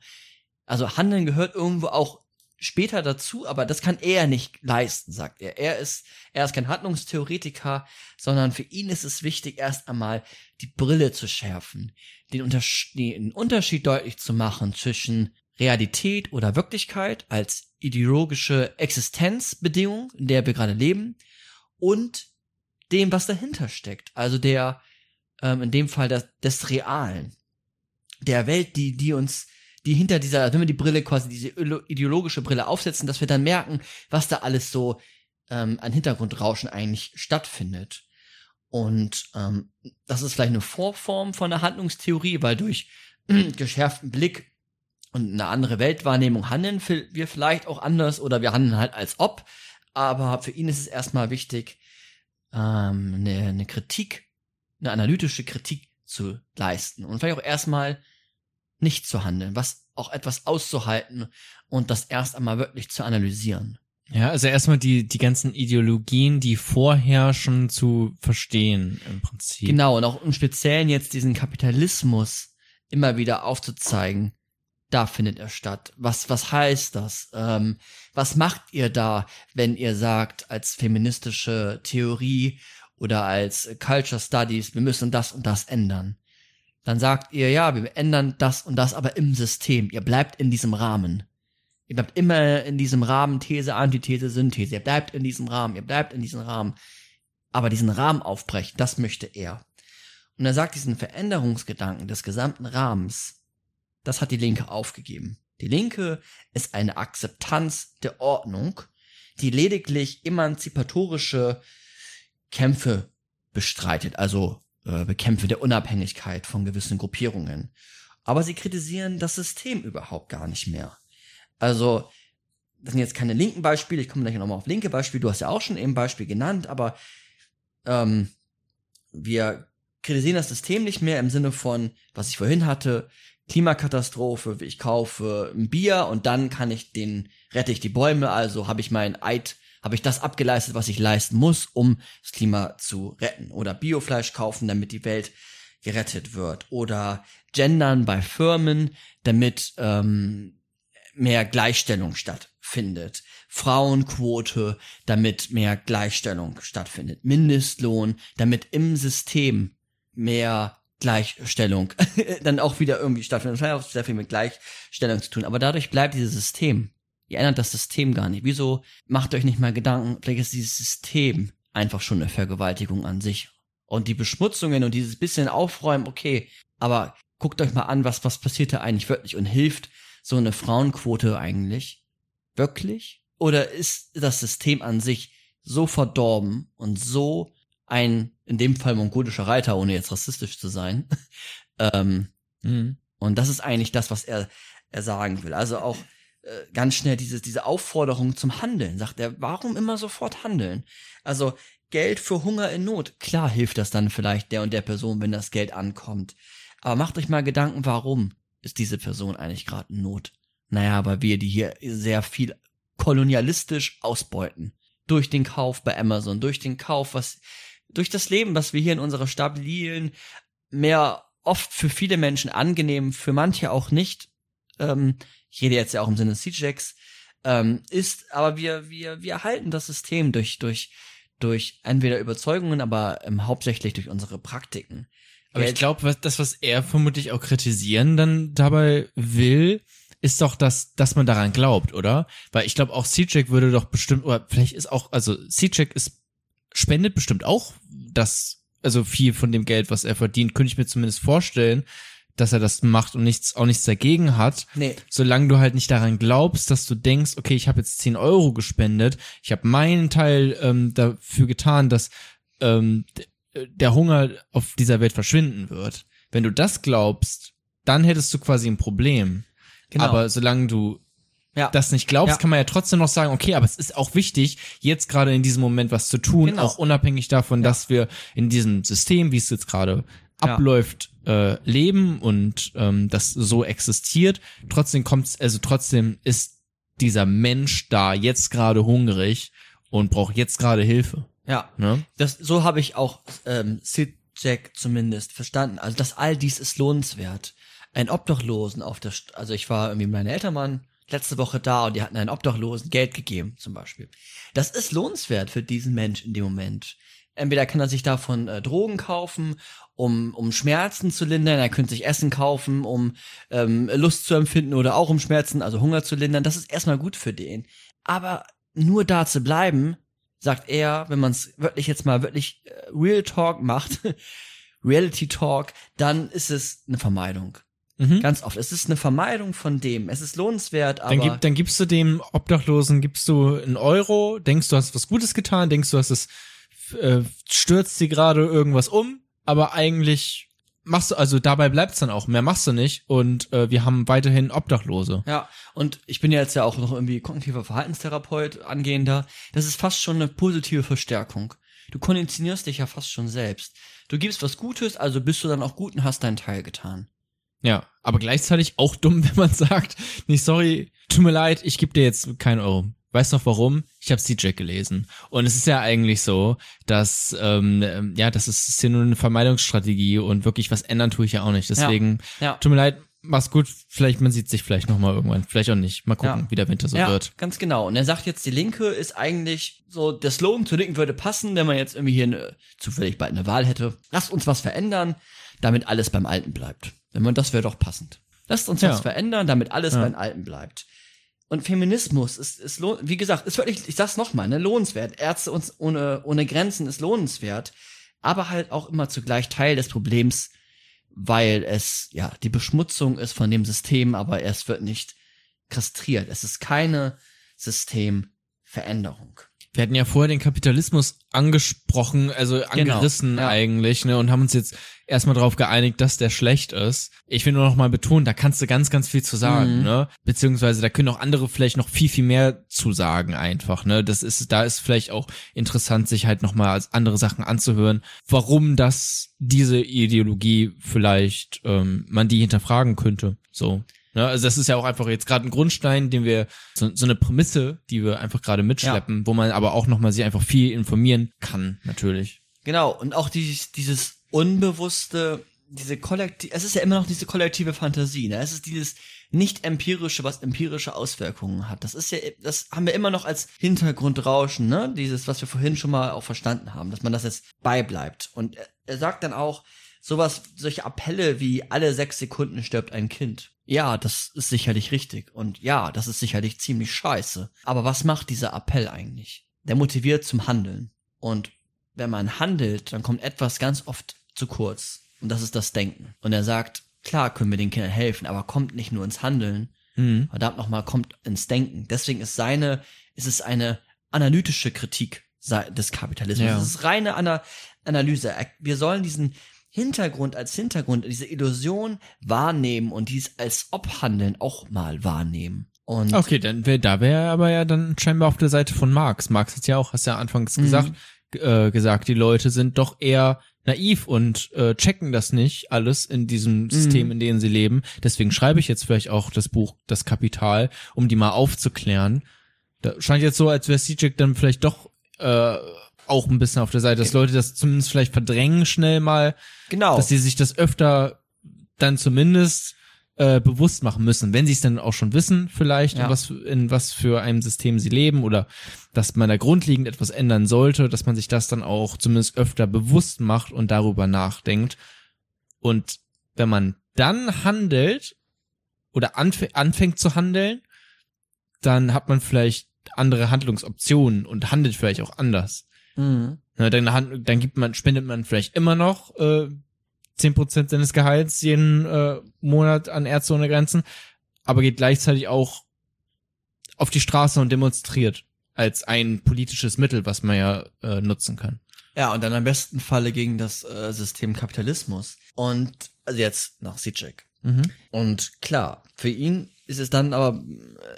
Also Handeln gehört irgendwo auch später dazu, aber das kann er nicht leisten, sagt er. Er ist, er ist kein Handlungstheoretiker, sondern für ihn ist es wichtig, erst einmal die Brille zu schärfen, den, Unters den Unterschied deutlich zu machen zwischen Realität oder Wirklichkeit als ideologische Existenzbedingung, in der wir gerade leben, und dem, was dahinter steckt. Also der, ähm, in dem Fall des, des Realen. Der Welt, die, die uns, die hinter dieser, wenn wir die Brille quasi, diese ideologische Brille aufsetzen, dass wir dann merken, was da alles so ähm, an Hintergrundrauschen eigentlich stattfindet. Und ähm, das ist vielleicht eine Vorform von der Handlungstheorie, weil durch geschärften Blick und eine andere Weltwahrnehmung handeln wir vielleicht auch anders oder wir handeln halt als ob. Aber für ihn ist es erstmal wichtig, ähm, eine, eine Kritik, eine analytische Kritik zu leisten und vielleicht auch erstmal nicht zu handeln, was auch etwas auszuhalten und das erst einmal wirklich zu analysieren. Ja, also erstmal die, die ganzen Ideologien, die vorher schon zu verstehen im Prinzip. Genau, und auch im Speziellen jetzt diesen Kapitalismus immer wieder aufzuzeigen, da findet er statt. Was, was heißt das? Ähm, was macht ihr da, wenn ihr sagt, als feministische Theorie oder als Culture Studies, wir müssen das und das ändern? Dann sagt ihr, ja, wir ändern das und das, aber im System. Ihr bleibt in diesem Rahmen. Ihr bleibt immer in diesem Rahmen These, Antithese, Synthese. Ihr bleibt in diesem Rahmen, ihr bleibt in diesem Rahmen. Aber diesen Rahmen aufbrechen, das möchte er. Und er sagt diesen Veränderungsgedanken des gesamten Rahmens, das hat die Linke aufgegeben. Die Linke ist eine Akzeptanz der Ordnung, die lediglich emanzipatorische Kämpfe bestreitet, also äh, Bekämpfe der Unabhängigkeit von gewissen Gruppierungen. Aber sie kritisieren das System überhaupt gar nicht mehr. Also, das sind jetzt keine linken Beispiele, ich komme gleich nochmal auf linke Beispiele, du hast ja auch schon eben Beispiel genannt, aber ähm, wir kritisieren das System nicht mehr im Sinne von, was ich vorhin hatte, Klimakatastrophe, ich kaufe ein Bier und dann kann ich den, rette ich die Bäume, also habe ich mein Eid, habe ich das abgeleistet, was ich leisten muss, um das Klima zu retten. Oder Biofleisch kaufen, damit die Welt gerettet wird. Oder gendern bei Firmen, damit ähm, mehr Gleichstellung stattfindet. Frauenquote, damit mehr Gleichstellung stattfindet. Mindestlohn, damit im System mehr Gleichstellung dann auch wieder irgendwie stattfindet. Das hat auch sehr viel mit Gleichstellung zu tun. Aber dadurch bleibt dieses System. Ihr ändert das System gar nicht. Wieso macht euch nicht mal Gedanken, vielleicht ist dieses System einfach schon eine Vergewaltigung an sich. Und die Beschmutzungen und dieses bisschen Aufräumen, okay. Aber guckt euch mal an, was, was passiert da eigentlich wirklich und hilft so eine Frauenquote eigentlich wirklich? Oder ist das System an sich so verdorben und so ein, in dem Fall mongolischer Reiter, ohne jetzt rassistisch zu sein. ähm, mhm. Und das ist eigentlich das, was er, er sagen will. Also auch äh, ganz schnell diese, diese Aufforderung zum Handeln. Sagt er, warum immer sofort handeln? Also Geld für Hunger in Not. Klar hilft das dann vielleicht der und der Person, wenn das Geld ankommt. Aber macht euch mal Gedanken, warum ist diese Person eigentlich gerade in Not? Naja, weil wir die hier sehr viel kolonialistisch ausbeuten. Durch den Kauf bei Amazon, durch den Kauf, was durch das Leben, was wir hier in unserer stabilen, mehr oft für viele Menschen angenehm, für manche auch nicht, ähm, ich rede jetzt ja auch im Sinne CJX, ähm, ist, aber wir, wir, wir erhalten das System durch, durch, durch entweder Überzeugungen, aber ähm, hauptsächlich durch unsere Praktiken. Aber ich glaube, was, das, was er vermutlich auch kritisieren dann dabei will, ist doch, dass, dass man daran glaubt, oder? Weil ich glaube, auch C-Check würde doch bestimmt, oder vielleicht ist auch, also C-Check ist spendet bestimmt auch das, also viel von dem Geld, was er verdient, könnte ich mir zumindest vorstellen, dass er das macht und nichts, auch nichts dagegen hat. Nee. Solange du halt nicht daran glaubst, dass du denkst, okay, ich habe jetzt 10 Euro gespendet, ich habe meinen Teil ähm, dafür getan, dass ähm, der Hunger auf dieser Welt verschwinden wird. Wenn du das glaubst, dann hättest du quasi ein Problem. Genau. Aber solange du ja. das nicht glaubst, ja. kann man ja trotzdem noch sagen, okay, aber es ist auch wichtig, jetzt gerade in diesem Moment was zu tun, genau. auch unabhängig davon, ja. dass wir in diesem System, wie es jetzt gerade abläuft, äh, leben und ähm, das so existiert. Trotzdem kommt also trotzdem ist dieser Mensch da jetzt gerade hungrig und braucht jetzt gerade Hilfe. Ja, ne? das so habe ich auch ähm, Sid Jack zumindest verstanden. Also dass all dies ist lohnenswert. Ein Obdachlosen auf der, St also ich war irgendwie mit meinen Eltern mal letzte Woche da und die hatten einen Obdachlosen Geld gegeben, zum Beispiel. Das ist lohnenswert für diesen Mensch in dem Moment. Entweder kann er sich davon äh, Drogen kaufen, um, um Schmerzen zu lindern, er könnte sich Essen kaufen, um ähm, Lust zu empfinden oder auch um Schmerzen, also Hunger zu lindern. Das ist erstmal gut für den. Aber nur da zu bleiben, sagt er, wenn man es wirklich jetzt mal wirklich äh, Real Talk macht, Reality Talk, dann ist es eine Vermeidung. Mhm. Ganz oft. Es ist eine Vermeidung von dem. Es ist lohnenswert, aber Dann, gib, dann gibst du dem Obdachlosen, gibst du einen Euro, denkst du hast was Gutes getan, denkst du hast es, äh, stürzt dir gerade irgendwas um, aber eigentlich machst du, also dabei bleibt's dann auch, mehr machst du nicht und äh, wir haben weiterhin Obdachlose. Ja, und ich bin ja jetzt ja auch noch irgendwie kognitiver Verhaltenstherapeut angehender. Das ist fast schon eine positive Verstärkung. Du konditionierst dich ja fast schon selbst. Du gibst was Gutes, also bist du dann auch gut und hast deinen Teil getan. Ja, aber gleichzeitig auch dumm, wenn man sagt, nee, sorry, tut mir leid, ich gebe dir jetzt keinen Euro. Weißt noch warum? Ich habe CJ gelesen. Und es ist ja eigentlich so, dass, ähm, ähm, ja, das ist, ist ja nur eine Vermeidungsstrategie und wirklich was ändern tue ich ja auch nicht. Deswegen, Ja. tut mir leid, mach's gut, vielleicht, man sieht sich vielleicht nochmal irgendwann, vielleicht auch nicht. Mal gucken, Ja. wie der Winter so ja, wird. ganz genau. Und er sagt jetzt, die Linke ist eigentlich so, der Slogan zur Linken würde passen, wenn man jetzt irgendwie hier eine, zufällig bald eine Wahl hätte. Lasst uns was verändern, damit alles beim Alten bleibt. Wenn man, das wäre doch passend. Lasst uns Ja. was verändern, damit alles Ja. beim Alten bleibt. Und Feminismus ist, ist lohn, wie gesagt, ist wirklich, ich sag's nochmal, ne, lohnenswert. Ärzte uns ohne, ohne Grenzen ist lohnenswert, aber halt auch immer zugleich Teil des Problems, weil es, ja, die Beschmutzung ist von dem System, aber es wird nicht kastriert. Es ist keine Systemveränderung. Wir hatten ja vorher den Kapitalismus angesprochen, also angerissen Genau, ja. eigentlich, ne, und haben uns jetzt erstmal darauf geeinigt, dass der schlecht ist. Ich will nur noch mal betonen, da kannst du ganz, ganz viel zu sagen, Mhm. ne? Beziehungsweise da können auch andere vielleicht noch viel, viel mehr zu sagen einfach, ne? Das ist, da ist vielleicht auch interessant, sich halt noch mal als andere Sachen anzuhören, warum das diese Ideologie vielleicht ähm, man die hinterfragen könnte, so. Ne, also das ist ja auch einfach jetzt gerade ein Grundstein, den wir so, so eine Prämisse, die wir einfach gerade mitschleppen, wo man aber auch noch mal sich einfach viel informieren kann, natürlich. Genau, und auch dieses, dieses unbewusste, diese kollektiv, es ist ja immer noch diese kollektive Fantasie, ne? Es ist dieses nicht empirische, was empirische Auswirkungen hat. Das ist ja, das haben wir immer noch als Hintergrundrauschen, ne? Dieses, was wir vorhin schon mal auch verstanden haben, dass man das jetzt beibleibt. Und er, er sagt dann auch, sowas, solche Appelle wie alle sechs Sekunden stirbt ein Kind. Ja, das ist sicherlich richtig. Und ja, das ist sicherlich ziemlich scheiße. Aber was macht dieser Appell eigentlich? Der motiviert zum Handeln. Und wenn man handelt, dann kommt etwas ganz oft zu kurz. Und das ist das Denken. Und er sagt, klar können wir den Kindern helfen, aber kommt nicht nur ins Handeln, Mhm. verdammt nochmal, kommt ins Denken. Deswegen ist seine, ist es eine analytische Kritik des Kapitalismus. Ja. Es ist reine Ana Analyse. Wir sollen diesen Hintergrund als Hintergrund, diese Illusion wahrnehmen und dies als Obhandeln auch mal wahrnehmen. Und Okay, dann wär, da wäre er aber ja dann scheinbar auf der Seite von Marx. Marx hat ja auch, hast ja anfangs Mhm. gesagt, äh, gesagt, die Leute sind doch eher naiv und äh, checken das nicht alles in diesem System, Mhm. in dem sie leben. Deswegen schreibe ich jetzt vielleicht auch das Buch Das Kapital, um die mal aufzuklären. Da scheint jetzt so, als wäre CJ dann vielleicht doch äh, auch ein bisschen auf der Seite, dass Leute das zumindest vielleicht verdrängen schnell mal, genau. dass sie sich das öfter dann zumindest äh, bewusst machen müssen, wenn sie es dann auch schon wissen, vielleicht, Ja. in, was, in was für einem System sie leben oder dass man da grundlegend etwas ändern sollte, dass man sich das dann auch zumindest öfter bewusst macht und darüber nachdenkt. Und wenn man dann handelt oder anf anfängt zu handeln, dann hat man vielleicht andere Handlungsoptionen und handelt vielleicht auch anders. Mhm. Na, dann, han- dann gibt man, spendet man vielleicht immer noch äh, 10% seines Gehalts jeden äh, Monat an Ärzte ohne Grenzen, aber geht gleichzeitig auch auf die Straße und demonstriert als ein politisches Mittel, was man ja äh, nutzen kann. Ja, und dann am besten Falle gegen das äh, System Kapitalismus. Und also jetzt nach Sitschek. Mhm. Und klar, für ihn ist es dann aber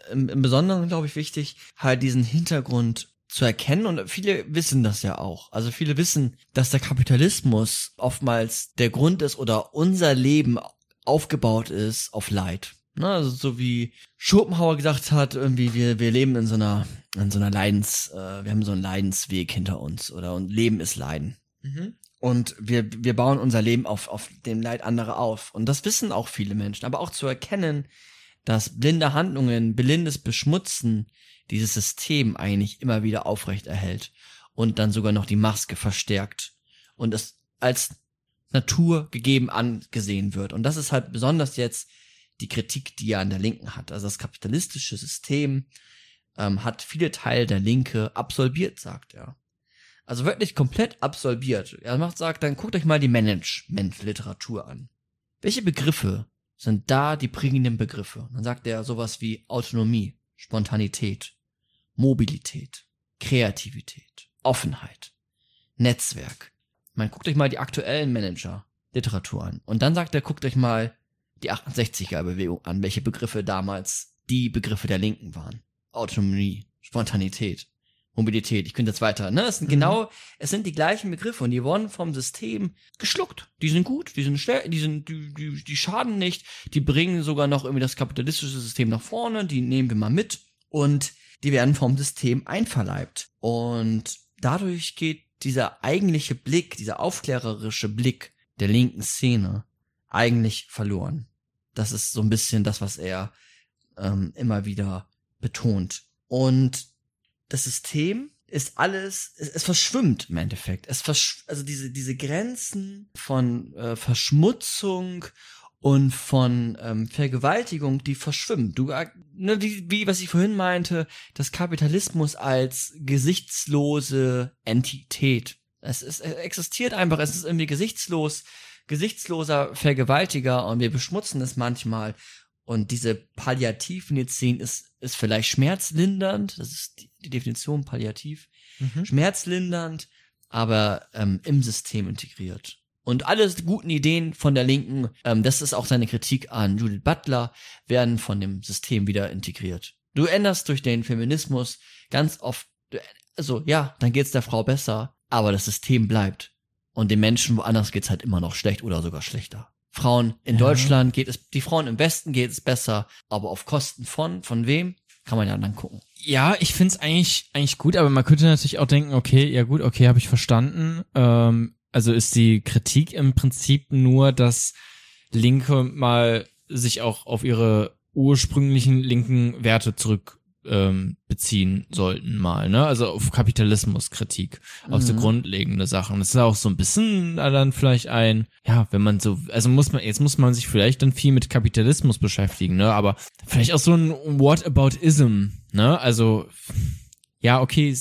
äh, im, im Besonderen, glaube ich, wichtig, halt diesen Hintergrund zu erkennen. Und viele wissen das ja auch. Also viele wissen, dass der Kapitalismus oftmals der Grund ist oder unser Leben aufgebaut ist auf Leid. Ne, also so wie Schopenhauer gesagt hat, irgendwie wir wir leben in so einer in so einer Leidens, äh, wir haben so einen Leidensweg hinter uns oder und Leben ist Leiden. Und wir, wir bauen unser Leben auf, auf dem Leid anderer auf. Und das wissen auch viele Menschen. Aber auch zu erkennen, dass blinde Handlungen, blindes Beschmutzen dieses System eigentlich immer wieder aufrecht erhält und dann sogar noch die Maske verstärkt und es als Natur gegeben angesehen wird. Und das ist halt besonders jetzt die Kritik, die er an der Linken hat. Also das kapitalistische System ähm, hat viele Teile der Linke absolviert, sagt er. Also wirklich komplett absolviert. Er macht, sagt dann, guckt euch mal die Management-Literatur an. Welche Begriffe sind da die prägenden Begriffe? Dann sagt er sowas wie Autonomie, Spontanität, Mobilität, Kreativität, Offenheit, Netzwerk. Man guckt euch mal die aktuellen Manager Literatur an. Und dann sagt er, guckt euch mal die 68er-Bewegung an, welche Begriffe damals die Begriffe der Linken waren. Autonomie, Spontanität, Mobilität, ich könnte jetzt weiter, ne? Es sind mhm. genau, es sind die gleichen Begriffe und die wurden vom System geschluckt. Die sind gut, die sind schnell, die sind, die, die, die schaden nicht, die bringen sogar noch irgendwie das kapitalistische System nach vorne, die nehmen wir mal mit und die werden vom System einverleibt. Und dadurch geht dieser eigentliche Blick, dieser aufklärerische Blick der linken Szene eigentlich verloren. Das ist so ein bisschen das, was er ähm, immer wieder betont. Und das System ist alles, es, es verschwimmt im Endeffekt. Es versch also diese, diese Grenzen von äh, Verschmutzung und von ähm, Vergewaltigung, die verschwimmen. Du, äh, ne, die, wie was ich vorhin meinte, das Kapitalismus als gesichtslose Entität. Es, ist, es existiert einfach, es ist irgendwie gesichtslos, gesichtsloser Vergewaltiger und wir beschmutzen es manchmal und diese Palliativmedizin ist, ist vielleicht schmerzlindernd, das ist die, die Definition palliativ, mhm. schmerzlindernd, aber ähm, im System integriert. Und alle guten Ideen von der Linken, ähm, das ist auch seine Kritik an Judith Butler, werden von dem System wieder integriert. Du änderst durch den Feminismus ganz oft, also ja, dann geht's der Frau besser, aber das System bleibt. Und den Menschen woanders geht's halt immer noch schlecht oder sogar schlechter. Frauen in ja. Deutschland geht es, die Frauen im Westen geht es besser, aber auf Kosten von, von wem? Kann man ja dann gucken. Ja, ich find's eigentlich, eigentlich gut, aber man könnte natürlich auch denken, okay, ja gut, okay, habe ich verstanden. Ähm, also ist die Kritik im Prinzip nur, dass Linke mal sich auch auf ihre ursprünglichen linken Werte zurück ähm, beziehen sollten mal, ne? Also auf Kapitalismuskritik, auf mhm. so grundlegende Sachen. Das ist auch so ein bisschen dann vielleicht ein, ja, wenn man so, also muss man, jetzt muss man sich vielleicht dann viel mit Kapitalismus beschäftigen, ne? Aber vielleicht auch so ein Whataboutism, ne? Also, ja, okay,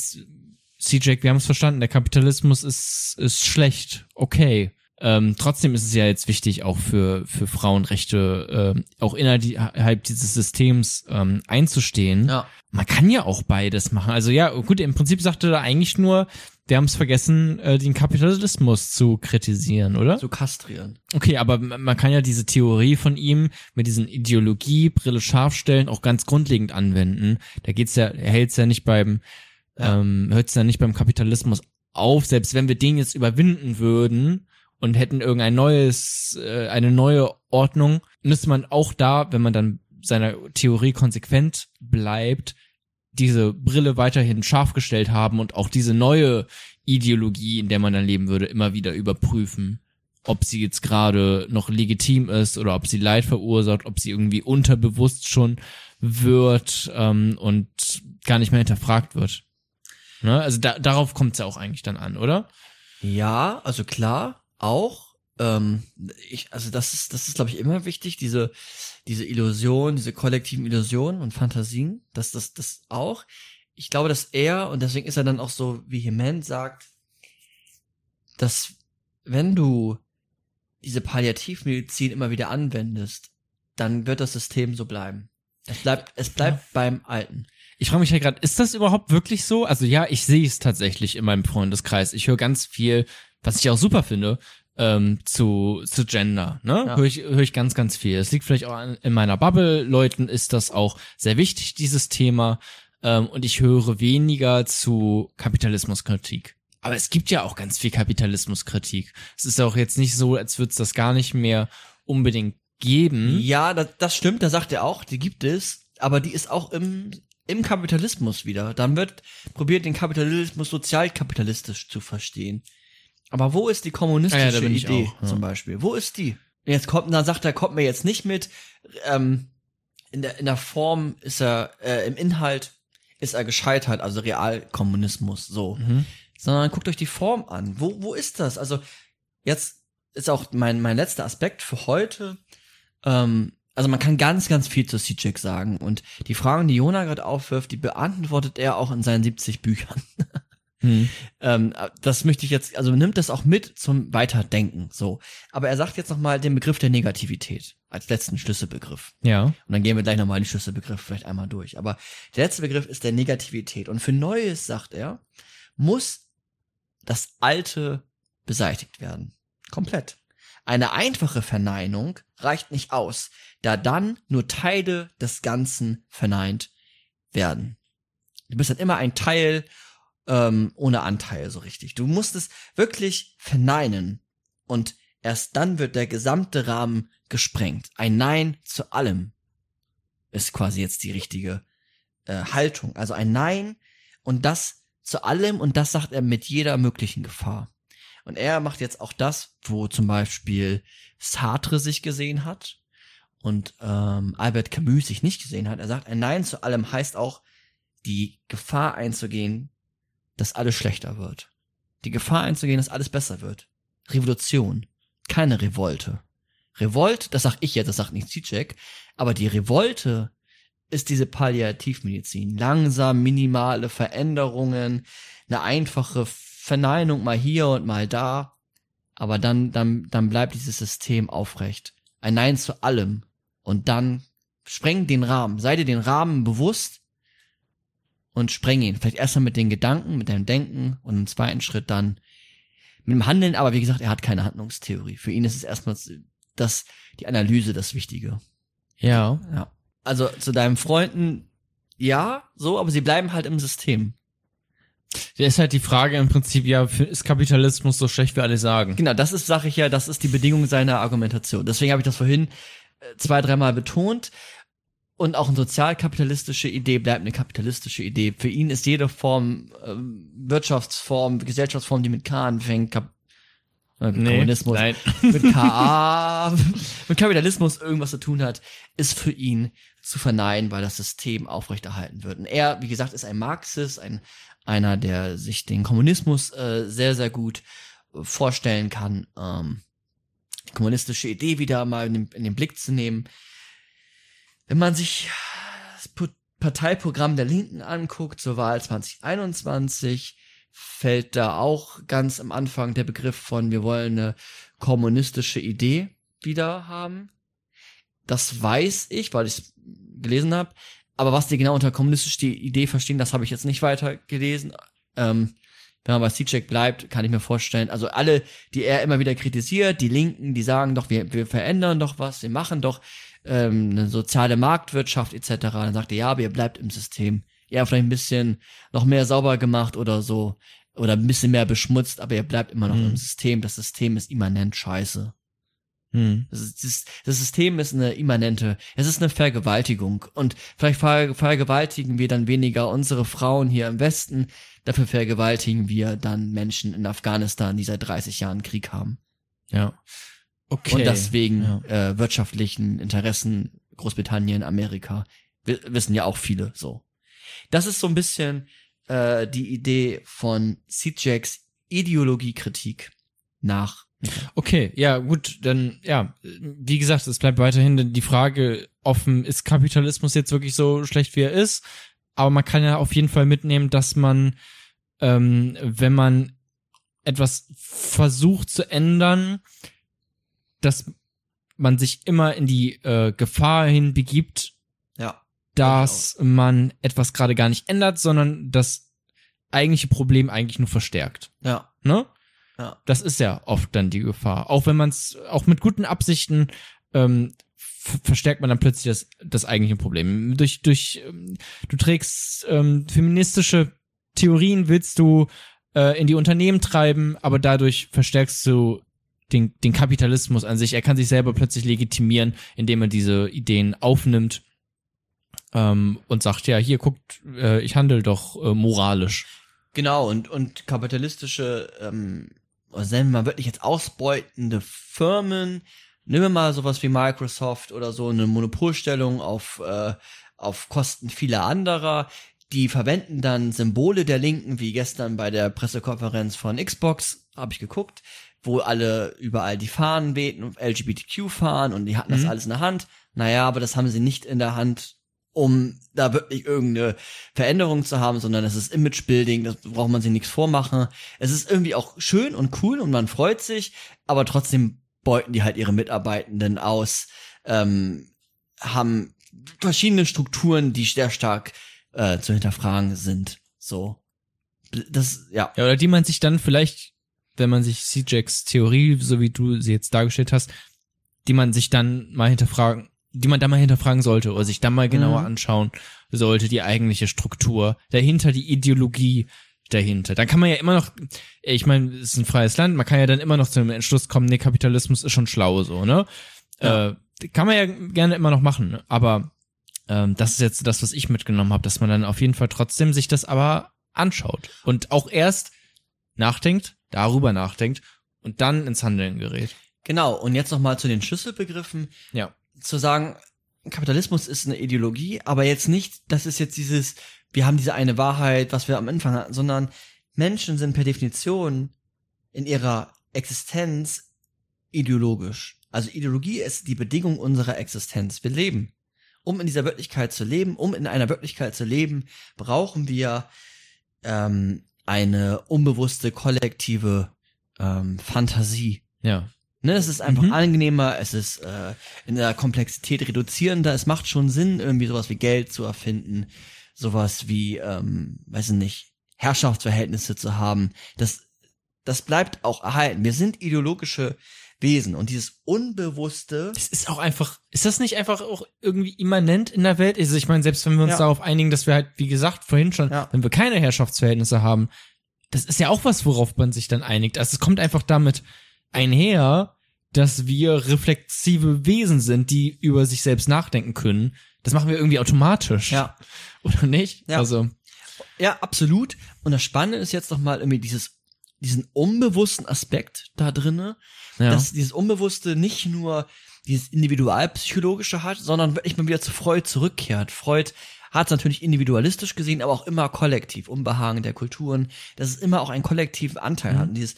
CJ, wir haben es verstanden, der Kapitalismus ist, ist schlecht, okay. Ähm, trotzdem ist es ja jetzt wichtig, auch für, für Frauenrechte, äh, auch innerhalb dieses Systems ähm, einzustehen. Ja. Man kann ja auch beides machen. Also ja, gut, im Prinzip sagte er eigentlich nur, wir haben es vergessen, äh, den Kapitalismus zu kritisieren, oder? Zu kastrieren. Okay, aber man kann ja diese Theorie von ihm mit diesen Ideologie, Brille scharf stellen, auch ganz grundlegend anwenden. Da geht's ja, er hält's ja nicht beim, ja. ähm, hört's ja nicht beim Kapitalismus auf, selbst wenn wir den jetzt überwinden würden, und hätten irgendein neues, äh, eine neue Ordnung, müsste man auch da, wenn man dann seiner Theorie konsequent bleibt, diese Brille weiterhin scharf gestellt haben und auch diese neue Ideologie, in der man dann leben würde, immer wieder überprüfen, ob sie jetzt gerade noch legitim ist oder ob sie Leid verursacht, ob sie irgendwie unterbewusst schon wird ähm, und gar nicht mehr hinterfragt wird. Ne? Also da, darauf kommt es ja auch eigentlich dann an, oder? Ja, also klar, auch. Ähm, ich, also das ist, das ist, glaube ich, immer wichtig, diese, diese Illusion, diese kollektiven Illusionen und Fantasien, dass das, das auch. Ich glaube, dass er, und deswegen ist er dann auch so vehement, sagt, dass wenn du diese Palliativmedizin immer wieder anwendest, dann wird das System so bleiben. Es bleibt, es bleibt ja. beim Alten. Ich frage mich ja gerade, ist das überhaupt wirklich so? Also ja, ich sehe es tatsächlich in meinem Freundeskreis. Ich höre ganz viel was ich auch super finde, ähm, zu, zu Gender, ne? Ja. Höre ich, hör ich ganz, ganz viel. Es liegt vielleicht auch an, in meiner Bubble. Leuten ist das auch sehr wichtig, dieses Thema. Ähm, und ich höre weniger zu Kapitalismuskritik. Aber es gibt ja auch ganz viel Kapitalismuskritik. Es ist auch jetzt nicht so, als würde es das gar nicht mehr unbedingt geben. Ja, das, das stimmt, da sagt er auch, die gibt es, aber die ist auch im, im Kapitalismus wieder. Dann wird probiert, den Kapitalismus sozialkapitalistisch zu verstehen. Aber wo ist die kommunistische ja, Idee auch, ja. zum Beispiel? Wo ist die? Jetzt kommt, dann sagt er, kommt mir jetzt nicht mit, ähm, in der, in der Form ist er, äh, im Inhalt ist er gescheitert, also Realkommunismus, so. Mhm. Sondern guckt euch die Form an. Wo, wo ist das? Also, jetzt ist auch mein, mein letzter Aspekt für heute. Ähm, also man kann ganz, ganz viel zu CJX sagen. Und die Fragen, die Jona gerade aufwirft, die beantwortet er auch in seinen 70 Büchern. Hm. Ähm, das möchte ich jetzt, also nimmt das auch mit zum Weiterdenken, so. Aber er sagt jetzt nochmal den Begriff der Negativität als letzten Schlüsselbegriff. Ja. Und dann gehen wir gleich nochmal die Schlüsselbegriffe vielleicht einmal durch. Aber der letzte Begriff ist der Negativität. Und für Neues, sagt er, muss das Alte beseitigt werden. Komplett. Eine einfache Verneinung reicht nicht aus, da dann nur Teile des Ganzen verneint werden. Du bist dann immer ein Teil ähm, ohne Anteil so richtig. Du musst es wirklich verneinen und erst dann wird der gesamte Rahmen gesprengt. Ein Nein zu allem ist quasi jetzt die richtige äh, Haltung. Also ein Nein und das zu allem und das sagt er mit jeder möglichen Gefahr. Und er macht jetzt auch das, wo zum Beispiel Sartre sich gesehen hat und ähm, Albert Camus sich nicht gesehen hat. Er sagt, ein Nein zu allem heißt auch, die Gefahr einzugehen, dass alles schlechter wird. Die Gefahr einzugehen, dass alles besser wird. Revolution, keine Revolte. Revolt, das sag ich jetzt, das sagt nicht Zizek, aber die Revolte ist diese Palliativmedizin. Langsam, minimale Veränderungen, eine einfache Verneinung mal hier und mal da, aber dann, dann, dann bleibt dieses System aufrecht. Ein Nein zu allem. Und dann spreng den Rahmen. Sei dir den Rahmen bewusst und spreng ihn. Vielleicht erstmal mit den Gedanken, mit deinem Denken und im zweiten Schritt dann mit dem Handeln. Aber wie gesagt, er hat keine Handlungstheorie. Für ihn ist es erstmal das, die Analyse das Wichtige. Ja. Ja. Also zu deinen Freunden, ja, so, aber sie bleiben halt im System. Da ist halt die Frage im Prinzip, ja, ist Kapitalismus so schlecht, wie alle sagen? Genau, das ist, sag ich ja, das ist die Bedingung seiner Argumentation. Deswegen habe ich das vorhin äh, zwei, dreimal betont. Und auch eine sozialkapitalistische Idee bleibt eine kapitalistische Idee. Für ihn ist jede Form, äh, Wirtschaftsform, Gesellschaftsform, die mit K anfängt, Kap äh, Nee, Kommunismus, nein. mit KA, mit Kapitalismus irgendwas zu tun hat, ist für ihn zu verneinen, weil das System aufrechterhalten wird. Und er, wie gesagt, ist ein Marxist, ein einer, der sich den Kommunismus äh, sehr, sehr gut äh, vorstellen kann, ähm, die kommunistische Idee wieder mal in den, in den Blick zu nehmen. Wenn man sich das Parteiprogramm der Linken anguckt zur Wahl 2021, fällt da auch ganz am Anfang der Begriff von, wir wollen eine kommunistische Idee wieder haben. Das weiß ich, weil ich es gelesen habe. Aber was die genau unter kommunistische Idee verstehen, das habe ich jetzt nicht weiter gelesen. Ähm, wenn man bei C-Check bleibt, kann ich mir vorstellen, also alle, die er immer wieder kritisiert, die Linken, die sagen doch, wir, wir verändern doch was, wir machen doch ähm, eine soziale Marktwirtschaft etc. Dann sagt er, ja, aber ihr bleibt im System. Ja, vielleicht ein bisschen noch mehr sauber gemacht oder so. Oder ein bisschen mehr beschmutzt, aber ihr bleibt immer noch Mhm. im System. Das System ist immanent scheiße. Hm. Das, ist, das, System ist eine immanente, es ist eine Vergewaltigung. Und vielleicht ver, vergewaltigen wir dann weniger unsere Frauen hier im Westen, dafür vergewaltigen wir dann Menschen in Afghanistan, die seit 30 Jahren Krieg haben. Ja. Okay. Und deswegen Ja. äh, wirtschaftlichen Interessen Großbritannien, Amerika, wi- wissen ja auch viele so. Das ist so ein bisschen äh, die Idee von Sijaks Ideologiekritik nach Okay, ja, gut, dann, ja, wie gesagt, es bleibt weiterhin die Frage offen, ist Kapitalismus jetzt wirklich so schlecht, wie er ist? Aber man kann ja auf jeden Fall mitnehmen, dass man, ähm, wenn man etwas versucht zu ändern, dass man sich immer in die äh, Gefahr hinbegibt, ja dass man etwas gerade gar nicht ändert, sondern das eigentliche Problem eigentlich nur verstärkt. ja Ne? Ja Das ist ja oft dann die Gefahr. Auch wenn man es, auch mit guten Absichten, ähm, verstärkt man dann plötzlich das, das eigentliche Problem. Durch, durch, ähm, du trägst ähm, feministische Theorien, willst du äh, in die Unternehmen treiben, aber dadurch verstärkst du den, den Kapitalismus an sich. Er kann sich selber plötzlich legitimieren, indem er diese Ideen aufnimmt ähm, und sagt, ja, hier guckt, äh, ich handle doch äh, moralisch. Genau, und, und kapitalistische, ähm, sagen wir mal wirklich jetzt ausbeutende Firmen Nehmen wir mal sowas wie Microsoft oder so eine Monopolstellung auf, äh, auf Kosten vieler anderer. Die verwenden dann Symbole der Linken, wie gestern bei der Pressekonferenz von Xbox, habe ich geguckt, wo alle überall die Fahnen wehten, LGBTQ-Fahnen und die hatten das Mhm. alles in der Hand. Naja, aber das haben sie nicht in der Hand, um da wirklich irgendeine Veränderung zu haben, sondern es ist Imagebuilding, das braucht man sich nichts vormachen. Es ist irgendwie auch schön und cool und man freut sich, aber trotzdem beuten die halt ihre Mitarbeitenden aus, ähm, haben verschiedene Strukturen, die sehr stark äh, zu hinterfragen sind. So. Das, ja. Ja, oder die man sich dann vielleicht, wenn man sich CJX Theorie, so wie du sie jetzt dargestellt hast, die man sich dann mal hinterfragen, die man dann mal hinterfragen sollte oder sich dann mal genauer Mhm. anschauen sollte, die eigentliche Struktur dahinter, die Ideologie dahinter. Dann kann man ja immer noch, ich meine, es ist ein freies Land, man kann ja dann immer noch zu dem Entschluss kommen, nee, Kapitalismus ist schon schlau, so, ne? Ja. Äh, kann man ja gerne immer noch machen, aber ähm, das ist jetzt das, was ich mitgenommen habe, dass man dann auf jeden Fall trotzdem sich das aber anschaut und auch erst nachdenkt, darüber nachdenkt und dann ins Handeln gerät. Genau. Und jetzt noch mal zu den Schlüsselbegriffen. Ja. Zu sagen, Kapitalismus ist eine Ideologie, aber jetzt nicht, das ist jetzt dieses, wir haben diese eine Wahrheit, was wir am Anfang hatten, sondern Menschen sind per Definition in ihrer Existenz ideologisch. Also Ideologie ist die Bedingung unserer Existenz. Wir leben. Um in dieser Wirklichkeit zu leben, um in einer Wirklichkeit zu leben, brauchen wir ähm, eine unbewusste kollektive ähm, Fantasie. Ja. Ne, es ist einfach Mhm. angenehmer, es ist äh, in der Komplexität reduzierender, es macht schon Sinn, irgendwie sowas wie Geld zu erfinden, sowas wie, ähm, weiß ich nicht, Herrschaftsverhältnisse zu haben. Das, das bleibt auch erhalten. Wir sind ideologische Wesen und dieses Unbewusste, Es ist auch einfach, ist das nicht einfach auch irgendwie immanent in der Welt? Also ich meine, selbst wenn wir uns Ja. darauf einigen, dass wir halt, wie gesagt, vorhin schon, Ja. wenn wir keine Herrschaftsverhältnisse haben, das ist ja auch was, worauf man sich dann einigt. Also es kommt einfach damit einher, dass wir reflexive Wesen sind, die über sich selbst nachdenken können. Das machen wir irgendwie automatisch. ja, Oder nicht? Ja. Also, Ja, absolut. Und das Spannende ist jetzt noch mal irgendwie dieses, diesen unbewussten Aspekt da drinne, ja. dass dieses Unbewusste nicht nur dieses individualpsychologische hat, sondern wirklich mal wieder zu Freud zurückkehrt. Freud hat es natürlich individualistisch gesehen, aber auch immer kollektiv, Unbehagen der Kulturen, dass es immer auch einen kollektiven Anteil Mhm. hat. Und dieses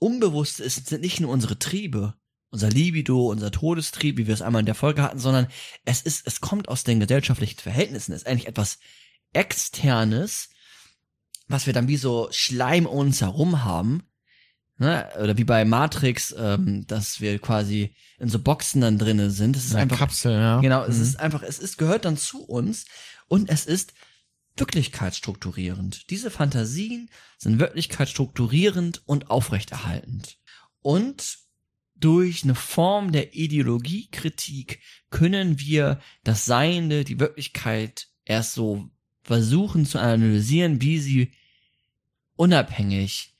Unbewusste ist, sind nicht nur unsere Triebe, unser Libido, unser Todestrieb, wie wir es einmal in der Folge hatten, sondern es ist, es kommt aus den gesellschaftlichen Verhältnissen, es ist eigentlich etwas Externes, was wir dann wie so Schleim um uns herum haben, ne? oder wie bei Matrix, ähm, dass wir quasi in so Boxen dann drinnen sind. Es ist Eine einfach Kapsel, ja. Genau, es Mhm. ist einfach, es ist, gehört dann zu uns und es ist wirklichkeitsstrukturierend. Diese Fantasien sind wirklichkeitsstrukturierend und aufrechterhaltend. Und durch eine Form der Ideologiekritik können wir das Seiende, die Wirklichkeit erst so versuchen zu analysieren, wie sie unabhängig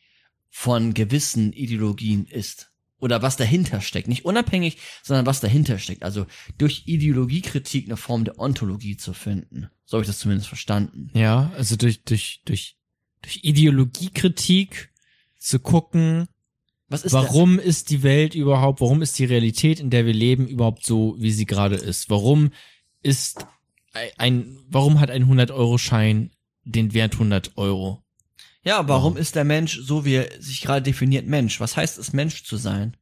von gewissen Ideologien ist. Oder was dahinter steckt. Nicht unabhängig, sondern was dahinter steckt. Also durch Ideologiekritik eine Form der Ontologie zu finden. So habe ich das zumindest verstanden. Ja, also durch, durch, durch, durch Ideologiekritik zu gucken, Was ist warum ist die Welt überhaupt, warum ist die Realität, in der wir leben, überhaupt so, wie sie gerade ist? Warum ist ein, ein warum hat ein 100-Euro-Schein den Wert 100 Euro? Ja, warum ist der Mensch so, wie er sich gerade definiert Mensch? Was heißt es, Mensch zu sein?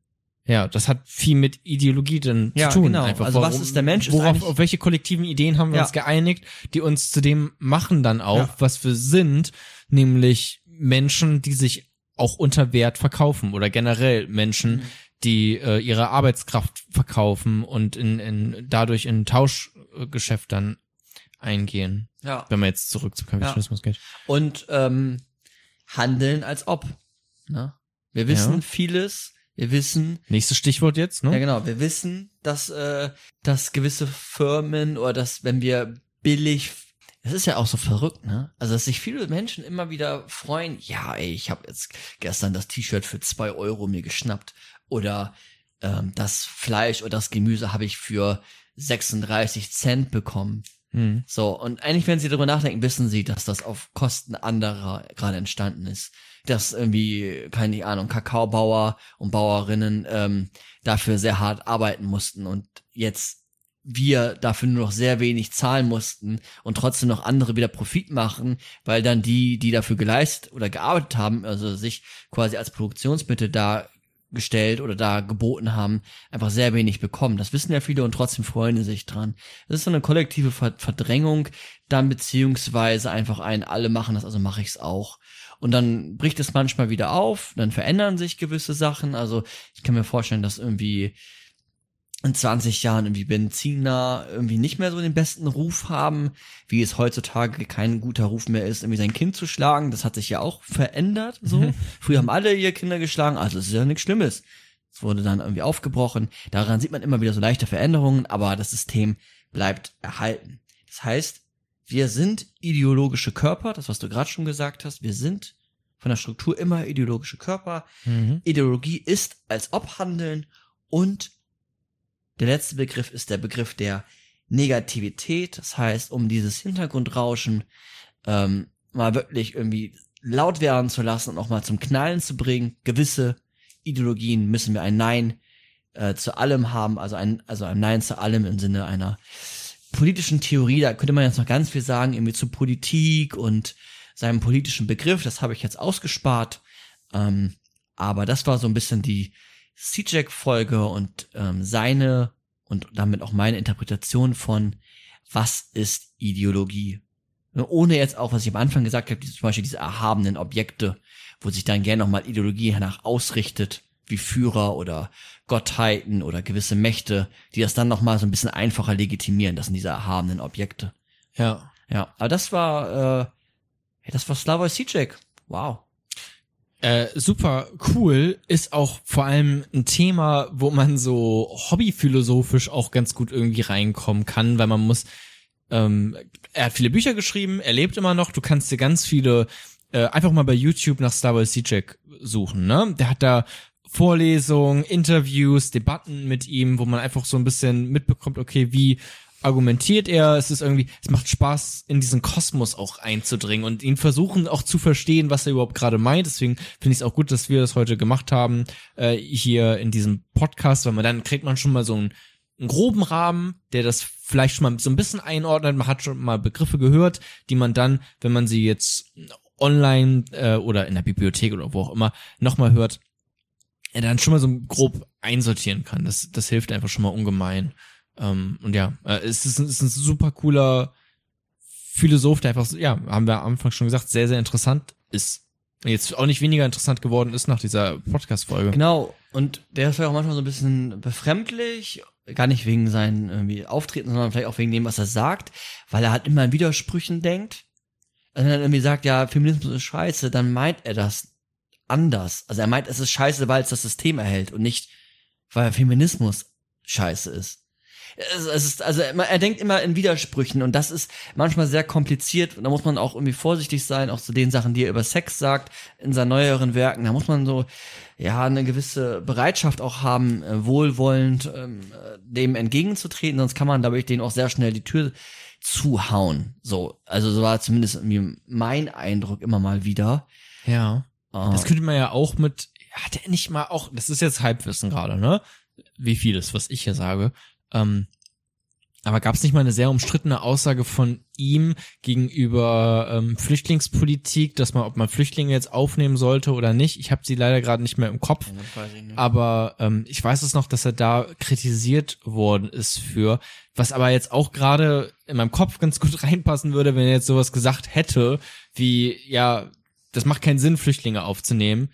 Ja, das hat viel mit Ideologie dann Ja, zu tun. genau. Einfach. Also was ist der Mensch, Worauf, auf welche kollektiven Ideen haben wir Ja. uns geeinigt, die uns zu dem machen dann auch, Ja. was wir sind, nämlich Menschen, die sich auch unter Wert verkaufen oder generell Menschen, Mhm. die äh, ihre Arbeitskraft verkaufen und in, in dadurch in Tauschgeschäft dann eingehen, Ja. wenn man jetzt zurück zum Kapitalismus geht. Und ähm, handeln als ob. Ne? Wir wissen Ja. vieles. Wir wissen, Nächstes Stichwort jetzt, ne? Ja, genau. Wir wissen, dass, äh, dass gewisse Firmen oder dass, wenn wir billig, das ist ja auch so verrückt, ne? Also, dass sich viele Menschen immer wieder freuen, ja, ey, ich habe jetzt gestern das T-Shirt für zwei Euro mir geschnappt. Oder ähm, das Fleisch oder das Gemüse habe ich für 36 Cent bekommen. Hm. So, und eigentlich, wenn Sie darüber nachdenken, wissen Sie, dass das auf Kosten anderer gerade entstanden ist. dass irgendwie, keine Ahnung, Kakaobauer und Bauerinnen ähm, dafür sehr hart arbeiten mussten und jetzt wir dafür nur noch sehr wenig zahlen mussten und trotzdem noch andere wieder Profit machen, weil dann die, die dafür geleistet oder gearbeitet haben, also sich quasi als Produktionsmittel dargestellt oder da geboten haben, einfach sehr wenig bekommen. Das wissen ja viele und trotzdem freuen sie sich dran. Das ist so eine kollektive Verdrängung, dann beziehungsweise einfach ein, alle machen das, also mache ich es auch. Und dann bricht es manchmal wieder auf, dann verändern sich gewisse Sachen. Also ich kann mir vorstellen, dass irgendwie in 20 Jahren irgendwie Benziner irgendwie nicht mehr so den besten Ruf haben, wie es heutzutage kein guter Ruf mehr ist, irgendwie sein Kind zu schlagen. Das hat sich ja auch verändert, so. Mhm. Früher haben alle ihr Kinder geschlagen, also es ist ja nichts Schlimmes. Es wurde dann irgendwie aufgebrochen. Daran sieht man immer wieder so leichte Veränderungen, aber das System bleibt erhalten. Das heißt, wir sind ideologische Körper, das was du gerade schon gesagt hast, wir sind von der Struktur immer ideologische Körper. Mhm. Ideologie ist als ob Handeln und der letzte Begriff ist der Begriff der Negativität. Das heißt, um dieses Hintergrundrauschen ähm, mal wirklich irgendwie laut werden zu lassen und auch mal zum Knallen zu bringen. Gewisse Ideologien müssen wir ein Nein äh, zu allem haben, also ein, also ein Nein zu allem im Sinne einer politischen Theorie. Da könnte man jetzt noch ganz viel sagen, irgendwie zu Politik und seinem politischen Begriff. Das habe ich jetzt ausgespart. Ähm, aber das war so ein bisschen die CJack-Folge und ähm, seine und damit auch meine Interpretation von, was ist Ideologie? Ohne jetzt auch, was ich am Anfang gesagt habe, zum Beispiel diese erhabenen Objekte, wo sich dann gerne nochmal Ideologie danach ausrichtet, wie Führer oder Gottheiten oder gewisse Mächte, die das dann nochmal so ein bisschen einfacher legitimieren. Das sind diese erhabenen Objekte. Ja. Ja, aber das war, äh, das war Slavoj Žižek. Wow. Äh, super cool ist auch vor allem ein Thema, wo man so hobbyphilosophisch auch ganz gut irgendwie reinkommen kann, weil man muss, ähm, er hat viele Bücher geschrieben, er lebt immer noch, du kannst dir ganz viele äh, einfach mal bei YouTube nach Slavoj Žižek suchen, ne? Der hat da Vorlesungen, Interviews, Debatten mit ihm, wo man einfach so ein bisschen mitbekommt, okay, wie argumentiert er, es ist irgendwie, es macht Spaß, in diesen Kosmos auch einzudringen und ihn versuchen auch zu verstehen, was er überhaupt gerade meint. Deswegen finde ich es auch gut, dass wir das heute gemacht haben, äh, hier in diesem Podcast, weil man dann kriegt man schon mal so einen, einen groben Rahmen, der das vielleicht schon mal so ein bisschen einordnet. Man hat schon mal Begriffe gehört, die man dann, wenn man sie jetzt online äh, oder in der Bibliothek oder wo auch immer nochmal hört, dann schon mal so grob einsortieren kann. Das, das hilft einfach schon mal ungemein. Ähm, und ja, äh, es, ist, es ist ein super cooler Philosoph, der einfach, ja, haben wir am Anfang schon gesagt, sehr, sehr interessant ist. Jetzt auch nicht weniger interessant geworden ist nach dieser Podcast-Folge. Genau. Und der ist vielleicht auch manchmal so ein bisschen befremdlich, gar nicht wegen seinen irgendwie Auftreten, sondern vielleicht auch wegen dem, was er sagt, weil er halt immer in Widersprüchen denkt. Also wenn er irgendwie sagt, ja, Feminismus ist scheiße, dann meint er das anders. Also er meint, es ist scheiße, weil es das System erhält und nicht, weil Feminismus scheiße ist es, es ist, also er denkt immer in Widersprüchen und das ist manchmal sehr kompliziert. Da muss man auch irgendwie vorsichtig sein, auch zu den Sachen, die er über Sex sagt in seinen neueren Werken. Da muss man so, ja, eine gewisse Bereitschaft auch haben, äh, wohlwollend ähm, dem entgegenzutreten, sonst kann man, glaube ich, den auch sehr schnell die Tür zuhauen. So, also so war zumindest irgendwie mein Eindruck immer mal wieder. Ja. Uh, das könnte man ja auch mit, hat er nicht mal auch, das ist jetzt Halbwissen gerade, ne? Wie vieles, was ich hier sage. Ähm, aber gab es nicht mal eine sehr umstrittene Aussage von ihm gegenüber ähm, Flüchtlingspolitik, dass man, ob man Flüchtlinge jetzt aufnehmen sollte oder nicht? Ich habe sie leider gerade nicht mehr im Kopf. Aber ähm, ich weiß es noch, dass er da kritisiert worden ist für, was aber jetzt auch gerade in meinem Kopf ganz gut reinpassen würde, wenn er jetzt sowas gesagt hätte, wie, ja, das macht keinen Sinn, Flüchtlinge aufzunehmen.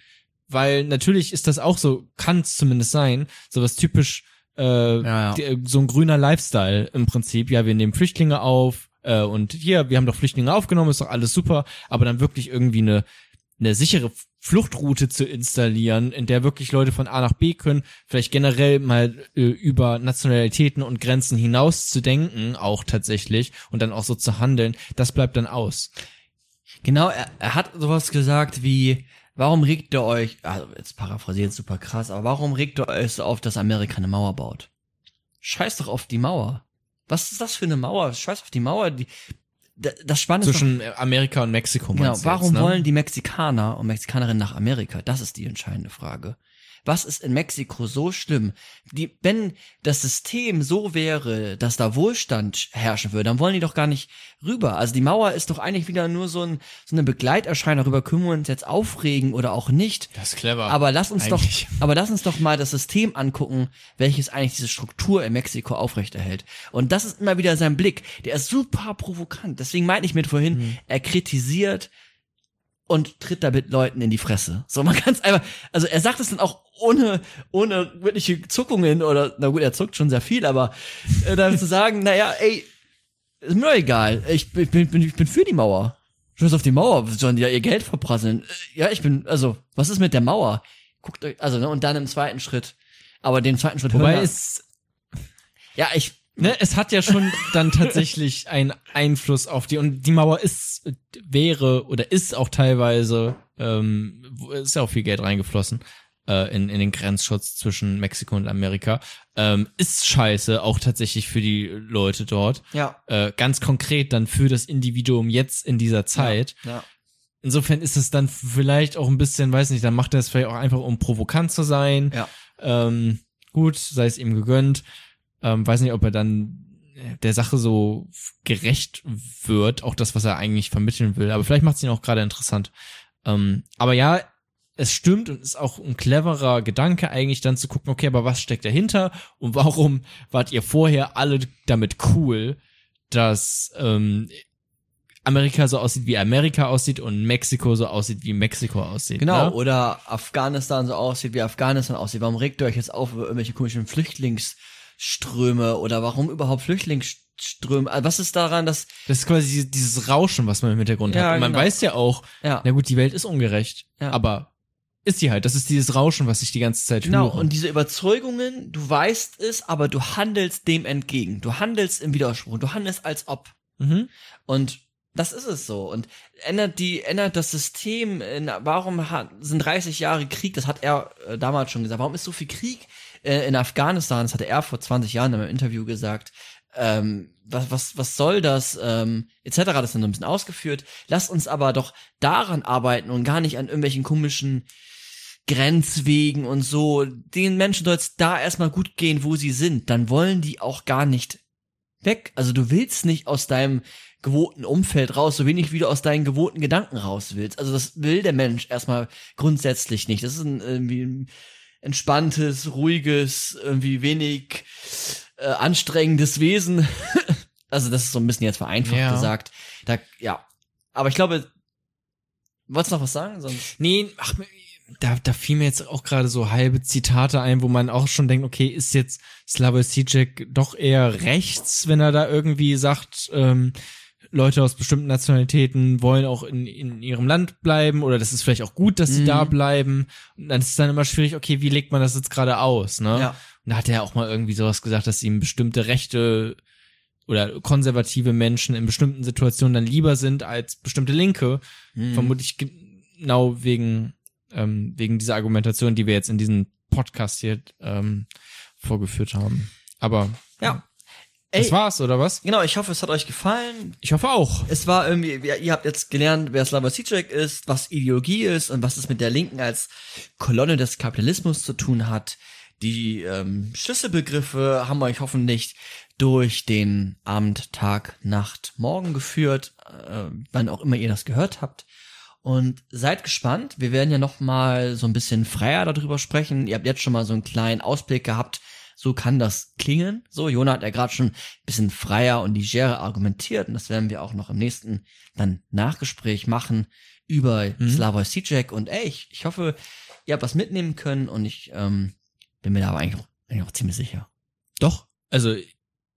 Weil natürlich ist das auch so, kann es zumindest sein, sowas typisch äh, ja, ja. Die, so ein grüner Lifestyle im Prinzip. Ja, wir nehmen Flüchtlinge auf äh, und hier, wir haben doch Flüchtlinge aufgenommen, ist doch alles super, aber dann wirklich irgendwie eine eine sichere Fluchtroute zu installieren, in der wirklich Leute von A nach B können, vielleicht generell mal äh, über Nationalitäten und Grenzen hinaus zu denken, auch tatsächlich, und dann auch so zu handeln, das bleibt dann aus. Genau, er, er hat sowas gesagt wie, Warum regt ihr euch, also jetzt paraphrasiert super krass, aber warum regt ihr euch so auf, dass Amerika eine Mauer baut? Scheiß doch auf die Mauer. Was ist das für eine Mauer? Scheiß auf die Mauer. Die, das Spannende ist doch, Zwischen Amerika und Mexiko genau, warum jetzt, ne? wollen die Mexikaner und Mexikanerinnen nach Amerika? Das ist die entscheidende Frage. Was ist in Mexiko so schlimm? Die, wenn das System so wäre, dass da Wohlstand herrschen würde, dann wollen die doch gar nicht rüber. Also die Mauer ist doch eigentlich wieder nur so, ein, so eine Begleiterscheinung. Darüber können wir uns jetzt aufregen oder auch nicht. Das ist clever. Aber lass uns Eigentlich. doch, aber lass uns doch mal das System angucken, welches eigentlich diese Struktur in Mexiko aufrechterhält. Und das ist immer wieder sein Blick. Der ist super provokant. Deswegen meinte ich mit vorhin, Mhm. er kritisiert und tritt damit Leuten in die Fresse. So, man kann es einfach, also er sagt es dann auch ohne, ohne wirkliche Zuckungen oder, na gut, er zuckt schon sehr viel, aber äh, dann zu sagen, naja, ey, ist mir doch egal, ich, ich, bin, bin, ich bin für die Mauer. Schluss auf die Mauer, sollen die ja ihr Geld verprasseln. Äh, Ja, ich bin, also, was ist mit der Mauer? Guckt euch, also, ne, und dann im zweiten Schritt. Aber den zweiten Schritt Wobei hören wir- es, ja, ich, ne, es hat ja schon dann tatsächlich einen Einfluss auf die und die Mauer ist, wäre oder ist auch teilweise, ähm, ist ja auch viel Geld reingeflossen äh, in, in den Grenzschutz zwischen Mexiko und Amerika. Ähm, ist scheiße, auch tatsächlich für die Leute dort. ja, Äh, ganz konkret dann für das Individuum jetzt in dieser Zeit. ja. Insofern ist es dann vielleicht auch ein bisschen, weiß nicht, dann macht er es vielleicht auch einfach, um provokant zu sein. Ja. Ähm, gut, sei es ihm gegönnt. Ähm, weiß nicht, ob er dann äh, der Sache so gerecht wird, auch das, was er eigentlich vermitteln will. Aber vielleicht macht es ihn auch gerade interessant. Ähm, aber ja, es stimmt und ist auch ein cleverer Gedanke eigentlich dann zu gucken, okay, aber was steckt dahinter und warum wart ihr vorher alle damit cool, dass ähm, Amerika so aussieht, wie Amerika aussieht und Mexiko so aussieht, wie Mexiko aussieht. Genau, Ne? oder Afghanistan so aussieht, wie Afghanistan aussieht. Warum regt ihr euch jetzt auf über irgendwelche komischen Flüchtlingsströme oder warum überhaupt Flüchtlingsströme? Also was ist daran, dass, Das ist quasi dieses- Rauschen, was man im Hintergrund Ja, hat. Und man genau. weiß ja auch, ja, na gut, die Welt ist ungerecht, Ja. aber ist sie halt. Das ist dieses Rauschen, was ich die ganze Zeit genau, höre. und diese Überzeugungen, du weißt es, aber du handelst dem entgegen. Du handelst im Widerspruch, du handelst als ob. mhm. Und das ist es so. Und ändert die, ändert das System, in, warum hat, sind 30 Jahre Krieg, das hat er äh, damals schon gesagt, warum ist so viel Krieg äh, in Afghanistan, das hatte er vor 20 Jahren in einem Interview gesagt, ähm, was, was, was soll das, ähm, etc., das dann so ein bisschen ausgeführt. Lasst uns aber doch daran arbeiten und gar nicht an irgendwelchen komischen Grenzwegen und so. Den Menschen soll es da erstmal gut gehen, wo sie sind. Dann wollen die auch gar nicht weg. Also du willst nicht aus deinem gewohnten Umfeld raus, so wenig wie du aus deinen gewohnten Gedanken raus willst. Also das will der Mensch erstmal grundsätzlich nicht. Das ist ein, irgendwie ein entspanntes, ruhiges, irgendwie wenig äh, anstrengendes Wesen. also das ist so ein bisschen jetzt vereinfacht Ja. gesagt. Da, ja. Aber ich glaube, wolltest du noch was sagen? Sonst Nee, ach, da, da fiel mir jetzt auch gerade so halbe Zitate ein, wo man auch schon denkt, okay, ist jetzt Slavoj Žižek doch eher rechts, wenn er da irgendwie sagt, ähm, Leute aus bestimmten Nationalitäten wollen auch in, in ihrem Land bleiben oder das ist vielleicht auch gut, dass sie Mhm. da bleiben. Und dann ist es dann immer schwierig, okay, wie legt man das jetzt gerade aus, ne? Ja. Und da hat er auch mal irgendwie sowas gesagt, dass ihm bestimmte Rechte oder konservative Menschen in bestimmten Situationen dann lieber sind als bestimmte Linke. Mhm. Vermutlich genau wegen, ähm, wegen dieser Argumentation, die wir jetzt in diesem Podcast hier ähm, vorgeführt haben. Aber Ja. Das Ey, war's, oder was? genau, ich hoffe, es hat euch gefallen. Ich hoffe auch. Es war irgendwie, ihr, habt jetzt gelernt, wer Slavoj Žižek ist, was Ideologie ist und was es mit der Linken als Kolonne des Kapitalismus zu tun hat. Die ähm, Schlüsselbegriffe haben euch hoffentlich durch den Abend, Tag, Nacht, Morgen geführt, äh, wann auch immer ihr das gehört habt. Und seid gespannt. Wir werden ja noch mal so ein bisschen freier darüber sprechen. Ihr habt jetzt schon mal so einen kleinen Ausblick gehabt. So kann das klingen. So, Jona hat ja gerade schon ein bisschen freier und legerer argumentiert. Und das werden wir auch noch im nächsten dann Nachgespräch machen über Mhm. Slavoj Žižek. Und ey, ich, ich hoffe, ihr habt was mitnehmen können. Und ich ähm, bin mir da aber eigentlich auch, eigentlich auch ziemlich sicher. Doch. Also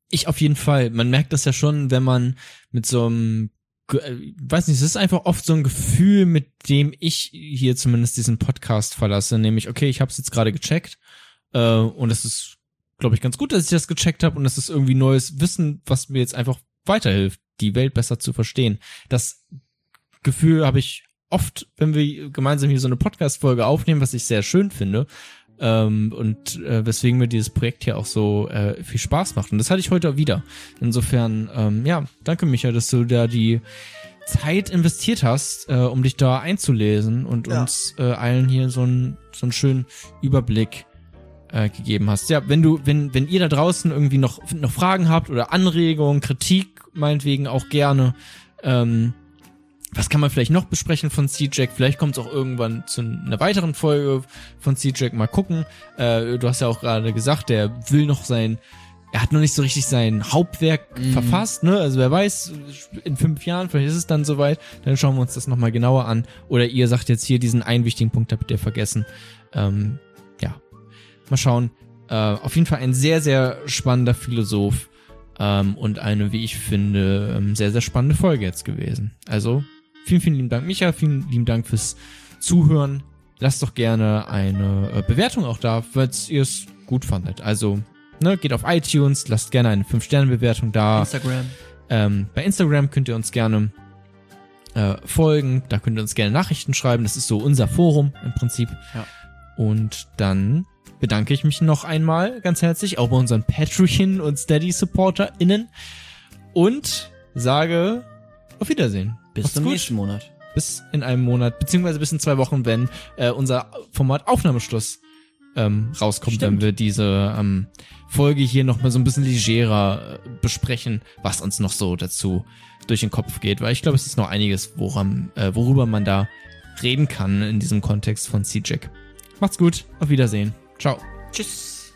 ich auf jeden Fall. Man merkt das ja schon, wenn man mit so einem äh, weiß nicht, es ist einfach oft so ein Gefühl, mit dem ich hier zumindest diesen Podcast verlasse, nämlich, okay, ich habe es jetzt gerade gecheckt äh, und es ist, glaube ich, ganz gut, dass ich das gecheckt habe und es ist irgendwie neues Wissen, was mir jetzt einfach weiterhilft, die Welt besser zu verstehen. Das Gefühl habe ich oft, wenn wir gemeinsam hier so eine Podcast-Folge aufnehmen, was ich sehr schön finde. ähm, und äh, weswegen mir dieses Projekt hier auch so äh, viel Spaß macht. Und das hatte ich heute auch wieder. Insofern, ähm, ja, danke Micha, dass du da die Zeit investiert hast, äh, um dich da einzulesen und Ja. uns äh, allen hier so einen so einen schönen Überblick äh, gegeben hast. Ja, wenn du, wenn, wenn ihr da draußen irgendwie noch, noch Fragen habt oder Anregungen, Kritik, meinetwegen auch gerne, ähm, was kann man vielleicht noch besprechen von C-Jack? Vielleicht kommt es auch irgendwann zu einer weiteren Folge von C-Jack. Mal gucken. Äh, du hast ja auch gerade gesagt, der will noch sein, er hat noch nicht so richtig sein Hauptwerk verfasst, ne? Also wer weiß, in fünf Jahren, vielleicht ist es dann soweit, dann schauen wir uns das nochmal genauer an. Oder ihr sagt jetzt hier, diesen einen wichtigen Punkt habt ihr vergessen. Ähm, mal schauen. Äh, auf jeden Fall ein sehr, sehr spannender Philosoph ähm, und eine, wie ich finde, ähm, sehr, sehr spannende Folge jetzt gewesen. Also, vielen, vielen lieben Dank, Micha, vielen lieben Dank fürs Zuhören. Lasst doch gerne eine äh, Bewertung auch da, falls ihr es gut fandet. Also, ne, geht auf iTunes, lasst gerne eine 5-Sterne-Bewertung da. Instagram. Ähm, bei Instagram könnt ihr uns gerne äh, folgen, da könnt ihr uns gerne Nachrichten schreiben. Das ist so unser Forum im Prinzip. Ja. Und dann bedanke ich mich noch einmal ganz herzlich auch bei unseren Patreon und Steady-SupporterInnen und sage auf Wiedersehen. Bis Macht's zum gut. nächsten Monat. Bis in einem Monat, beziehungsweise bis in zwei Wochen, wenn äh, unser Format Aufnahmeschluss ähm, rauskommt, Stimmt. wenn wir diese ähm, Folge hier nochmal so ein bisschen legerer äh, besprechen, was uns noch so dazu durch den Kopf geht, weil ich glaube, es ist noch einiges, woran, äh, worüber man da reden kann in diesem Kontext von C-Jack. Macht's gut, auf Wiedersehen. Ciao. Tschüss.